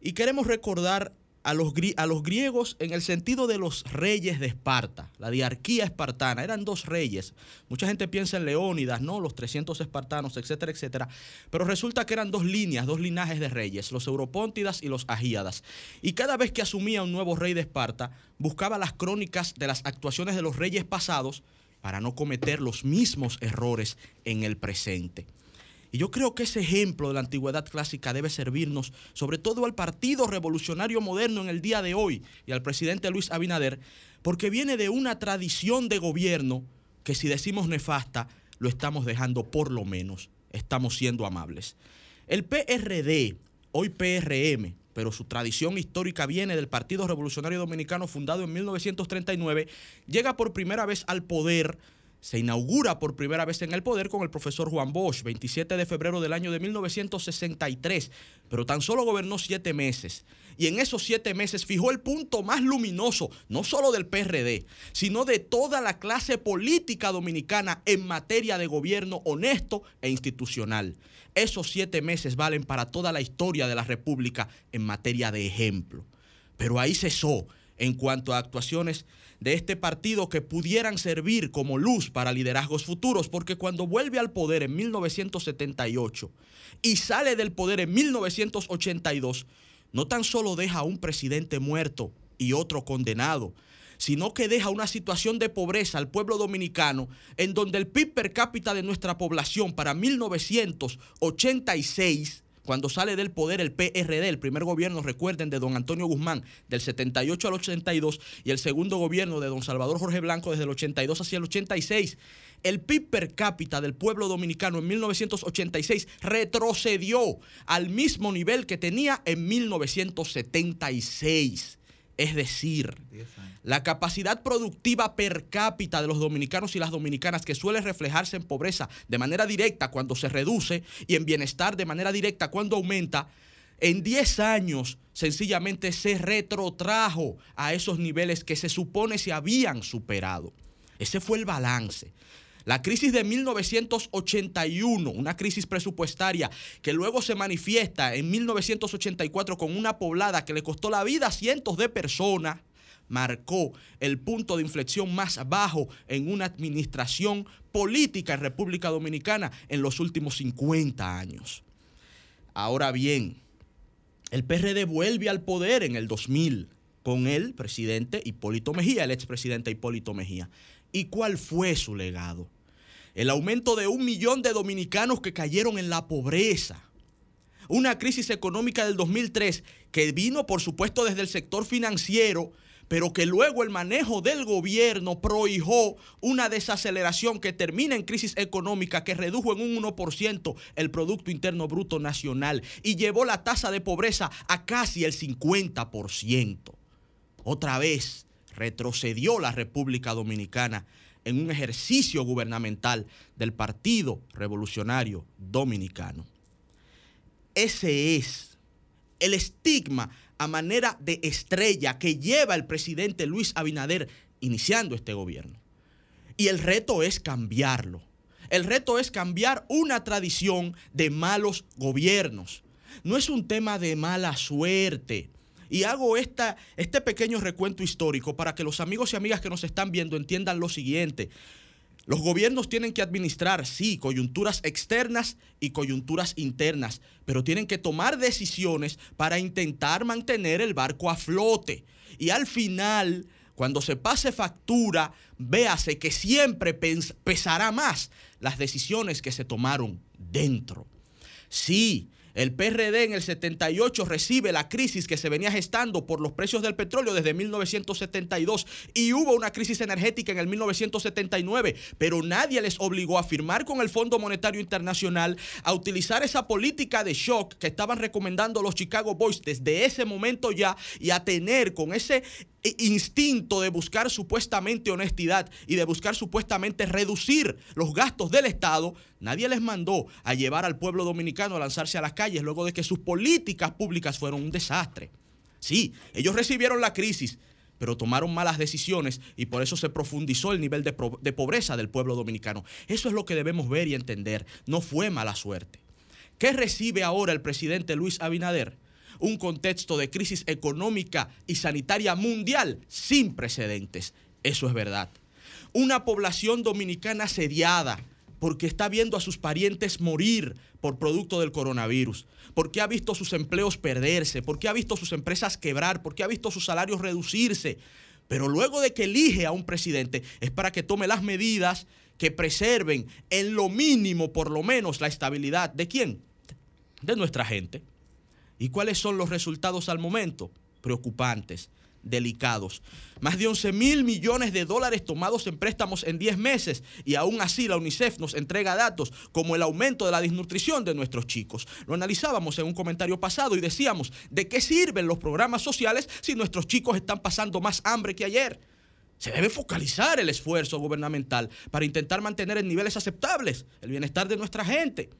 Y queremos recordar a los, griegos en el sentido de los reyes de Esparta, la diarquía espartana. Eran dos reyes. Mucha gente piensa en Leónidas, ¿no? Los 300 espartanos, etcétera, etcétera. Pero resulta que eran dos líneas, dos linajes de reyes, los Europóntidas y los Agíadas. Y cada vez que asumía un nuevo rey de Esparta, buscaba las crónicas de las actuaciones de los reyes pasados para no cometer los mismos errores en el presente. Y yo creo que ese ejemplo de la antigüedad clásica debe servirnos sobre todo al Partido Revolucionario Moderno en el día de hoy y al presidente Luis Abinader, porque viene de una tradición de gobierno que si decimos nefasta, lo estamos dejando por lo menos, estamos siendo amables. El PRD, hoy PRM, pero su tradición histórica viene del Partido Revolucionario Dominicano fundado en 1939, llega por primera vez al poder se inaugura por primera vez en el poder con el profesor Juan Bosch, 27 de febrero del año de 1963, pero tan solo gobernó siete meses. Y en esos siete meses fijó el punto más luminoso, no solo del PRD, sino de toda la clase política dominicana en materia de gobierno honesto e institucional. Esos siete meses valen para toda la historia de la República en materia de ejemplo. Pero ahí cesó en cuanto a actuaciones de este partido que pudieran servir como luz para liderazgos futuros, porque cuando vuelve al poder en 1978 y sale del poder en 1982, no tan solo deja a un presidente muerto y otro condenado, sino que deja una situación de pobreza al pueblo dominicano en donde el PIB per cápita de nuestra población para 1986 cuando sale del poder el PRD, el primer gobierno, recuerden, de don Antonio Guzmán, del 78 al 82, y el segundo gobierno de don Salvador Jorge Blanco desde el 82 hacia el 86. El PIB per cápita del pueblo dominicano en 1986 retrocedió al mismo nivel que tenía en 1976. Es decir, la capacidad productiva per cápita de los dominicanos y las dominicanas que suele reflejarse en pobreza de manera directa cuando se reduce y en bienestar de manera directa cuando aumenta, en 10 años sencillamente se retrotrajo a esos niveles que se supone se habían superado. Ese fue el balance. La crisis de 1981, una crisis presupuestaria que luego se manifiesta en 1984 con una poblada que le costó la vida a cientos de personas, marcó el punto de inflexión más bajo en una administración política en República Dominicana en los últimos 50 años. Ahora bien, el PRD vuelve al poder en el 2000 con el presidente Hipólito Mejía, el expresidente Hipólito Mejía. ¿Y cuál fue su legado? El aumento de un millón de dominicanos que cayeron en la pobreza. Una crisis económica del 2003 que vino, por supuesto, desde el sector financiero, pero que luego el manejo del gobierno prohijó una desaceleración que termina en crisis económica que redujo en un 1% el Producto Interno Bruto Nacional y llevó la tasa de pobreza a casi el 50%. Otra vez retrocedió la República Dominicana en un ejercicio gubernamental del Partido Revolucionario Dominicano. Ese es el estigma a manera de estrella que lleva el presidente Luis Abinader iniciando este gobierno. Y el reto es cambiarlo. El reto es cambiar una tradición de malos gobiernos. No es un tema de mala suerte. Y hago esta, este pequeño recuento histórico para que los amigos y amigas que nos están viendo entiendan lo siguiente. Los gobiernos tienen que administrar, sí, coyunturas externas y coyunturas internas, pero tienen que tomar decisiones para intentar mantener el barco a flote. Y al final, cuando se pase factura, véase que siempre pesará más las decisiones que se tomaron dentro. Sí, el PRD en el 78 recibe la crisis que se venía gestando por los precios del petróleo desde 1972 y hubo una crisis energética en el 1979, pero nadie les obligó a firmar con el Fondo Monetario Internacional a utilizar esa política de shock que estaban recomendando los Chicago Boys desde ese momento ya y a tener con ese instinto de buscar supuestamente honestidad y de buscar supuestamente reducir los gastos del Estado, nadie les mandó a llevar al pueblo dominicano a lanzarse a las calles luego de que sus políticas públicas fueron un desastre. Sí, ellos recibieron la crisis, pero tomaron malas decisiones y por eso se profundizó el nivel de, de pobreza del pueblo dominicano. Eso es lo que debemos ver y entender. No fue mala suerte. ¿Qué recibe ahora el presidente Luis Abinader? Un contexto de crisis económica y sanitaria mundial sin precedentes. Eso es verdad. Una población dominicana asediada porque está viendo a sus parientes morir por producto del coronavirus, porque ha visto sus empleos perderse, porque ha visto sus empresas quebrar, porque ha visto sus salarios reducirse. Pero luego de que elige a un presidente es para que tome las medidas que preserven en lo mínimo, por lo menos, la estabilidad de quién? De nuestra gente. ¿Y cuáles son los resultados al momento? Preocupantes. delicados. Más de 11 mil millones de dólares tomados en préstamos en 10 meses y aún así la UNICEF nos entrega datos como el aumento de la desnutrición de nuestros chicos. Lo analizábamos en un comentario pasado y decíamos, ¿de qué sirven los programas sociales si nuestros chicos están pasando más hambre que ayer? Se debe focalizar el esfuerzo gubernamental para intentar mantener en niveles aceptables el bienestar de nuestra gente.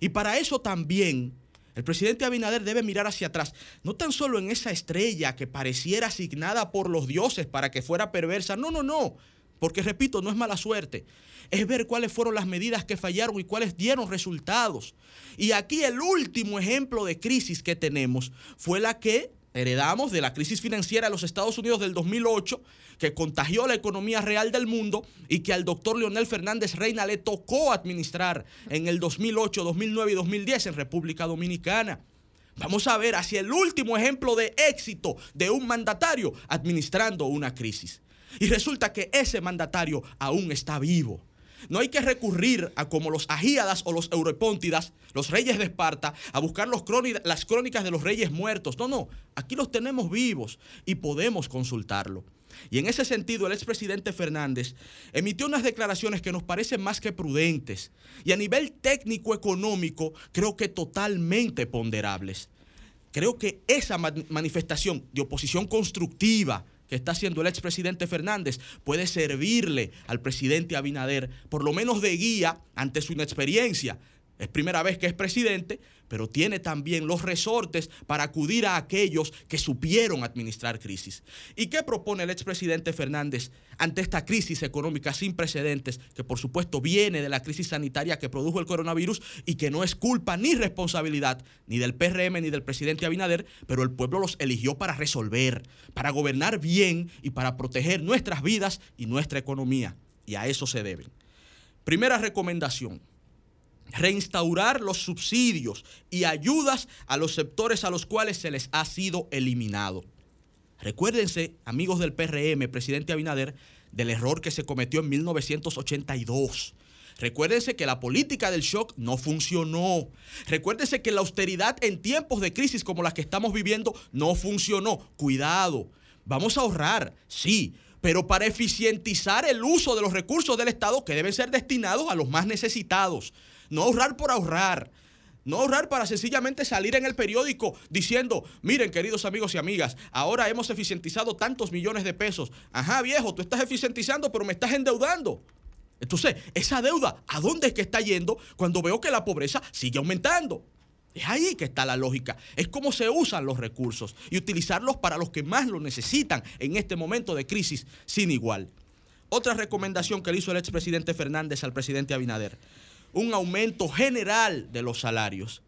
Y para eso también el presidente Abinader debe mirar hacia atrás, no tan solo en esa estrella que pareciera asignada por los dioses para que fuera perversa, no, no, no, porque repito, no es mala suerte, es ver cuáles fueron las medidas que fallaron y cuáles dieron resultados. Y aquí el último ejemplo de crisis que tenemos fue la que heredamos de la crisis financiera de los Estados Unidos del 2008, que contagió la economía real del mundo y que al doctor Leonel Fernández Reina le tocó administrar en el 2008, 2009 y 2010 en República Dominicana. Vamos a ver hacia el último ejemplo de éxito de un mandatario administrando una crisis. Y resulta que ese mandatario aún está vivo. No hay que recurrir a como los Agíadas o los Europóntidas, los reyes de Esparta, a buscar las crónicas de los reyes muertos. No, no, aquí los tenemos vivos y podemos consultarlo. Y en ese sentido, el expresidente Fernández emitió unas declaraciones que nos parecen más que prudentes y a nivel técnico-económico creo que totalmente ponderables. Creo que esa ma- manifestación de oposición constructiva que está haciendo el expresidente Fernández puede servirle al presidente Abinader, por lo menos de guía ante su inexperiencia. Es primera vez que es presidente, pero tiene también los resortes para acudir a aquellos que supieron administrar crisis. ¿Y qué propone el expresidente Fernández ante esta crisis económica sin precedentes, que por supuesto viene de la crisis sanitaria que produjo el coronavirus y que no es culpa ni responsabilidad ni del PRM ni del presidente Abinader, pero el pueblo los eligió para resolver, para gobernar bien y para proteger nuestras vidas y nuestra economía. Y a eso se deben. Primera recomendación reinstaurar los subsidios y ayudas a los sectores a los cuales se les ha sido eliminado. Recuérdense, amigos del PRM, presidente Abinader, del error que se cometió en 1982. Recuérdense que la política del shock no funcionó. Recuérdense que la austeridad en tiempos de crisis como las que estamos viviendo no funcionó. Cuidado, vamos a ahorrar, sí, pero para eficientizar el uso de los recursos del Estado que deben ser destinados a los más necesitados. No ahorrar por ahorrar. No ahorrar para sencillamente salir en el periódico diciendo, miren queridos amigos y amigas, ahora hemos eficientizado tantos millones de pesos. Ajá viejo, tú estás eficientizando pero me estás endeudando. Entonces, esa deuda, ¿a dónde es que está yendo cuando veo que la pobreza sigue aumentando? Es ahí que está la lógica. Es cómo se usan los recursos y utilizarlos para los que más lo necesitan en este momento de crisis sin igual. Otra recomendación que le hizo el expresidente Fernández al presidente Abinader, un aumento general de los salarios.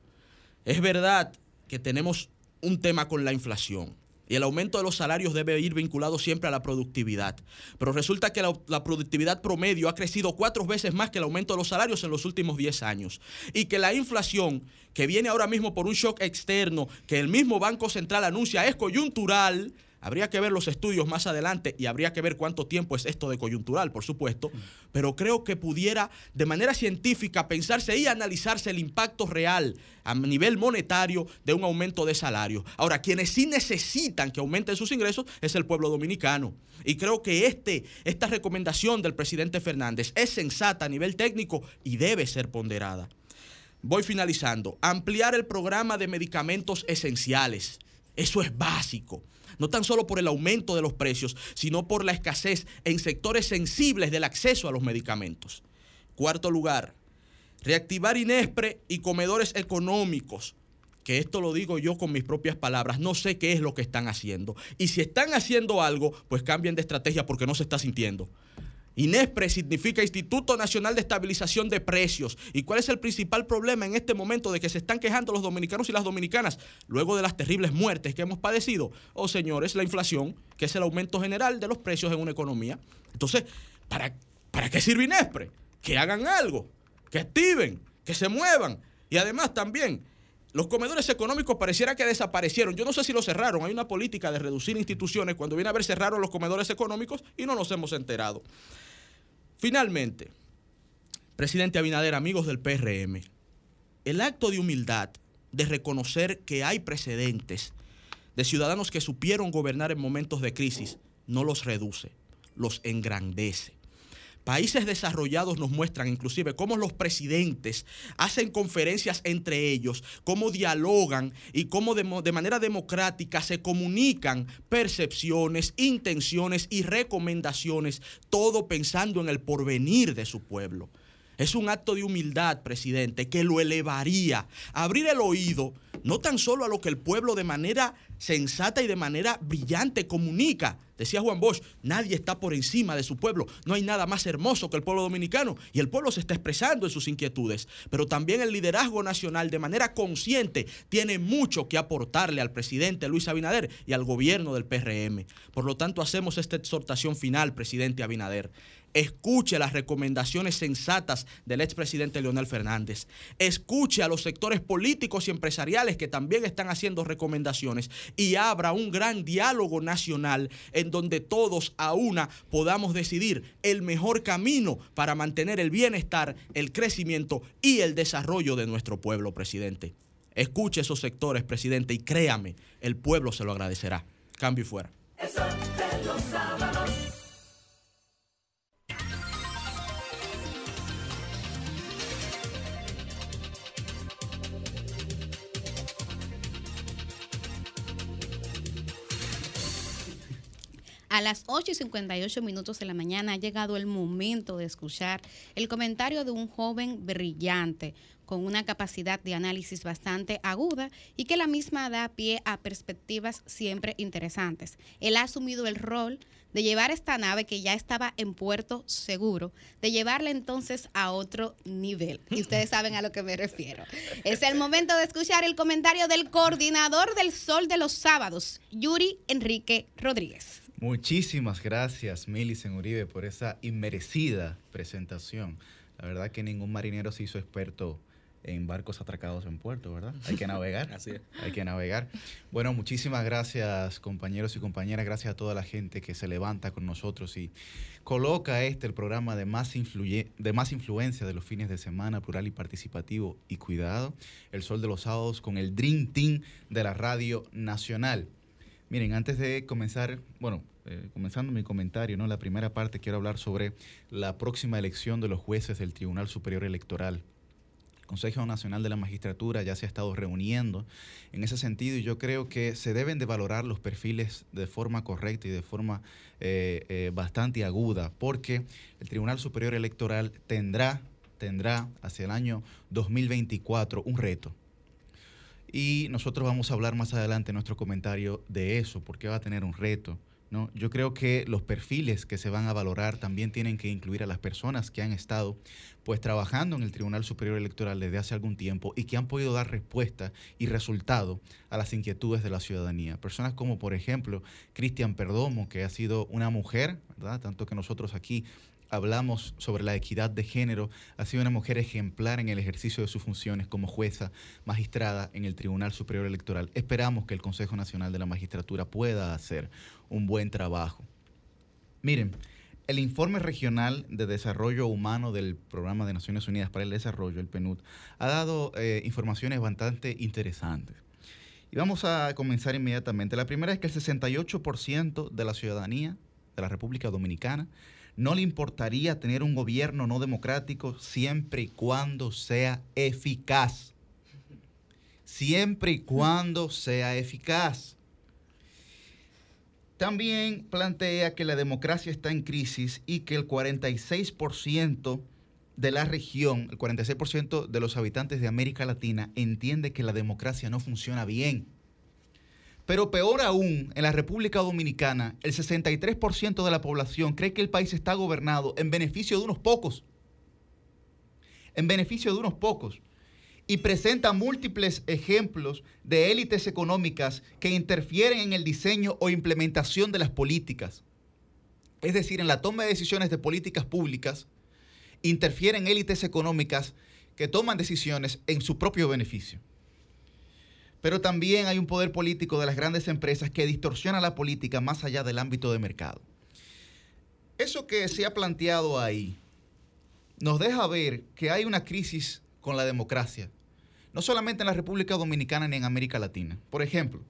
Es verdad que tenemos un tema con la inflación. Y el aumento de los salarios debe ir vinculado siempre a la productividad. Pero resulta que la, la, productividad promedio ha crecido cuatro veces más que el aumento de los salarios en los últimos 10 años. Y que la inflación, que viene ahora mismo por un shock externo, que el mismo Banco Central anuncia es coyuntural, Habría que ver los estudios más adelante y habría que ver cuánto tiempo es esto de coyuntural, por supuesto, pero creo que pudiera de manera científica pensarse y analizarse el impacto real a nivel monetario de un aumento de salario. Ahora, quienes sí necesitan que aumenten sus ingresos es el pueblo dominicano. Y creo que este, esta recomendación del presidente Fernández es sensata a nivel técnico y debe ser ponderada. Voy finalizando. Ampliar el programa de medicamentos esenciales. Eso es básico no tan solo por el aumento de los precios, sino por la escasez en sectores sensibles del acceso a los medicamentos. Cuarto lugar, reactivar INESPRE y comedores económicos, que esto lo digo yo con mis propias palabras, no sé qué es lo que están haciendo. Y si están haciendo algo, pues cambien de estrategia porque no se está sintiendo. INESPRE significa Instituto Nacional de Estabilización de Precios. ¿Y cuál es el principal problema en este momento de que se están quejando los dominicanos y las dominicanas luego de las terribles muertes que hemos padecido? Oh, señores, la inflación, que es el aumento general de los precios en una economía. Entonces, ¿para, para qué sirve INESPRE? Que hagan algo, que activen, que se muevan. Y además también, los comedores económicos pareciera que desaparecieron. Yo no sé si lo cerraron. Hay una política de reducir instituciones. Cuando viene a ver cerraron los comedores económicos y no nos hemos enterado. Finalmente, presidente Abinader, amigos del PRM, el acto de humildad de reconocer que hay precedentes de ciudadanos que supieron gobernar en momentos de crisis, no los reduce, los engrandece. Países desarrollados nos muestran inclusive cómo los presidentes hacen conferencias entre ellos, cómo dialogan y cómo de, de manera democrática se comunican percepciones, intenciones y recomendaciones, todo pensando en el porvenir de su pueblo. Es un acto de humildad, presidente, que lo elevaría. Abrir el oído no tan solo a lo que el pueblo de manera sensata y de manera brillante comunica. Decía Juan Bosch, nadie está por encima de su pueblo. No hay nada más hermoso que el pueblo dominicano. Y el pueblo se está expresando en sus inquietudes. Pero también el liderazgo nacional de manera consciente tiene mucho que aportarle al presidente Luis Abinader y al gobierno del PRM. Por lo tanto, hacemos esta exhortación final, presidente Abinader. Escuche las recomendaciones sensatas del expresidente Leonel Fernández. Escuche a los sectores políticos y empresariales que también están haciendo recomendaciones y abra un gran diálogo nacional en donde todos a una podamos decidir el mejor camino para mantener el bienestar, el crecimiento y el desarrollo de nuestro pueblo, presidente. Escuche esos sectores, presidente, y créame, el pueblo se lo agradecerá. Cambio y fuera. A las 8 y 58 minutos de la mañana ha llegado el momento de escuchar el comentario de un joven brillante con una capacidad de análisis bastante aguda y que la misma da pie a perspectivas siempre interesantes. Él ha asumido el rol de llevar esta nave que ya estaba en puerto seguro, de llevarla entonces a otro nivel. Y ustedes saben a lo que me refiero. Es el momento de escuchar el comentario del coordinador del Sol de los Sábados, Yuri Enrique Rodríguez. Muchísimas gracias, Milicen Uribe, por esa inmerecida presentación. La verdad que ningún marinero se hizo experto en barcos atracados en puerto, ¿verdad? Hay que navegar. Así es. Hay que navegar. Bueno, muchísimas gracias, compañeros y compañeras. Gracias a toda la gente que se levanta con nosotros y coloca este el programa de más, influye- de más influencia de los fines de semana, plural y participativo. Y cuidado, el sol de los sábados con el Dream Team de la Radio Nacional. Miren, antes de comenzar, bueno, eh, comenzando mi comentario, ¿no? La primera parte quiero hablar sobre la próxima elección de los jueces del Tribunal Superior Electoral. El Consejo Nacional de la Magistratura ya se ha estado reuniendo en ese sentido y yo creo que se deben de valorar los perfiles de forma correcta y de forma eh, eh, bastante aguda, porque el Tribunal Superior Electoral tendrá, tendrá hacia el año 2024 un reto. Y nosotros vamos a hablar más adelante en nuestro comentario de eso, porque va a tener un reto. ¿no? Yo creo que los perfiles que se van a valorar también tienen que incluir a las personas que han estado pues trabajando en el Tribunal Superior Electoral desde hace algún tiempo y que han podido dar respuesta y resultado a las inquietudes de la ciudadanía. Personas como por ejemplo Cristian Perdomo, que ha sido una mujer. Tanto que nosotros aquí hablamos sobre la equidad de género, ha sido una mujer ejemplar en el ejercicio de sus funciones como jueza magistrada en el Tribunal Superior Electoral. Esperamos que el Consejo Nacional de la Magistratura pueda hacer un buen trabajo. Miren, el informe regional de desarrollo humano del Programa de Naciones Unidas para el Desarrollo, el PNUD, ha dado eh, informaciones bastante interesantes. Y vamos a comenzar inmediatamente. La primera es que el 68% de la ciudadanía de la República Dominicana no le importaría tener un gobierno no democrático siempre y cuando sea eficaz. Siempre y cuando sea eficaz. También plantea que la democracia está en crisis y que el 46% de la región, el 46% de los habitantes de América Latina entiende que la democracia no funciona bien. Pero peor aún, en la República Dominicana, el 63% de la población cree que el país está gobernado en beneficio de unos pocos. En beneficio de unos pocos. Y presenta múltiples ejemplos de élites económicas que interfieren en el diseño o implementación de las políticas. Es decir, en la toma de decisiones de políticas públicas, interfieren élites económicas que toman decisiones en su propio beneficio. Pero también hay un poder político de las grandes empresas que distorsiona la política más allá del ámbito de mercado. Eso que se ha planteado ahí nos deja ver que hay una crisis con la democracia, no solamente en la República Dominicana ni en América Latina. Por ejemplo,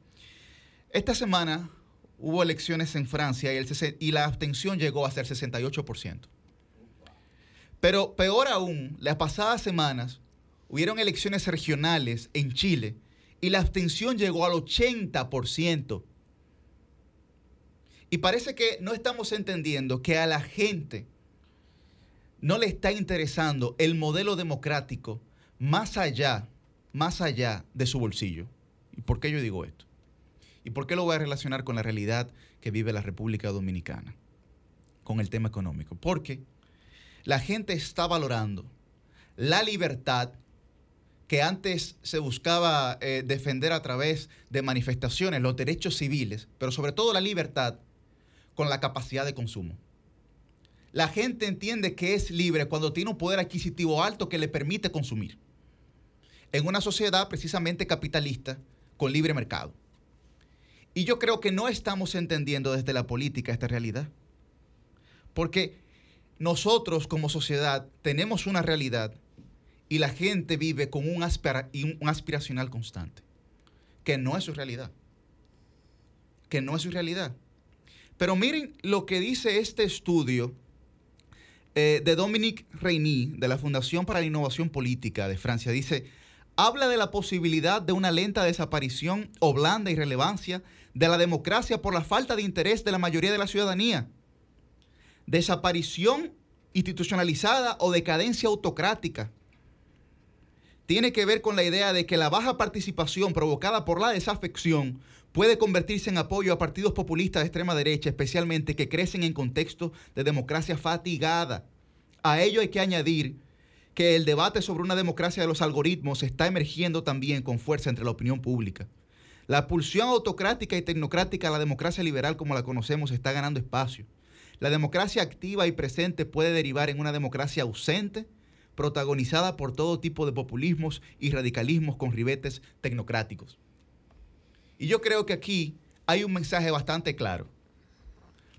Esta semana hubo elecciones en Francia y, el y la abstención llegó a ser 68%. Pero peor aún, las pasadas semanas hubieron elecciones regionales en Chile y la abstención llegó al 80%. Y parece que no estamos entendiendo que a la gente no le está interesando el modelo democrático más allá, más allá de su bolsillo. ¿Y por qué yo digo esto? ¿Y por qué lo voy a relacionar con la realidad que vive la República Dominicana? Con el tema económico. Porque la gente está valorando la libertad que antes se buscaba eh, defender a través de manifestaciones, los derechos civiles, pero sobre todo la libertad con la capacidad de consumo. La gente entiende que es libre cuando tiene un poder adquisitivo alto que le permite consumir. En una sociedad precisamente capitalista con libre mercado. Y yo creo que no estamos entendiendo desde la política esta realidad. Porque nosotros como sociedad tenemos una realidad y la gente vive con un, un- aspiracional constante, que no es su realidad. Que no es su realidad. Pero miren lo que dice este estudio eh, de Dominique Reyny, de la Fundación para la Innovación Política de Francia. Dice, habla de la posibilidad de una lenta desaparición o blanda irrelevancia de la democracia por la falta de interés de la mayoría de la ciudadanía. Desaparición institucionalizada o decadencia autocrática. Tiene que ver con la idea de que la baja participación provocada por la desafección puede convertirse en apoyo a partidos populistas de extrema derecha, especialmente que crecen en contextos de democracia fatigada. A ello hay que añadir que el debate sobre una democracia de los algoritmos está emergiendo también con fuerza entre la opinión pública. La pulsión autocrática y tecnocrática a la democracia liberal como la conocemos está ganando espacio. La democracia activa y presente puede derivar en una democracia ausente, protagonizada por todo tipo de populismos y radicalismos con ribetes tecnocráticos. Y yo creo que aquí hay un mensaje bastante claro.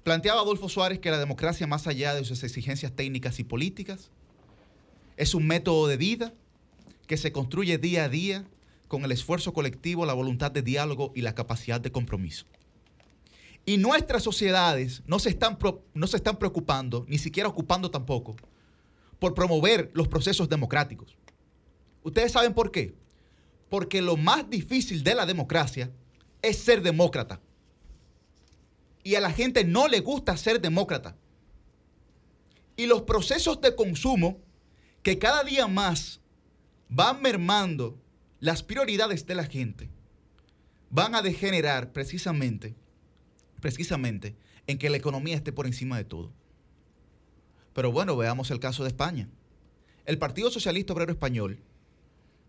Planteaba Adolfo Suárez que la democracia, más allá de sus exigencias técnicas y políticas, es un método de vida que se construye día a día con el esfuerzo colectivo, la voluntad de diálogo y la capacidad de compromiso. Y nuestras sociedades no se están, no se están preocupando, ni siquiera ocupando tampoco, por promover los procesos democráticos. ¿Ustedes saben por qué? Porque lo más difícil de la democracia es ser demócrata. Y a la gente no le gusta ser demócrata. Y los procesos de consumo que cada día más van mermando las prioridades de la gente, van a degenerar precisamente, precisamente en que la economía esté por encima de todo. Pero bueno, veamos el caso de España. El Partido Socialista Obrero Español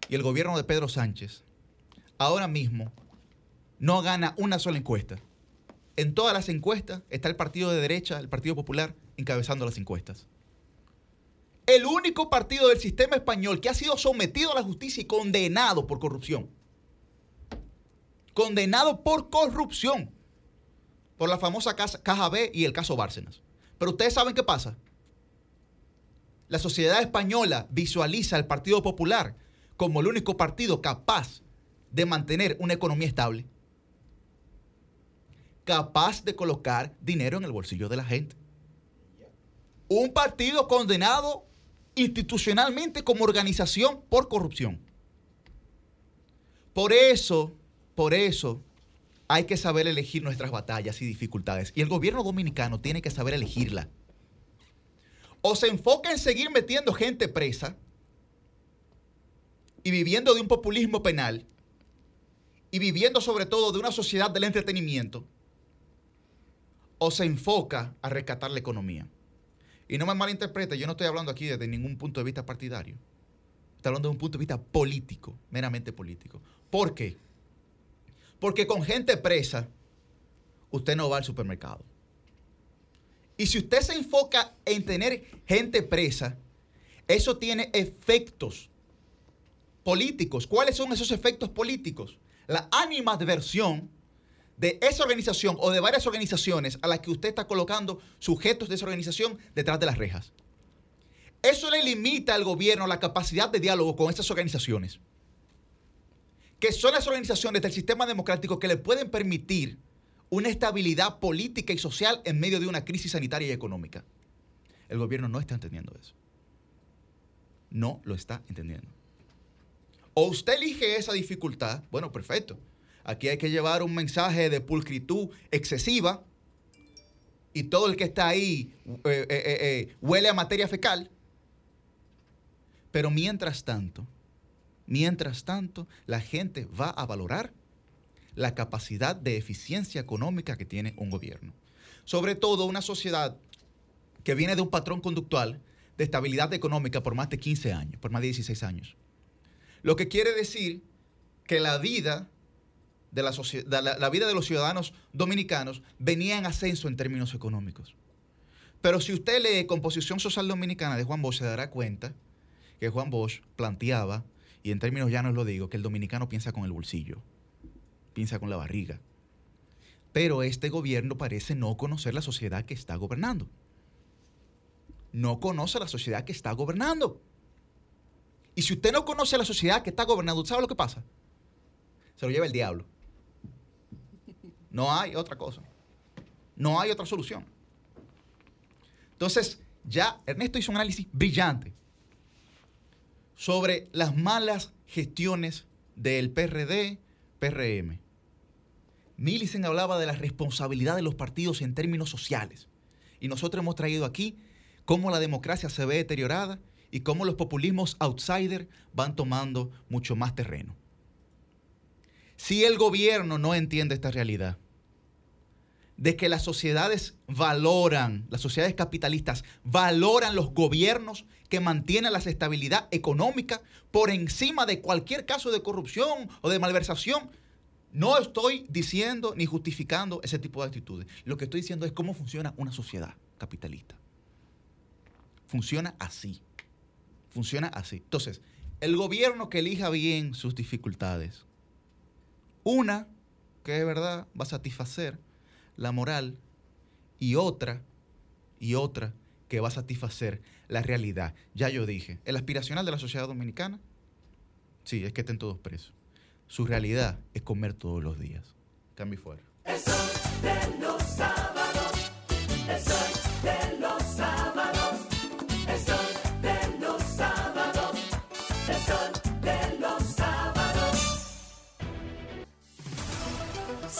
y el gobierno de Pedro Sánchez ahora mismo no gana una sola encuesta. En todas las encuestas está el partido de derecha, el Partido Popular, encabezando las encuestas. El único partido del sistema español que ha sido sometido a la justicia y condenado por corrupción. Condenado por corrupción. Por la famosa Caja B y el caso Bárcenas. Pero ustedes saben qué pasa. La sociedad española visualiza al Partido Popular como el único partido capaz de mantener una economía estable. Capaz de colocar dinero en el bolsillo de la gente. Un partido condenado institucionalmente como organización por corrupción. Por eso, por eso, hay que saber elegir nuestras batallas y dificultades. Y el gobierno dominicano tiene que saber elegirla. O se enfoca en seguir metiendo gente presa y viviendo de un populismo penal y viviendo sobre todo de una sociedad del entretenimiento, o se enfoca a rescatar la economía. Y no me malinterprete, yo no estoy hablando aquí desde ningún punto de vista partidario. Estoy hablando de un punto de vista político, meramente político. ¿Por qué? Porque con gente presa, usted no va al supermercado. Y si usted se enfoca en tener gente presa, eso tiene efectos políticos. ¿Cuáles son esos efectos políticos? La animadversión de esa organización o de varias organizaciones a las que usted está colocando sujetos de esa organización detrás de las rejas. Eso le limita al gobierno la capacidad de diálogo con esas organizaciones. que son las organizaciones del sistema democrático que le pueden permitir una estabilidad política y social en medio de una crisis sanitaria y económica. El gobierno no está entendiendo eso. No lo está entendiendo. O usted elige esa dificultad, bueno, perfecto. Aquí hay que llevar un mensaje de pulcritud excesiva y todo el que está ahí eh, eh, eh, huele a materia fecal. Pero mientras tanto, mientras tanto, la gente va a valorar la capacidad de eficiencia económica que tiene un gobierno. Sobre todo una sociedad que viene de un patrón conductual de estabilidad económica por más de 15 años, por más de 16 años. Lo que quiere decir que la vida de la, la- vida de los ciudadanos dominicanos venía en ascenso en términos económicos. Pero si usted lee Composición Social Dominicana de Juan Bosch, se dará cuenta que Juan Bosch planteaba, y en términos llanos lo digo, que el dominicano piensa con el bolsillo, piensa con la barriga. Pero este gobierno parece no conocer la sociedad que está gobernando. No conoce la sociedad que está gobernando. Y si usted no conoce la sociedad que está gobernando, ¿sabe lo que pasa? Se lo lleva el diablo. No hay otra cosa. No hay otra solución. Entonces, ya Ernesto hizo un análisis brillante sobre las malas gestiones del PRD, PRM. Millicent hablaba de la responsabilidad de los partidos en términos sociales. Y nosotros hemos traído aquí cómo la democracia se ve deteriorada y cómo los populismos outsider van tomando mucho más terreno. Si el gobierno no entiende esta realidad, de que las sociedades valoran, las sociedades capitalistas valoran los gobiernos que mantienen la estabilidad económica por encima de cualquier caso de corrupción o de malversación. No estoy diciendo ni justificando ese tipo de actitudes. Lo que estoy diciendo es cómo funciona una sociedad capitalista. Funciona así. Funciona así. Entonces, el gobierno que elija bien sus dificultades, una que es verdad va a satisfacer la moral y otra y otra que va a satisfacer la realidad. Ya yo dije, el aspiracional de la sociedad dominicana, sí, es que estén todos presos. Su realidad es comer todos los días. Cambio fuera.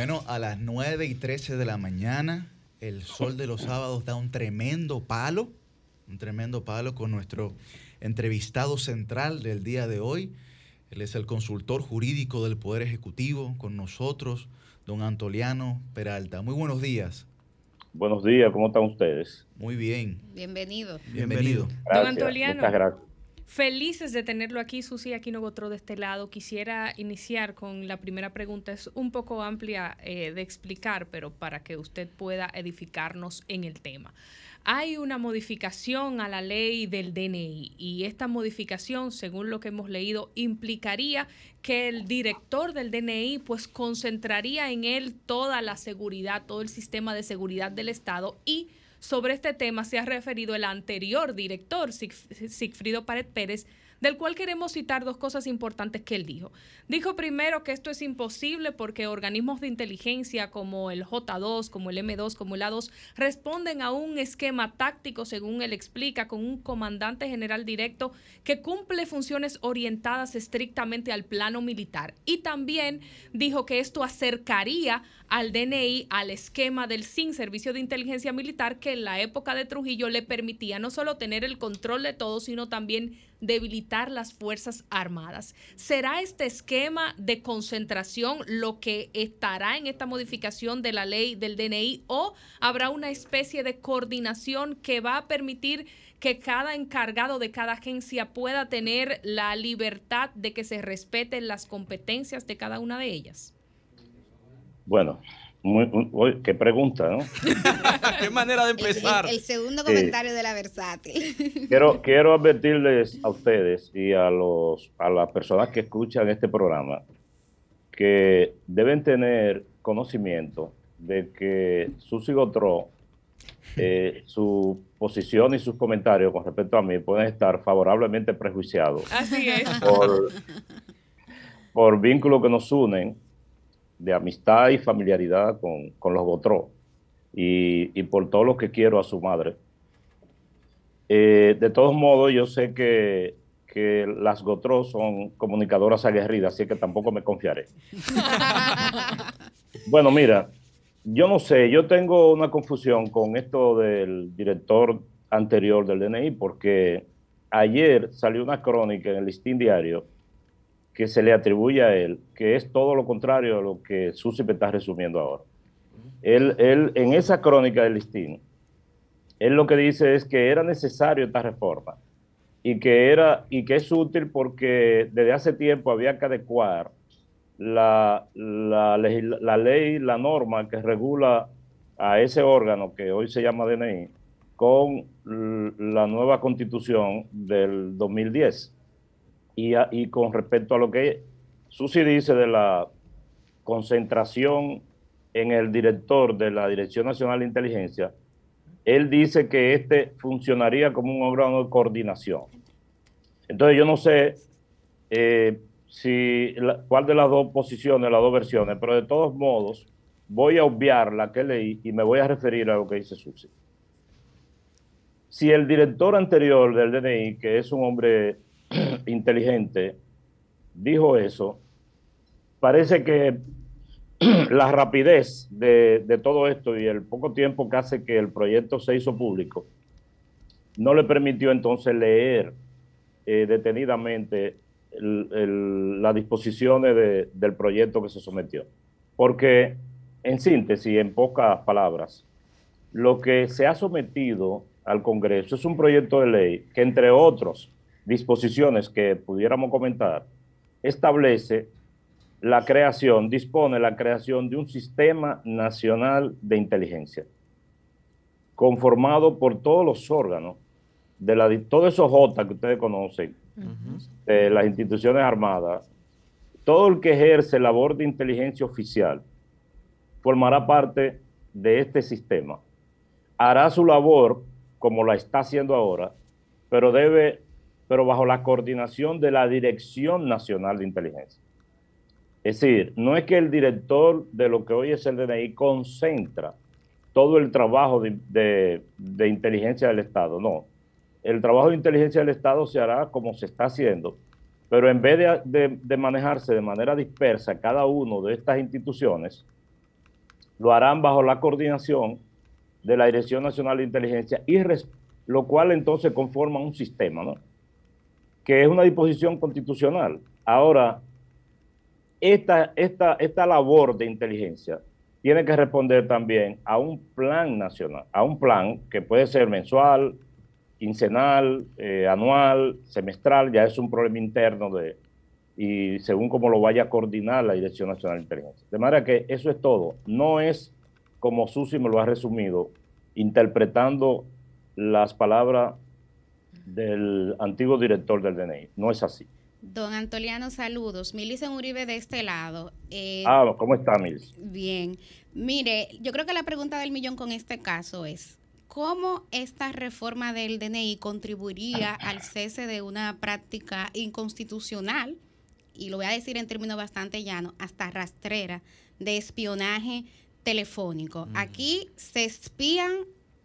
Bueno, a las 9 y 13 de la mañana, el sol de los sábados da un tremendo palo, un tremendo palo con nuestro entrevistado central del día de hoy. Él es el consultor jurídico del Poder Ejecutivo con nosotros, don Antoliano Peralta. Muy buenos días. Buenos días, ¿cómo están ustedes? Muy bien. Bienvenido. Bienvenido. Gracias, Antoliano. Muchas gracias. Felices de tenerlo aquí, Susi Aquino Gotró de este lado. Quisiera iniciar con la primera pregunta. Es un poco amplia eh, de explicar, pero para que usted pueda edificarnos en el tema. Hay una modificación a la ley del DNI y esta modificación, según lo que hemos leído, implicaría que el director del DNI pues concentraría en él toda la seguridad, todo el sistema de seguridad del Estado y sobre este tema se ha referido el anterior director, Sig- Sigfrido Pared Pérez, del cual queremos citar dos cosas importantes que él dijo. Dijo primero que esto es imposible porque organismos de inteligencia como el J2, como el M2, como el A2, responden a un esquema táctico, según él explica, con un comandante general directo que cumple funciones orientadas estrictamente al plano militar. Y también dijo que esto acercaría al DNI al esquema del SIN, Servicio de Inteligencia Militar, que en la época de Trujillo le permitía no solo tener el control de todo, sino también debilitar las Fuerzas Armadas. ¿Será este esquema de concentración lo que estará en esta modificación de la ley del DNI o habrá una especie de coordinación que va a permitir que cada encargado de cada agencia pueda tener la libertad de que se respeten las competencias de cada una de ellas? Bueno, muy- muy- uy, qué pregunta, ¿no? Qué manera de empezar. El, el segundo comentario de la versátil. Quiero, quiero advertirles a ustedes y a, los, a las personas que escuchan este programa que deben tener conocimiento de que Susi Gotró, eh, su posición y sus comentarios con respecto a mí pueden estar favorablemente prejuiciados Así es. por, por vínculos que nos unen de amistad y familiaridad con, con los Gotró y, y por todo lo que quiero a su madre. Eh, de todos modos, yo sé que, que las Gotró son comunicadoras aguerridas, así que tampoco me confiaré. Bueno, mira, yo no sé, yo tengo una confusión con esto del director anterior del DNI, porque ayer salió una crónica en el listín diario que se le atribuye a él, que es todo lo contrario a lo que Susi me está resumiendo ahora. Él, él, en esa crónica del listín, él lo que dice es que era necesario esta reforma y que, era, y que es útil porque desde hace tiempo había que adecuar la, la, la ley, la norma que regula a ese órgano que hoy se llama DNI con la nueva constitución del 2010. Y, con respecto a lo que Susi dice de la concentración en el director de la Dirección Nacional de Inteligencia, él dice que este funcionaría como un órgano de coordinación. Entonces yo no sé eh, si cuál de las dos posiciones, las dos versiones, pero de todos modos voy a obviar la que leí y me voy a referir a lo que dice Susi. Si el director anterior del DNI, que es un hombre inteligente, dijo eso, parece que la rapidez de, todo esto y el poco tiempo que hace que el proyecto se hizo público, no le permitió entonces leer eh, detenidamente las disposiciones de- del proyecto que se sometió. Porque, en síntesis, en pocas palabras, lo que se ha sometido al Congreso es un proyecto de ley que, entre otras disposiciones que pudiéramos comentar, establece la creación, dispone la creación de un sistema nacional de inteligencia, conformado por todos los órganos, de la, todos esos J que ustedes conocen, de las instituciones armadas, todo el que ejerce labor de inteligencia oficial formará parte de este sistema. Hará su labor como la está haciendo ahora, pero debe, pero bajo la coordinación de la Dirección Nacional de Inteligencia. Es decir, no es que el director de lo que hoy es el DNI concentra todo el trabajo de, inteligencia del Estado, no. El trabajo de inteligencia del Estado se hará como se está haciendo, pero en vez de, de- manejarse de manera dispersa cada uno de estas instituciones, lo harán bajo la coordinación de la Dirección Nacional de Inteligencia, y lo cual entonces conforma un sistema, ¿no? Que es una disposición constitucional. Ahora, esta, esta, esta labor de inteligencia tiene que responder también a un plan nacional, a un plan que puede ser mensual, quincenal, eh, anual, semestral, ya es un problema interno de, y según cómo lo vaya a coordinar la Dirección Nacional de Inteligencia. De manera que eso es todo. No es como Susi me lo ha resumido, interpretando las palabras del antiguo director del DNI. No es así. Don Antoliano, saludos. Milicen Uribe de este lado. Eh, Ah, ¿cómo está, Mils? Bien. Mire, yo creo que la pregunta del millón con este caso es, ¿cómo esta reforma del DNI contribuiría al cese de una práctica inconstitucional? Y lo voy a decir en términos bastante llanos, hasta rastrera, de espionaje telefónico. Aquí se espían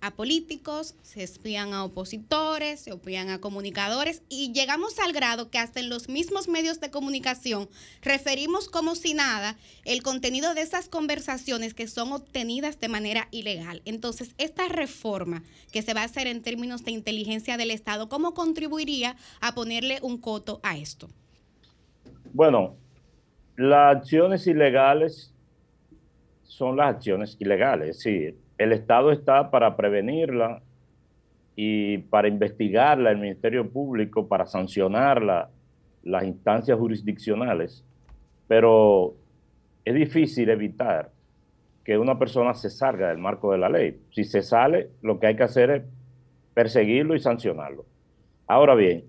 a políticos, se espían a opositores, se espían a comunicadores y llegamos al grado que hasta en los mismos medios de comunicación referimos como si nada el contenido de esas conversaciones que son obtenidas de manera ilegal. Entonces, esta reforma que se va a hacer en términos de inteligencia del Estado, ¿cómo contribuiría a ponerle un coto a esto? Bueno, las acciones ilegales son las acciones ilegales, es decir, el Estado está para prevenirla y para investigarla, el Ministerio Público para sancionarla, las instancias jurisdiccionales, pero es difícil evitar que una persona se salga del marco de la ley. Si se sale, lo que hay que hacer es perseguirlo y sancionarlo. Ahora bien,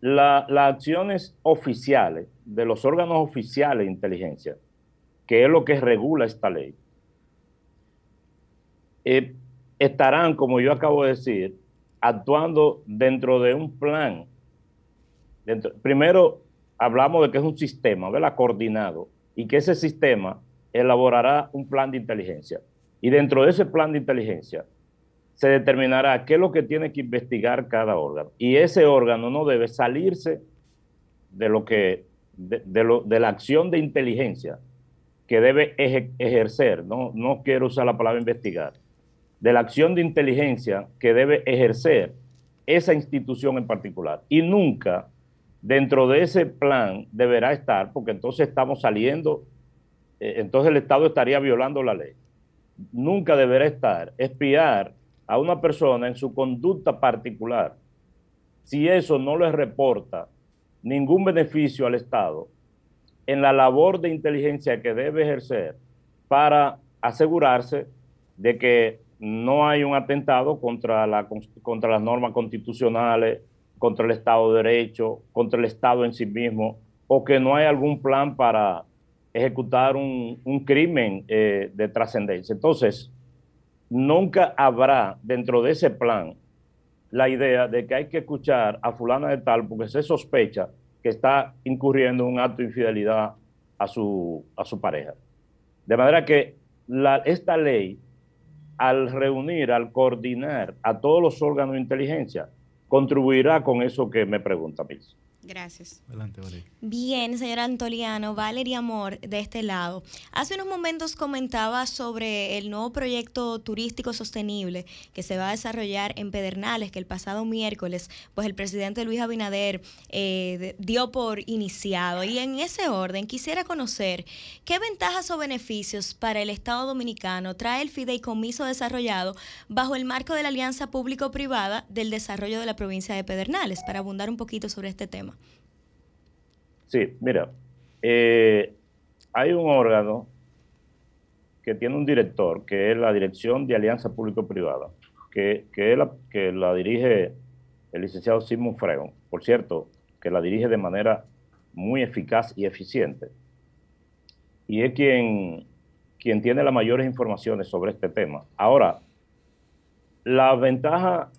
la- las acciones oficiales de los órganos oficiales de inteligencia, que es lo que regula esta ley, eh, estarán, como yo acabo de decir, actuando dentro de un plan. Primero, hablamos de que es un sistema, ¿verdad? Coordinado, y que ese sistema elaborará un plan de inteligencia. Y dentro de ese plan de inteligencia se determinará qué es lo que tiene que investigar cada órgano. Y ese órgano no debe salirse de lo que, de, lo- de la acción de inteligencia que debe eje- ejercer, no, no quiero usar la palabra investigar, de la acción de inteligencia que debe ejercer esa institución en particular. Y nunca dentro de ese plan deberá estar, porque entonces estamos saliendo, eh, entonces el Estado estaría violando la ley. Nunca deberá estar espiar a una persona en su conducta particular. Si eso no le reporta ningún beneficio al Estado, en la labor de inteligencia que debe ejercer para asegurarse de que no hay un atentado contra, la, contra las normas constitucionales, contra el Estado de Derecho, contra el Estado en sí mismo, o que no hay algún plan para ejecutar un, crimen eh, de trascendencia. Entonces, nunca habrá dentro de ese plan la idea de que hay que escuchar a fulana de tal porque se sospecha que está incurriendo en un acto de infidelidad a su, pareja. De manera que esta ley, al reunir, al coordinar a todos los órganos de inteligencia, contribuirá con eso que me pregunta Mills. Gracias. Adelante, Valeria. Bien, señor Antoliano, Valeria Amor, de este lado. Hace unos momentos comentaba sobre el nuevo proyecto turístico sostenible que se va a desarrollar en Pedernales, que el pasado miércoles, pues el presidente Luis Abinader eh, dio por iniciado. Y en ese orden, quisiera conocer qué ventajas o beneficios para el Estado Dominicano trae el fideicomiso desarrollado bajo el marco de la Alianza Público-Privada del Desarrollo de la provincia de Pedernales, para abundar un poquito sobre este tema. Sí, mira, eh, hay un órgano que tiene un director, que es la Dirección de Alianza Público-Privada, que, que, la, que la dirige el licenciado Simon Fregon. Por cierto, que la dirige de manera muy eficaz y eficiente. Y es quien, quien tiene las mayores informaciones sobre este tema. Ahora, la ventaja,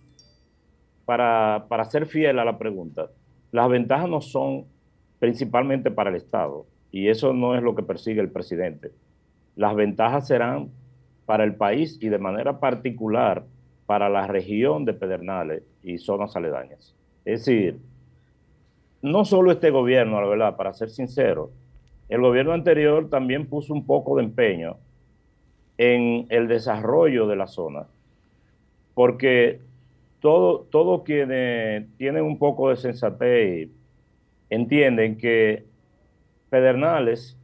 para, para ser fiel a la pregunta, las ventajas no son principalmente para el Estado, y eso no es lo que persigue el presidente. Las ventajas serán para el país y de manera particular para la región de Pedernales y zonas aledañas. Es decir, no solo este gobierno, la verdad, para ser sincero, el gobierno anterior también puso un poco de empeño en el desarrollo de la zona, porque todo, todo quienes tienen un poco de sensatez entienden que Pedernales,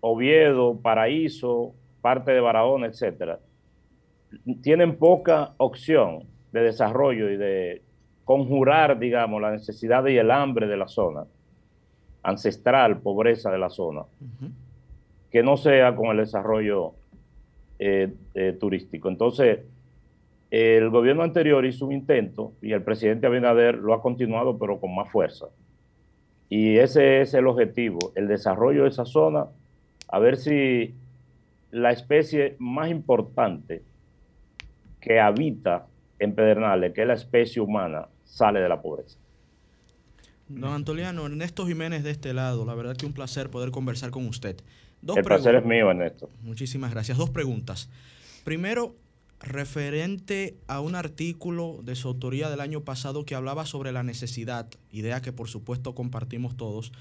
Oviedo, Paraíso, parte de Barahona, etcétera, tienen poca opción de desarrollo y de conjurar, digamos, la necesidad y el hambre de la zona, ancestral, pobreza de la zona, que no sea con el desarrollo eh, eh, turístico. Entonces, el gobierno anterior hizo un intento y el presidente Abinader lo ha continuado, pero con más fuerza. Y ese es el objetivo, el desarrollo de esa zona, a ver si la especie más importante que habita en Pedernales, que es la especie humana, sale de la pobreza. Don Antoliano, Ernesto Jiménez de este lado, la verdad que un placer poder conversar con usted. Dos el placer es mío, Ernesto. Muchísimas gracias. Dos preguntas. Primero, referente a un artículo de su autoría del año pasado que hablaba sobre la necesidad, idea que por supuesto compartimos todos,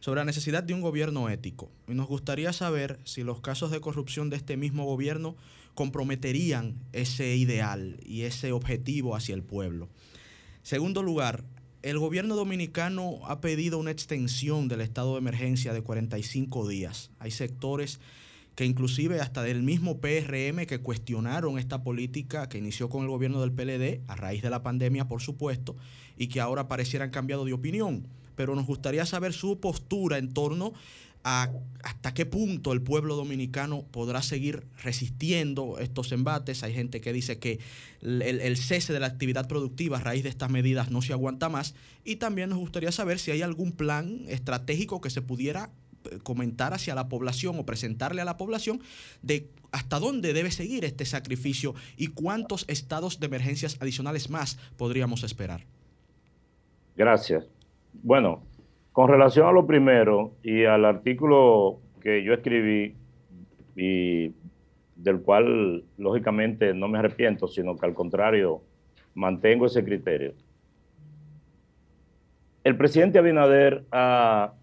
sobre la necesidad de un gobierno ético. Y nos gustaría saber si los casos de corrupción de este mismo gobierno comprometerían ese ideal y ese objetivo hacia el pueblo. Segundo lugar, el gobierno dominicano ha pedido una extensión del estado de emergencia de 45 días. Hay sectores que inclusive hasta del mismo PRM que cuestionaron esta política que inició con el gobierno del PLD a raíz de la pandemia, por supuesto, y que ahora parecieran cambiado de opinión. Pero nos gustaría saber su postura en torno a- hasta qué punto el pueblo dominicano podrá seguir resistiendo estos embates. Hay gente que dice que el, el- cese de la actividad productiva a raíz de estas medidas no se aguanta más. Y también nos gustaría saber si hay algún plan estratégico que se pudiera comentar hacia la población o presentarle a la población de hasta dónde debe seguir este sacrificio y cuántos estados de emergencias adicionales más podríamos esperar. Gracias. Bueno, con relación a lo primero y al artículo que yo escribí y del cual lógicamente no me arrepiento, sino que al contrario mantengo ese criterio. El presidente Abinader ha,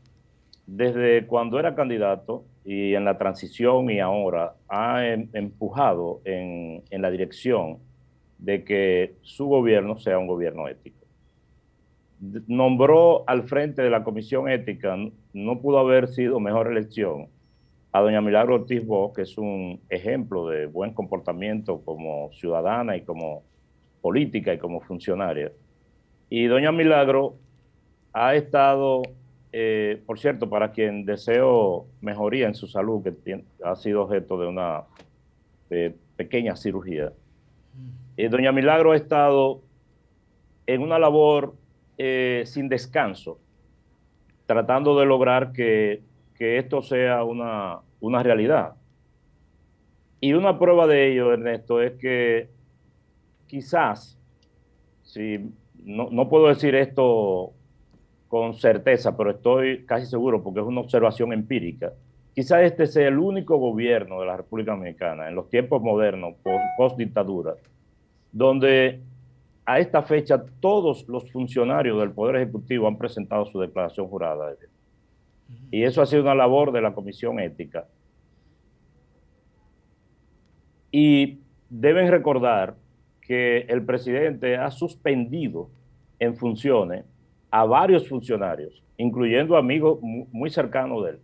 desde cuando era candidato y en la transición y ahora ha em- empujado en, en la dirección de que su gobierno sea un gobierno ético nombró al frente de la Comisión Ética, no pudo haber sido mejor elección, a doña Milagro Ortiz Bosch, que es un ejemplo de buen comportamiento como ciudadana y como política y como funcionaria. Y doña Milagro ha estado, eh, por cierto, para quien deseo mejoría en su salud, que tien- ha sido objeto de una eh, pequeña cirugía. Eh, doña Milagro ha estado en una labor eh, sin descanso, tratando de lograr que, que esto sea una, una realidad. Y una prueba de ello, Ernesto, es que quizás, si no, no puedo decir esto con certeza, pero estoy casi seguro porque es una observación empírica, quizás este sea el único gobierno de la República Dominicana en los tiempos modernos, post, post dictadura, donde a esta fecha todos los funcionarios del Poder Ejecutivo han presentado su declaración jurada. Y eso ha sido una labor de la Comisión Ética. Y deben recordar que el presidente ha suspendido en funciones a varios funcionarios, incluyendo amigos mu- muy cercanos de él,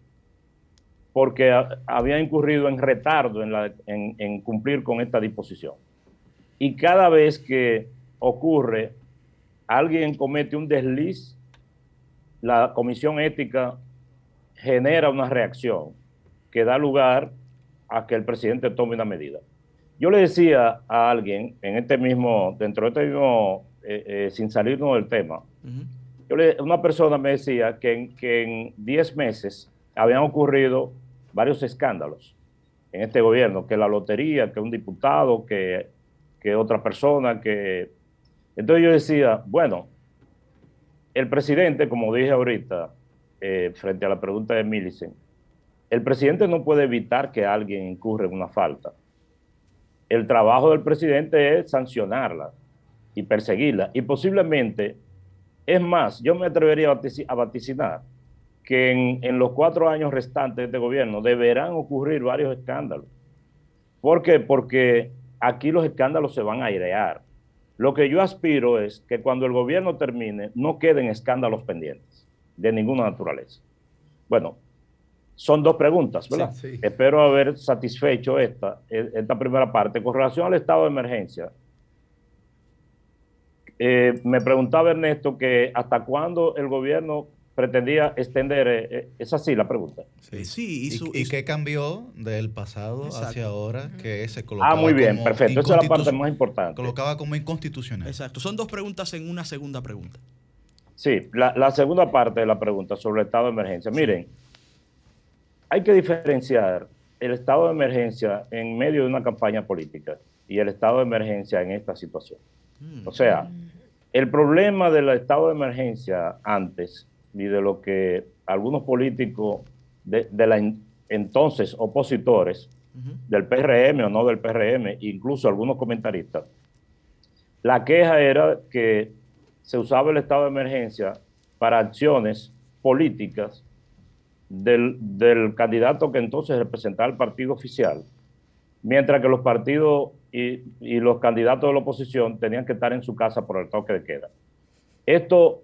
porque ha- había incurrido en retardo en cumplir con esta disposición. Y cada vez que ocurre, alguien comete un desliz, la comisión ética genera una reacción que da lugar a que el presidente tome una medida. Yo le decía a alguien en este mismo, dentro de este mismo, eh, eh, sin salirnos del tema, una persona me decía que en, que en 10 meses habían ocurrido varios escándalos en este gobierno, que la lotería, que un diputado, que, que otra persona, que... Entonces yo decía, bueno, el presidente, como dije ahorita, eh, frente a la pregunta de Millicent, el presidente no puede evitar que alguien incurra en una falta. El trabajo del presidente es sancionarla y perseguirla. Y posiblemente, es más, yo me atrevería a vatici- a vaticinar que en, en los cuatro años restantes de este gobierno deberán ocurrir varios escándalos. ¿Por qué? Porque aquí los escándalos se van a airear. Lo que yo aspiro es que cuando el gobierno termine no queden escándalos pendientes de ninguna naturaleza. Bueno, son dos preguntas, ¿verdad? Sí, sí. Espero haber satisfecho esta, e- esta primera parte. Con relación al estado de emergencia, eh, me preguntaba Ernesto que hasta cuándo el gobierno pretendía extender, eh, eh, es así la pregunta. Sí, y, ¿Y, su- y y su- qué cambió del pasado Exacto. hacia ahora? Que se colocaba Ah, muy bien, como perfecto. Esa es la parte más importante. Colocaba como inconstitucional. Exacto, son dos preguntas en una segunda pregunta. Sí, la, la segunda parte de la pregunta sobre el estado de emergencia. Miren, hay que diferenciar el estado de emergencia en medio de una campaña política y el estado de emergencia en esta situación. O sea, el problema del estado de emergencia antes y de lo que algunos políticos de, de la en- entonces opositores del PRM o no del PRM, incluso algunos comentaristas, la queja era que se usaba el estado de emergencia para acciones políticas del, del candidato que entonces representaba el partido oficial, mientras que los partidos y, y los candidatos de la oposición tenían que estar en su casa por el toque de queda. Esto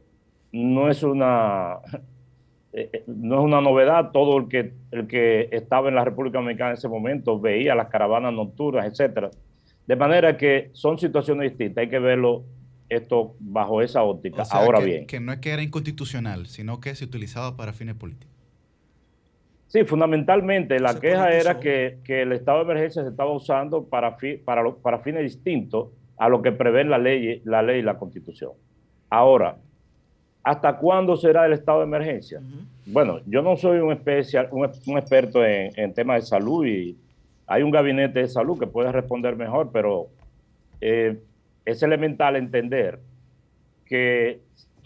no es una, eh, eh, no es una novedad. Todo el que, el que estaba en la República Dominicana en ese momento veía las caravanas nocturnas, etcétera. De manera que son situaciones distintas. Hay que verlo esto bajo esa óptica. O sea, Ahora que, bien, que no es que era inconstitucional, sino que se utilizaba para fines políticos. Sí, fundamentalmente la queja era que, que el estado de emergencia se estaba usando para, fi- para, lo- para fines distintos a lo que prevé la ley, la ley y la constitución. Ahora, ¿hasta cuándo será el estado de emergencia? Bueno, yo no soy un, especial, un, un experto en, en temas de salud y hay un gabinete de salud que puede responder mejor, pero eh, es elemental entender que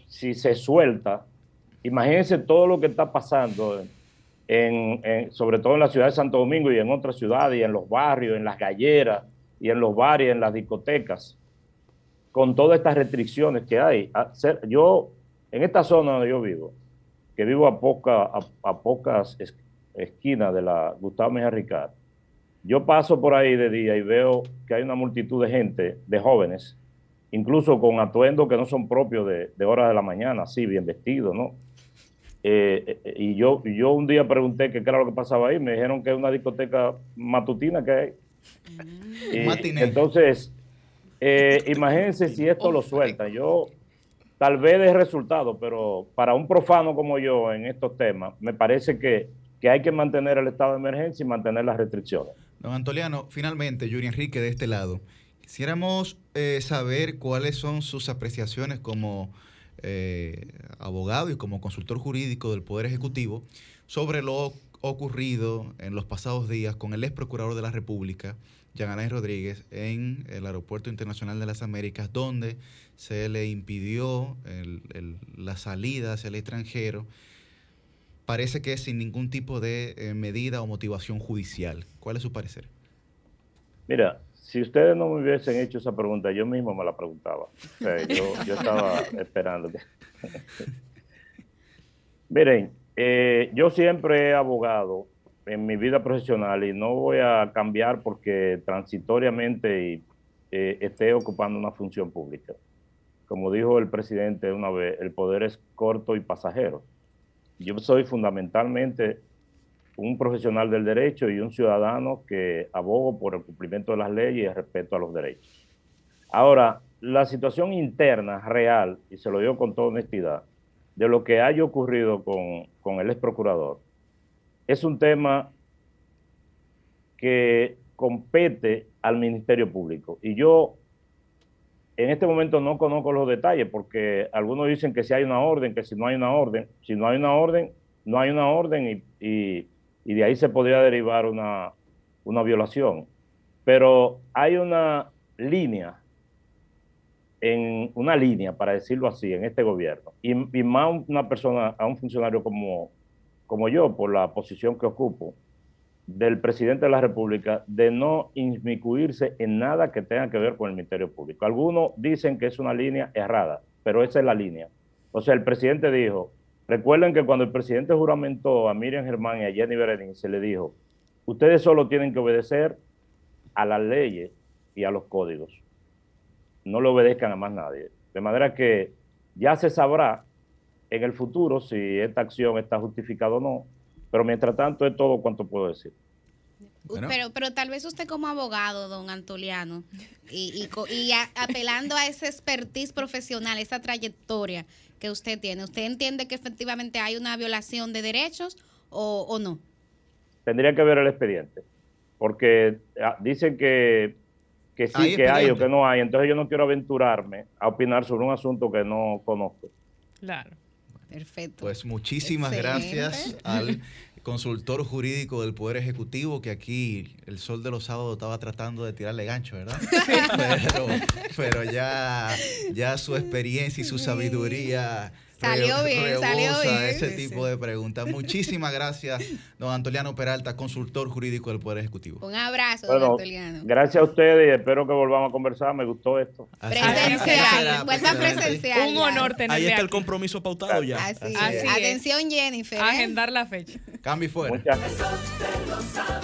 si se suelta, imagínense todo lo que está pasando, en, en- sobre todo en la ciudad de Santo Domingo y en otras ciudades, y en los barrios, en las galleras, y en los bares, en las discotecas, con todas estas restricciones que hay. Yo, en esta zona donde yo vivo, que vivo a, poca, a, pocas es- esquinas de la Gustavo Mejía Ricard, yo paso por ahí de día y veo que hay una multitud de gente, de jóvenes, incluso con atuendos que no son propios de, de horas de la mañana, así, bien vestidos, ¿no? Eh, eh, y yo, yo un día pregunté qué era lo que pasaba ahí, me dijeron que es una discoteca matutina que hay. Matiné. entonces, eh, imagínense si esto lo sueltan. Yo tal vez de resultado, pero para un profano como yo en estos temas, me parece que, que hay que mantener el estado de emergencia y mantener las restricciones. Don Antoliano, finalmente, Yuri Enrique de este lado, quisiéramos eh, saber cuáles son sus apreciaciones como eh, abogado y como consultor jurídico del Poder Ejecutivo sobre lo ocurrido en los pasados días con el ex procurador de la República, Jean Rodríguez, en el Aeropuerto Internacional de las Américas, donde se le impidió la salida hacia el extranjero parece que sin ningún tipo de eh, medida o motivación judicial. ¿Cuál es su parecer? Mira, si ustedes no me hubiesen hecho esa pregunta, yo mismo me la preguntaba. O sea, yo, yo estaba esperando. que- Miren, eh, yo siempre he abogado en mi vida profesional y no voy a cambiar porque transitoriamente eh, esté ocupando una función pública. Como dijo el presidente una vez, el poder es corto y pasajero. Yo soy fundamentalmente un profesional del derecho y un ciudadano que abogo por el cumplimiento de las leyes y el respeto a los derechos. Ahora, la situación interna real, y se lo digo con toda honestidad, de lo que haya ocurrido con, con el ex procurador, es un tema que compete al Ministerio Público. Y yo en este momento no conozco los detalles porque algunos dicen que si hay una orden, que si no hay una orden, si no hay una orden, no hay una orden y, y- y de ahí se podría derivar una, una violación. Pero hay una línea, en una línea, para decirlo así, en este gobierno, y, y más una persona, a un funcionario como, como yo, por la posición que ocupo, del presidente de la República de no inmiscuirse en nada que tenga que ver con el Ministerio Público. Algunos dicen que es una línea errada, pero esa es la línea. O sea, el presidente dijo, recuerden que cuando el presidente juramentó a Miriam Germán y a Jenny Berenice, le dijo, ustedes solo tienen que obedecer a las leyes y a los códigos. No le obedezcan a más nadie. De manera que ya se sabrá en el futuro si esta acción está justificada o no, pero mientras tanto es todo cuanto puedo decir. Pero, pero tal vez usted como abogado, don Antoliano, y, y, co- y a- apelando a esa expertise profesional, esa trayectoria que usted tiene, ¿usted entiende que efectivamente hay una violación de derechos o, o no? Tendría que ver el expediente, porque ah, dicen que, que sí, Hay que hay o que no hay, entonces yo no quiero aventurarme a opinar sobre un asunto que no conozco. Claro. Perfecto. Pues muchísimas Excelente. gracias al consultor jurídico del Poder Ejecutivo, que aquí el sol de los sábados estaba tratando de tirarle gancho, ¿verdad? Pero, pero ya, ya su experiencia y su sabiduría Salió re- bien, salió bien. ese Sí, tipo de preguntas. Muchísimas gracias, don Antoliano Peralta, consultor jurídico del Poder Ejecutivo. Un abrazo, don Bueno, Antoliano. gracias a ustedes y espero que volvamos a conversar. Me gustó esto. Presencial, vuelva presencial. Un honor tenerle Ahí está el compromiso pautado ya. Así, Así es. es. Atención, Jennifer. ¿eh? Agendar la fecha. Cambio y fuera. El sol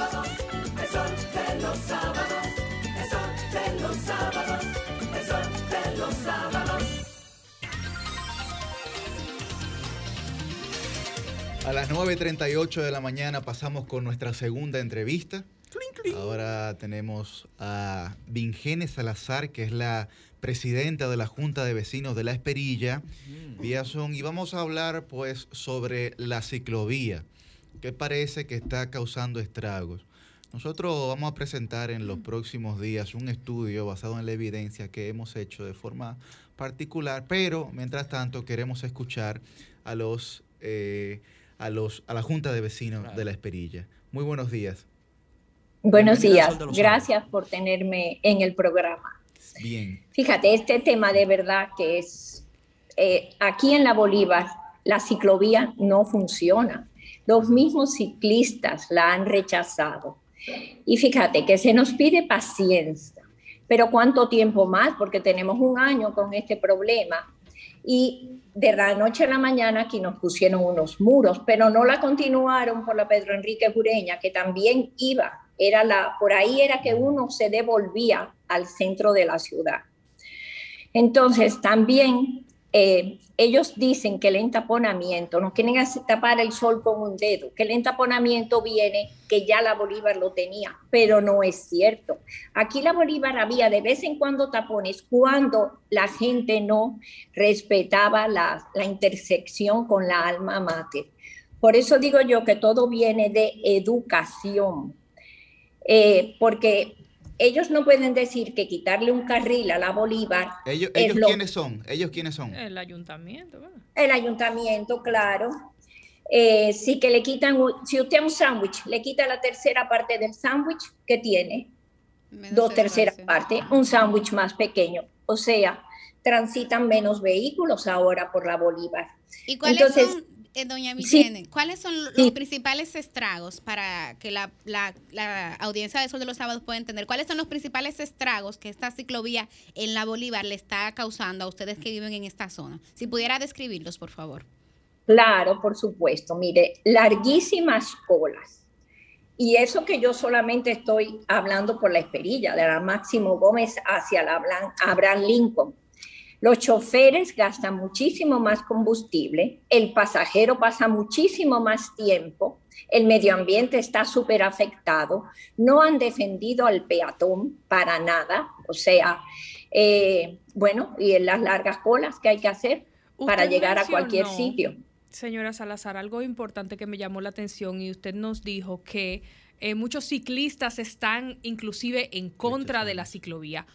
A las 9.38 de la mañana pasamos con nuestra segunda entrevista. Ahora tenemos a Vingene Salazar, que es la presidenta de la Junta de Vecinos de La Esperilla, Zoom, y vamos a hablar pues sobre la ciclovía. Que parece que está causando estragos. Nosotros vamos a presentar en los próximos días un estudio basado en la evidencia que hemos hecho de forma particular, pero mientras tanto queremos escuchar a los eh, a los a la Junta de Vecinos de la Esperilla. Muy buenos días. Buenos días, gracias por tenerme en el programa. Bien. Fíjate, este tema de verdad que es, eh, aquí en la Bolívar, la ciclovía no funciona. Los mismos ciclistas la han rechazado. Y fíjate que se nos pide paciencia, pero ¿cuánto tiempo más? Porque tenemos un año con este problema. Y de la noche a la mañana aquí nos pusieron unos muros, pero no la continuaron por la Pedro Enrique Gureña, que también iba, era la, por ahí era que uno se devolvía al centro de la ciudad. Entonces, también eh, ellos dicen que el entaponamiento, nos quieren tapar el sol con un dedo, que el entaponamiento viene, que ya la Bolívar lo tenía, pero no es cierto. Aquí la Bolívar había de vez en cuando tapones cuando la gente no respetaba la, la intersección con la alma mater. Por eso digo yo que todo viene de educación, Eh, porque ellos no pueden decir que quitarle un carril a la Bolívar Ellos, ellos lo- quiénes son? Ellos quiénes son? El ayuntamiento, ¿verdad? el ayuntamiento, claro. Eh, sí que le quitan, si usted un sándwich le quita la tercera parte del sándwich, ¿qué tiene? Dos terceras partes, un sándwich más pequeño. O sea, transitan menos vehículos ahora por la Bolívar. ¿Y cuáles Entonces, son, eh, doña sí. Vicene, cuáles son los Sí. principales estragos para que la, la- la audiencia de Sol de los Sábados pueda entender? ¿Cuáles son los principales estragos que esta ciclovía en la Bolívar le está causando a ustedes que viven en esta zona? Si pudiera describirlos, por favor. Claro, por supuesto. Mire, larguísimas colas. Y eso que yo solamente estoy hablando por la esperilla, de la Máximo Gómez hacia la Abraham Lincoln. Los choferes gastan muchísimo más combustible, el pasajero pasa muchísimo más tiempo, el medio ambiente está súper afectado, no han defendido al peatón para nada, o sea, eh, bueno, y en las largas colas que hay que hacer para llegar a cualquier sitio. Señora Salazar, algo importante que me llamó la atención y usted nos dijo que eh, muchos ciclistas están inclusive en contra de la ciclovía.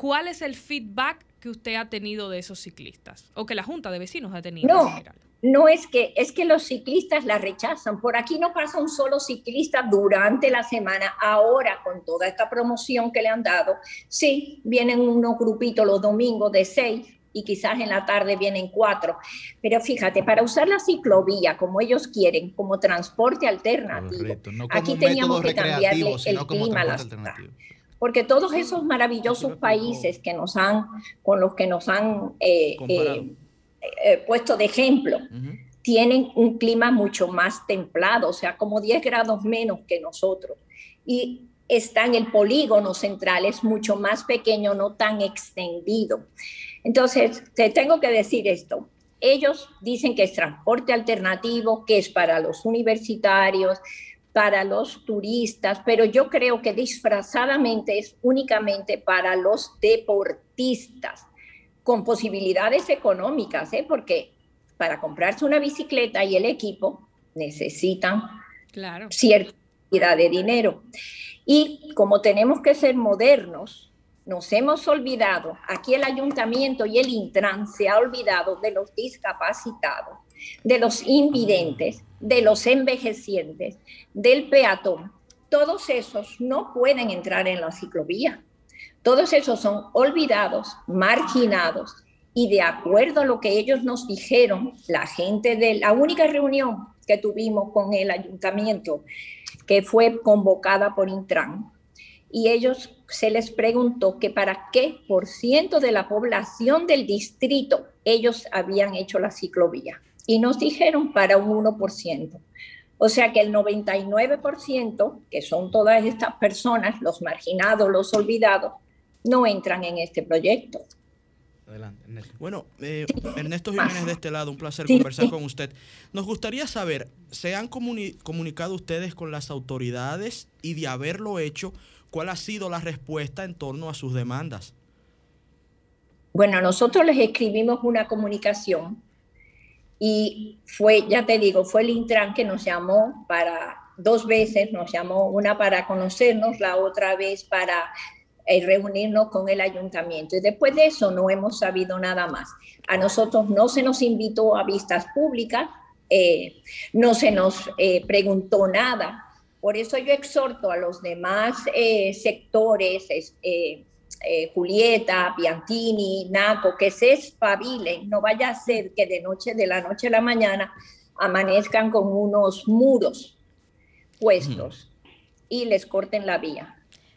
¿Cuál es el feedback que usted ha tenido de esos ciclistas o que la Junta de Vecinos ha tenido? No, en general? no es que, es que los ciclistas la rechazan. Por aquí no pasa un solo ciclista durante la semana. Ahora, con toda esta promoción que le han dado, sí, vienen unos grupitos los domingos de seis y quizás en la tarde vienen cuatro. Pero fíjate, para usar la ciclovía como ellos quieren, como transporte alternativo, Correcto, no como aquí teníamos que cambiarle el clima a la ciudad. Porque todos esos maravillosos países que nos han, con los que nos han eh, eh, eh, puesto de ejemplo, tienen un clima mucho más templado, o sea, como 10 grados menos que nosotros. Y está en el polígono central, es mucho más pequeño, no tan extendido. Entonces, te tengo que decir esto. Ellos dicen que es transporte alternativo, que es para los universitarios, para los turistas, pero yo creo que disfrazadamente es únicamente para los deportistas, con posibilidades económicas, ¿eh? porque para comprarse una bicicleta y el equipo necesitan Claro. cierta cantidad de dinero. Y como tenemos que ser modernos, nos hemos olvidado, aquí el ayuntamiento y el Intran se ha olvidado de los discapacitados, de los invidentes, de los envejecientes, del peatón. Todos esos no pueden entrar en la ciclovía. Todos esos son olvidados, marginados y de acuerdo a lo que ellos nos dijeron, la gente de la única reunión que tuvimos con el ayuntamiento, que fue convocada por Intran, y ellos se les preguntó que para qué por ciento de la población del distrito ellos habían hecho la ciclovía. Y nos dijeron para un 1%. O sea que el 99%, que son todas estas personas, los marginados, los olvidados, no entran en este proyecto. Adelante, Ernesto. Bueno, eh, Ernesto Jiménez de este lado, un placer Sí, conversar sí. con usted. Nos gustaría saber, ¿se han comuni- comunicado ustedes con las autoridades y de haberlo hecho, cuál ha sido la respuesta en torno a sus demandas? Bueno, nosotros les escribimos una comunicación Y fue, ya te digo, fue el Intran que nos llamó para dos veces, nos llamó una para conocernos, la otra vez para eh, reunirnos con el ayuntamiento. Y después de eso no hemos sabido nada más. A nosotros no se nos invitó a vistas públicas, eh, no se nos eh, preguntó nada. Por eso yo exhorto a los demás sectores, es- eh, Julieta, Piantini, Naco, que se espabilen, no vaya a ser que de noche, de la noche a la mañana, amanezcan con unos muros puestos y les corten la vía.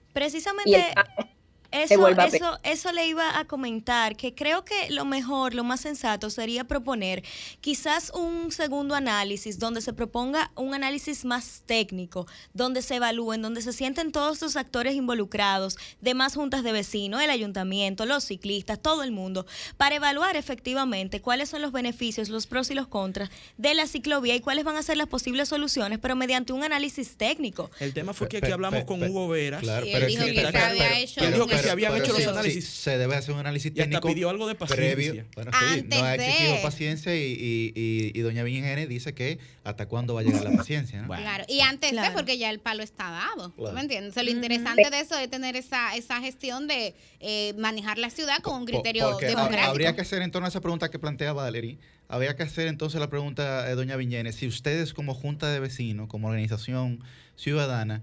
Y Precisamente el eso, vuelva a eso, eso le iba a comentar, que creo que lo mejor, lo más sensato sería proponer quizás un segundo análisis donde se proponga un análisis más técnico, donde se evalúen, donde se sienten todos los actores involucrados, demás juntas de vecinos, el ayuntamiento, los ciclistas, todo el mundo, para evaluar efectivamente cuáles son los beneficios, los pros y los contras de la ciclovía y cuáles van a ser las posibles soluciones, pero mediante un análisis técnico. El tema fue que aquí hablamos pe- con pe- Hugo Veras. Claro, pero él dijo que, que- había hecho, que habían pero hecho sí, los análisis. sí, se debe hacer un análisis Y hasta técnico. pidió algo de previo. paciencia. Bueno, sí, Antes no ha de- exigido paciencia y, y, y, y doña Virgen dice que hasta cuándo va a llegar la paciencia. ¿no? Claro, y antes de, porque ya el palo está dado. ¿tú Claro. ¿Me entiendes? O sea, lo interesante de eso es tener esa, esa gestión de eh, manejar la ciudad con un criterio porque democrático. habría que hacer entonces esa pregunta que plantea Valerie. Habría que hacer entonces la pregunta, eh, doña Viñenes, si ustedes como junta de vecinos, como organización ciudadana,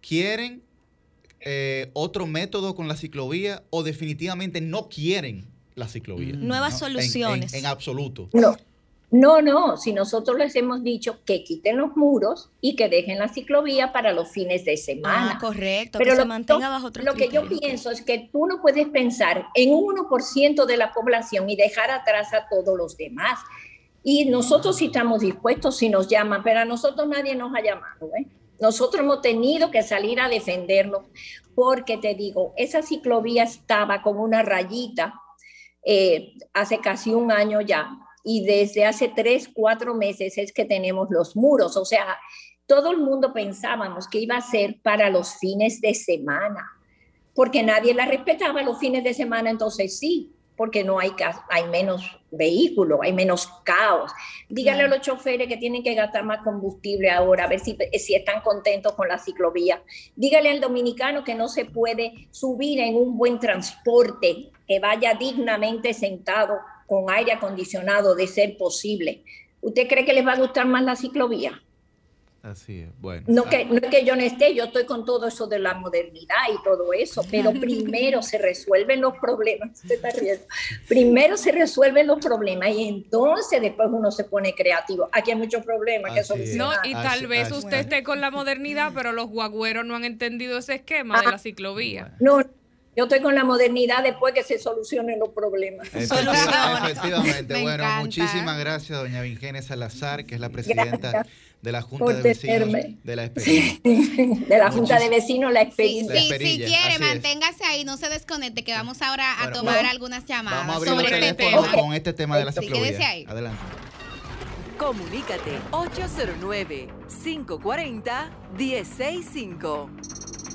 quieren eh, otro método con la ciclovía o definitivamente no quieren la ciclovía. Nuevas ¿no? En- en- soluciones. En, absoluto. No, no, no. Si nosotros les hemos dicho que quiten los muros y que dejen la ciclovía para los fines de semana. Ah, correcto, Pero que se lo, mantenga bajo otros Lo que yo pienso es que tú no puedes pensar en un 1% de la población y dejar atrás a todos los demás. Y nosotros sí estamos dispuestos si nos llaman, pero a nosotros nadie nos ha llamado. ¿eh? Nosotros hemos tenido que salir a defenderlo porque te digo, esa ciclovía estaba con una rayita eh, hace casi un año ya y desde hace tres, cuatro meses es que tenemos los muros. O sea, todo el mundo pensábamos que iba a ser para los fines de semana, porque nadie la respetaba los fines de semana, entonces sí, porque no hay, hay menos vehículos, hay menos caos. Dígale a los choferes que tienen que gastar más combustible ahora, a ver si, si están contentos con la ciclovía. Dígale al dominicano que no se puede subir en un buen transporte, que vaya dignamente sentado con aire acondicionado, de ser posible. ¿Usted cree que les va a gustar más la ciclovía? Así es. Bueno. No que, no es que yo no esté, yo estoy con todo eso de la modernidad y todo eso, pero primero se resuelven los problemas. Usted está riendo. Primero se resuelven los problemas y entonces después uno se pone creativo. Aquí hay muchos problemas que No, solucionar. y tal vez usted esté con la modernidad, pero los guagüeros no han entendido ese esquema de la ciclovía. No, yo estoy con la modernidad después que se solucionen los problemas. Efectiva- Efectivamente. Me bueno, encanta. muchísimas gracias, doña Virginia Salazar, que es la presidenta Gracias de la Junta por de Vecinos tenerme. de la experiencia. de la Junta de Vecinos, la Sí, experiencia. La sí, si quiere, manténgase ahí, no se desconecte, que vamos ahora a Bueno, tomar algunas llamadas Vamos a abrir sobre este tema. con este tema de la Sí, ahí. Adelante. Comunícate 809-540-1065.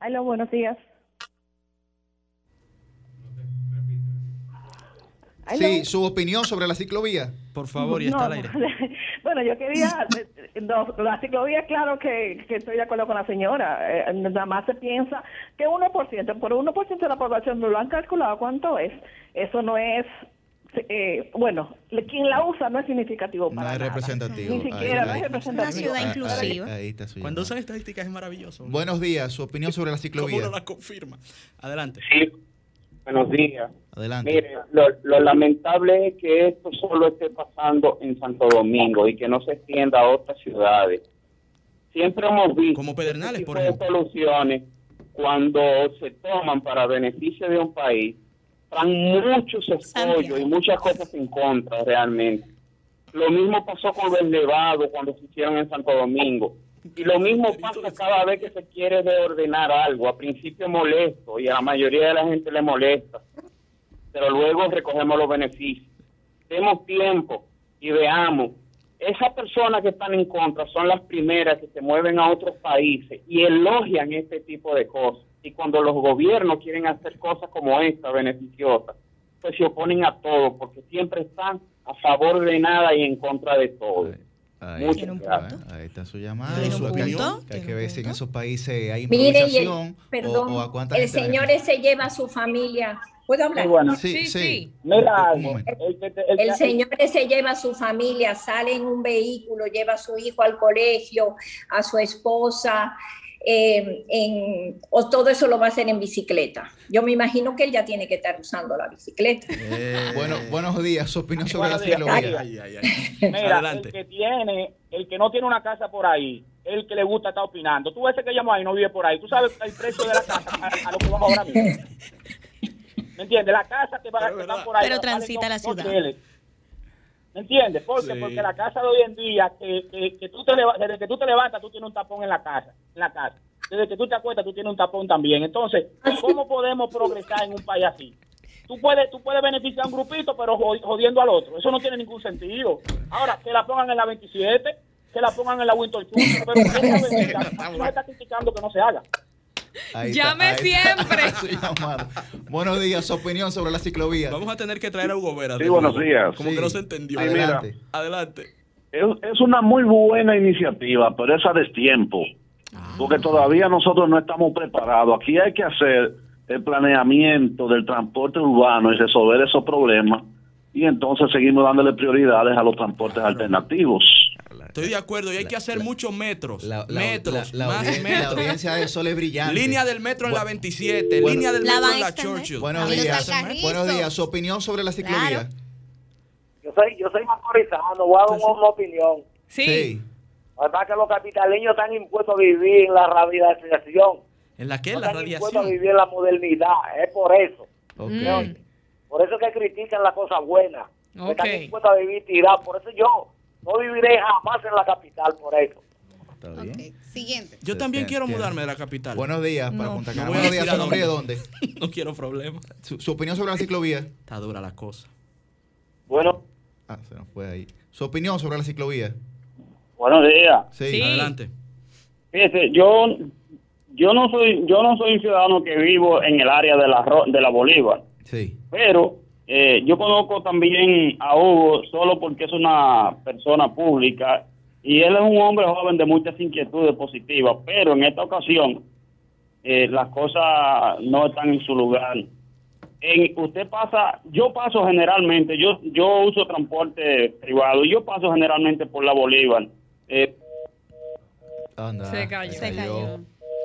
Aló, buenos días. Aló. Sí, su opinión sobre la ciclovía. Por favor, y No, está al aire. Bueno, yo quería, no, la ciclovía, claro que, que estoy de acuerdo con la señora, eh, nada más se piensa que 1%, por 1% de la población no lo han calculado cuánto es, eso no es, eh, bueno, quien la usa no es significativo No para es nada. representativo. Ni siquiera, Ahí- no es representativo. ahí- ahí está su Cuando usan estadísticas es maravilloso. Buenos días, su opinión sobre la ¿Cómo ciclovía. no la confirma? Adelante. Buenos días. Adelante. Mire, lo, lo lamentable es que esto solo esté pasando en Santo Domingo y que no se extienda a otras ciudades. Siempre hemos visto Como Pedernales, este por ejemplo. soluciones cuando se toman para beneficio de un país, traen muchos escollos y muchas cosas en contra realmente. Lo mismo pasó con el Nevado cuando se hicieron en Santo Domingo. Y lo mismo pasa cada vez que se quiere reordenar algo. A principio molesto y a la mayoría de la gente le molesta, pero luego recogemos los beneficios. Demos tiempo y veamos. Esas personas que están en contra son las primeras que se mueven a otros países y elogian este tipo de cosas. Y cuando los gobiernos quieren hacer cosas como esta, beneficiosas, pues se oponen a todo, porque siempre están a favor de nada y en contra de todo. Ahí, está, gracias. ahí está su llamada. ¿Tiene un Lo que hay- punto? que hay que ver si en esos países hay Mire, y el, improvisación perdón, o, o a cuánta el señor ese lleva a su familia. ¿Puedo hablar? Sí, Sí, sí. sí. Mira, Un momento. el, el El señor ese lleva a su familia, sale en un vehículo, lleva a su hijo al colegio, a su esposa, eh, en- o todo eso lo va a hacer en bicicleta. Yo me imagino que él ya tiene que estar usando la bicicleta. Bueno, buenos días. Su opinión sobre la Buenos días. ciclovía. Mira, Adelante. el que tiene, el que no tiene una casa por ahí, el que le gusta estar opinando. Tú ese que llamó ahí no vive por ahí. Tú sabes el precio de la casa a, a lo que vamos ahora mismo. ¿Me entiendes? La casa que, va, que están por ahí. Pero vale transita la ciudad. ¿Me entiendes? ¿Por qué? Sí. Porque la casa de hoy en día, que, que, que tú te desde que tú te levantas, tú tienes un tapón en la casa. En la casa. Desde que tú te acuestas, tú tienes un tapón también. Entonces, ¿cómo podemos progresar en un país así? Tú puedes, tú puedes beneficiar a un grupito, pero jod- jodiendo al otro. Eso no tiene ningún sentido. Ahora, que la pongan en la 27, que la pongan en la Winter Churchill, pero nos está criticando que no se haga. Ahí Llame está siempre. Buenos días. Su opinión sobre la ciclovía. Vamos a tener que traer a Hugo Vera. Sí, de buenos días. Como Sí. que no se entendió. Sí, mira. Adelante. Adelante. Es, es una muy buena iniciativa, pero es a destiempo. Porque todavía nosotros no estamos preparados. Aquí hay que hacer el planeamiento del transporte urbano y resolver esos problemas. Y entonces seguimos dándole prioridades a los transportes alternativos. Estoy de acuerdo y hay que hacer muchos metros. la- metros, la- la más metros. la audiencia del Sol es brillante. Línea del metro en la 27, Bueno- línea del La metro en la. Churchill. Buenos días. Buenos días. Su opinión sobre la ciclovía. Yo soy, yo soy macorizano, voy a dar una opinión. Sí. Además que los capitaleños están impuestos a vivir en la radiación. ¿En la qué? No La están impuestos a radiación. vivir en la modernidad. Es por eso. Ok. ¿Me oye? Por eso que critican las cosas buenas. Ok. Están impuestos a vivir tirados. Por eso yo no viviré jamás en la capital, por eso. Está bien. Siguiente. Yo también quiero mudarme de la capital. Buenos días para Punta Cana. No voy a Buenos días. ¿Su nombre de dónde? no quiero problemas. Su, su opinión sobre la ciclovía. Está dura la cosa. Bueno. Ah, se nos fue ahí. Su opinión sobre la ciclovía. Buenos días. Sí. Adelante. Fíjese, yo yo no soy yo no soy un ciudadano que vivo en el área de la de la Bolívar, Sí. pero eh, yo conozco también a Hugo solo porque es una persona pública y él es un hombre joven de muchas inquietudes positivas, pero en esta ocasión eh, las cosas no están en su lugar. En, usted pasa, yo paso generalmente, yo yo uso transporte privado y yo paso generalmente por la Bolívar. Eh, Anda, Se cayó. se Se cayó.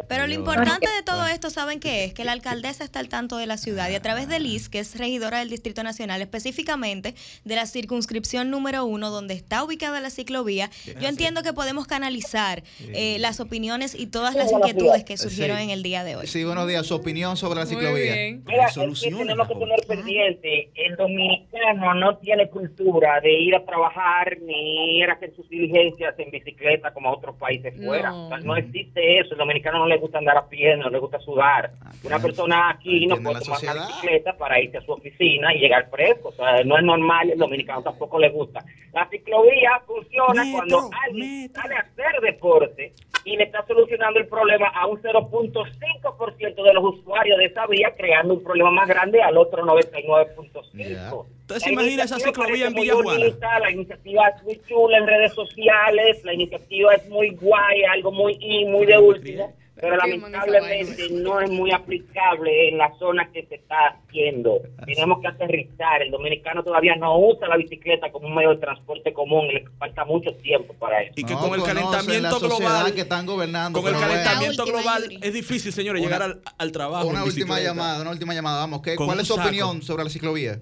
Pero lo importante de todo esto, ¿saben qué es? Que la alcaldesa está al tanto de la ciudad y a través de Liz, que es regidora del Distrito Nacional, específicamente de la circunscripción número uno, donde está ubicada la ciclovía, yo entiendo que podemos canalizar eh, las opiniones y todas las inquietudes que surgieron Sí. en el día de hoy. Sí, buenos días. Su opinión sobre la ciclovía. Mira, es que tenemos que tener pendiente, el dominicano no tiene cultura de ir a trabajar ni ir a hacer sus diligencias en bicicleta como a otros países fuera. No. O sea, no existe eso, el dominicano no le gusta andar a pie, no le gusta sudar. Una persona aquí no puede tomar una bicicleta para irse a su oficina y llegar fresco. O sea, no es normal, el dominicano tampoco le gusta. La ciclovía funciona cuando alguien sale a hacer deporte y le está solucionando el problema a un 0.5% de los usuarios de esa vía, creando un problema más grande al otro 99.5%. Entonces, imagina esa ciclovía en bonita, La iniciativa es muy chula en redes sociales, la iniciativa es muy guay, algo muy in, muy de último, pero lamentablemente no es muy aplicable en la zona que se está haciendo. Tenemos que aterrizar. El dominicano todavía no usa la bicicleta como un medio de transporte común y le falta mucho tiempo para eso. Y que No con el calentamiento global. que están gobernando. Con el calentamiento global es difícil, señores, Una- llegar al, al trabajo. Una en última llamada, una última llamada. Vamos, ¿qué, ¿cuál es su saco. opinión sobre la ciclovía?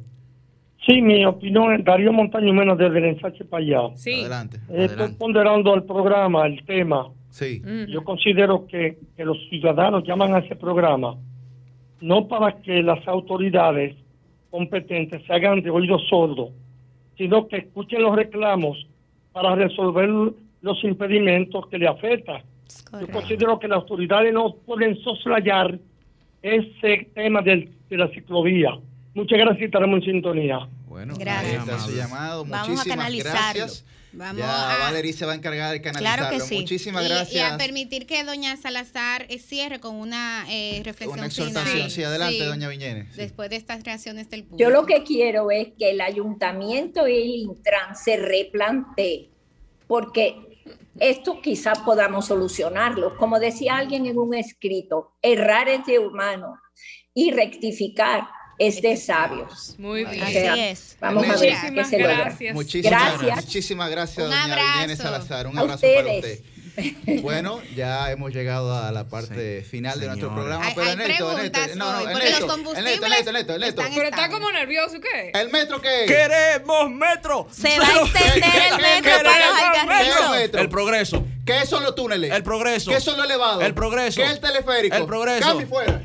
Sí, mi opinión es Darío Montaño menos desde el ensache para allá. Sí. Adelante. Eh, Estoy ponderando el programa, el tema. Sí. Yo considero que, que los ciudadanos llaman a ese programa no para que las autoridades competentes se hagan de oídos sordos, sino que escuchen los reclamos para resolver los impedimentos que le afectan. Yo considero que las autoridades no pueden soslayar ese tema del- de la ciclovía. Muchas gracias y estaremos en sintonía. Bueno, Gracias. ahí está su llamado. Vamos a Muchísimas canalizarlo. gracias. Vamos ya a- Valerie se va a encargar de canalizarlo. Muchísimas Y- gracias. Y, a permitir que doña Salazar eh, cierre con una eh, reflexión Una exhortación. final. Sí, adelante, Sí, doña Viñenes. Sí. Después de estas reacciones del público. Yo lo que quiero es que el ayuntamiento y el Intran se replantee, porque esto quizás podamos solucionarlo. Como decía alguien en un escrito, errar es de humano y rectificar es de sabios. Muy O bien. sea, Vamos a ver qué se logra. Muchísimas Gracias. Muchísimas gracias, Un doña abrazo. Viñenes Salazar. Un A abrazo para ustedes. usted. Bueno, ya hemos llegado a la parte final de nuestro programa. Hay- pero hay Ernesto, Ernesto, no, no, Ernesto, los Ernesto, combustibles Ernesto, Ernesto, Ernesto. Pero está como nervioso, ¿qué? ¿El metro qué? ¡Queremos metro! Se va a extender el metro para los metro? El progreso. ¿Qué son los túneles? El progreso. ¿Qué son los elevados? El progreso. ¿Qué es el teleférico? El progreso. Cambio fuera.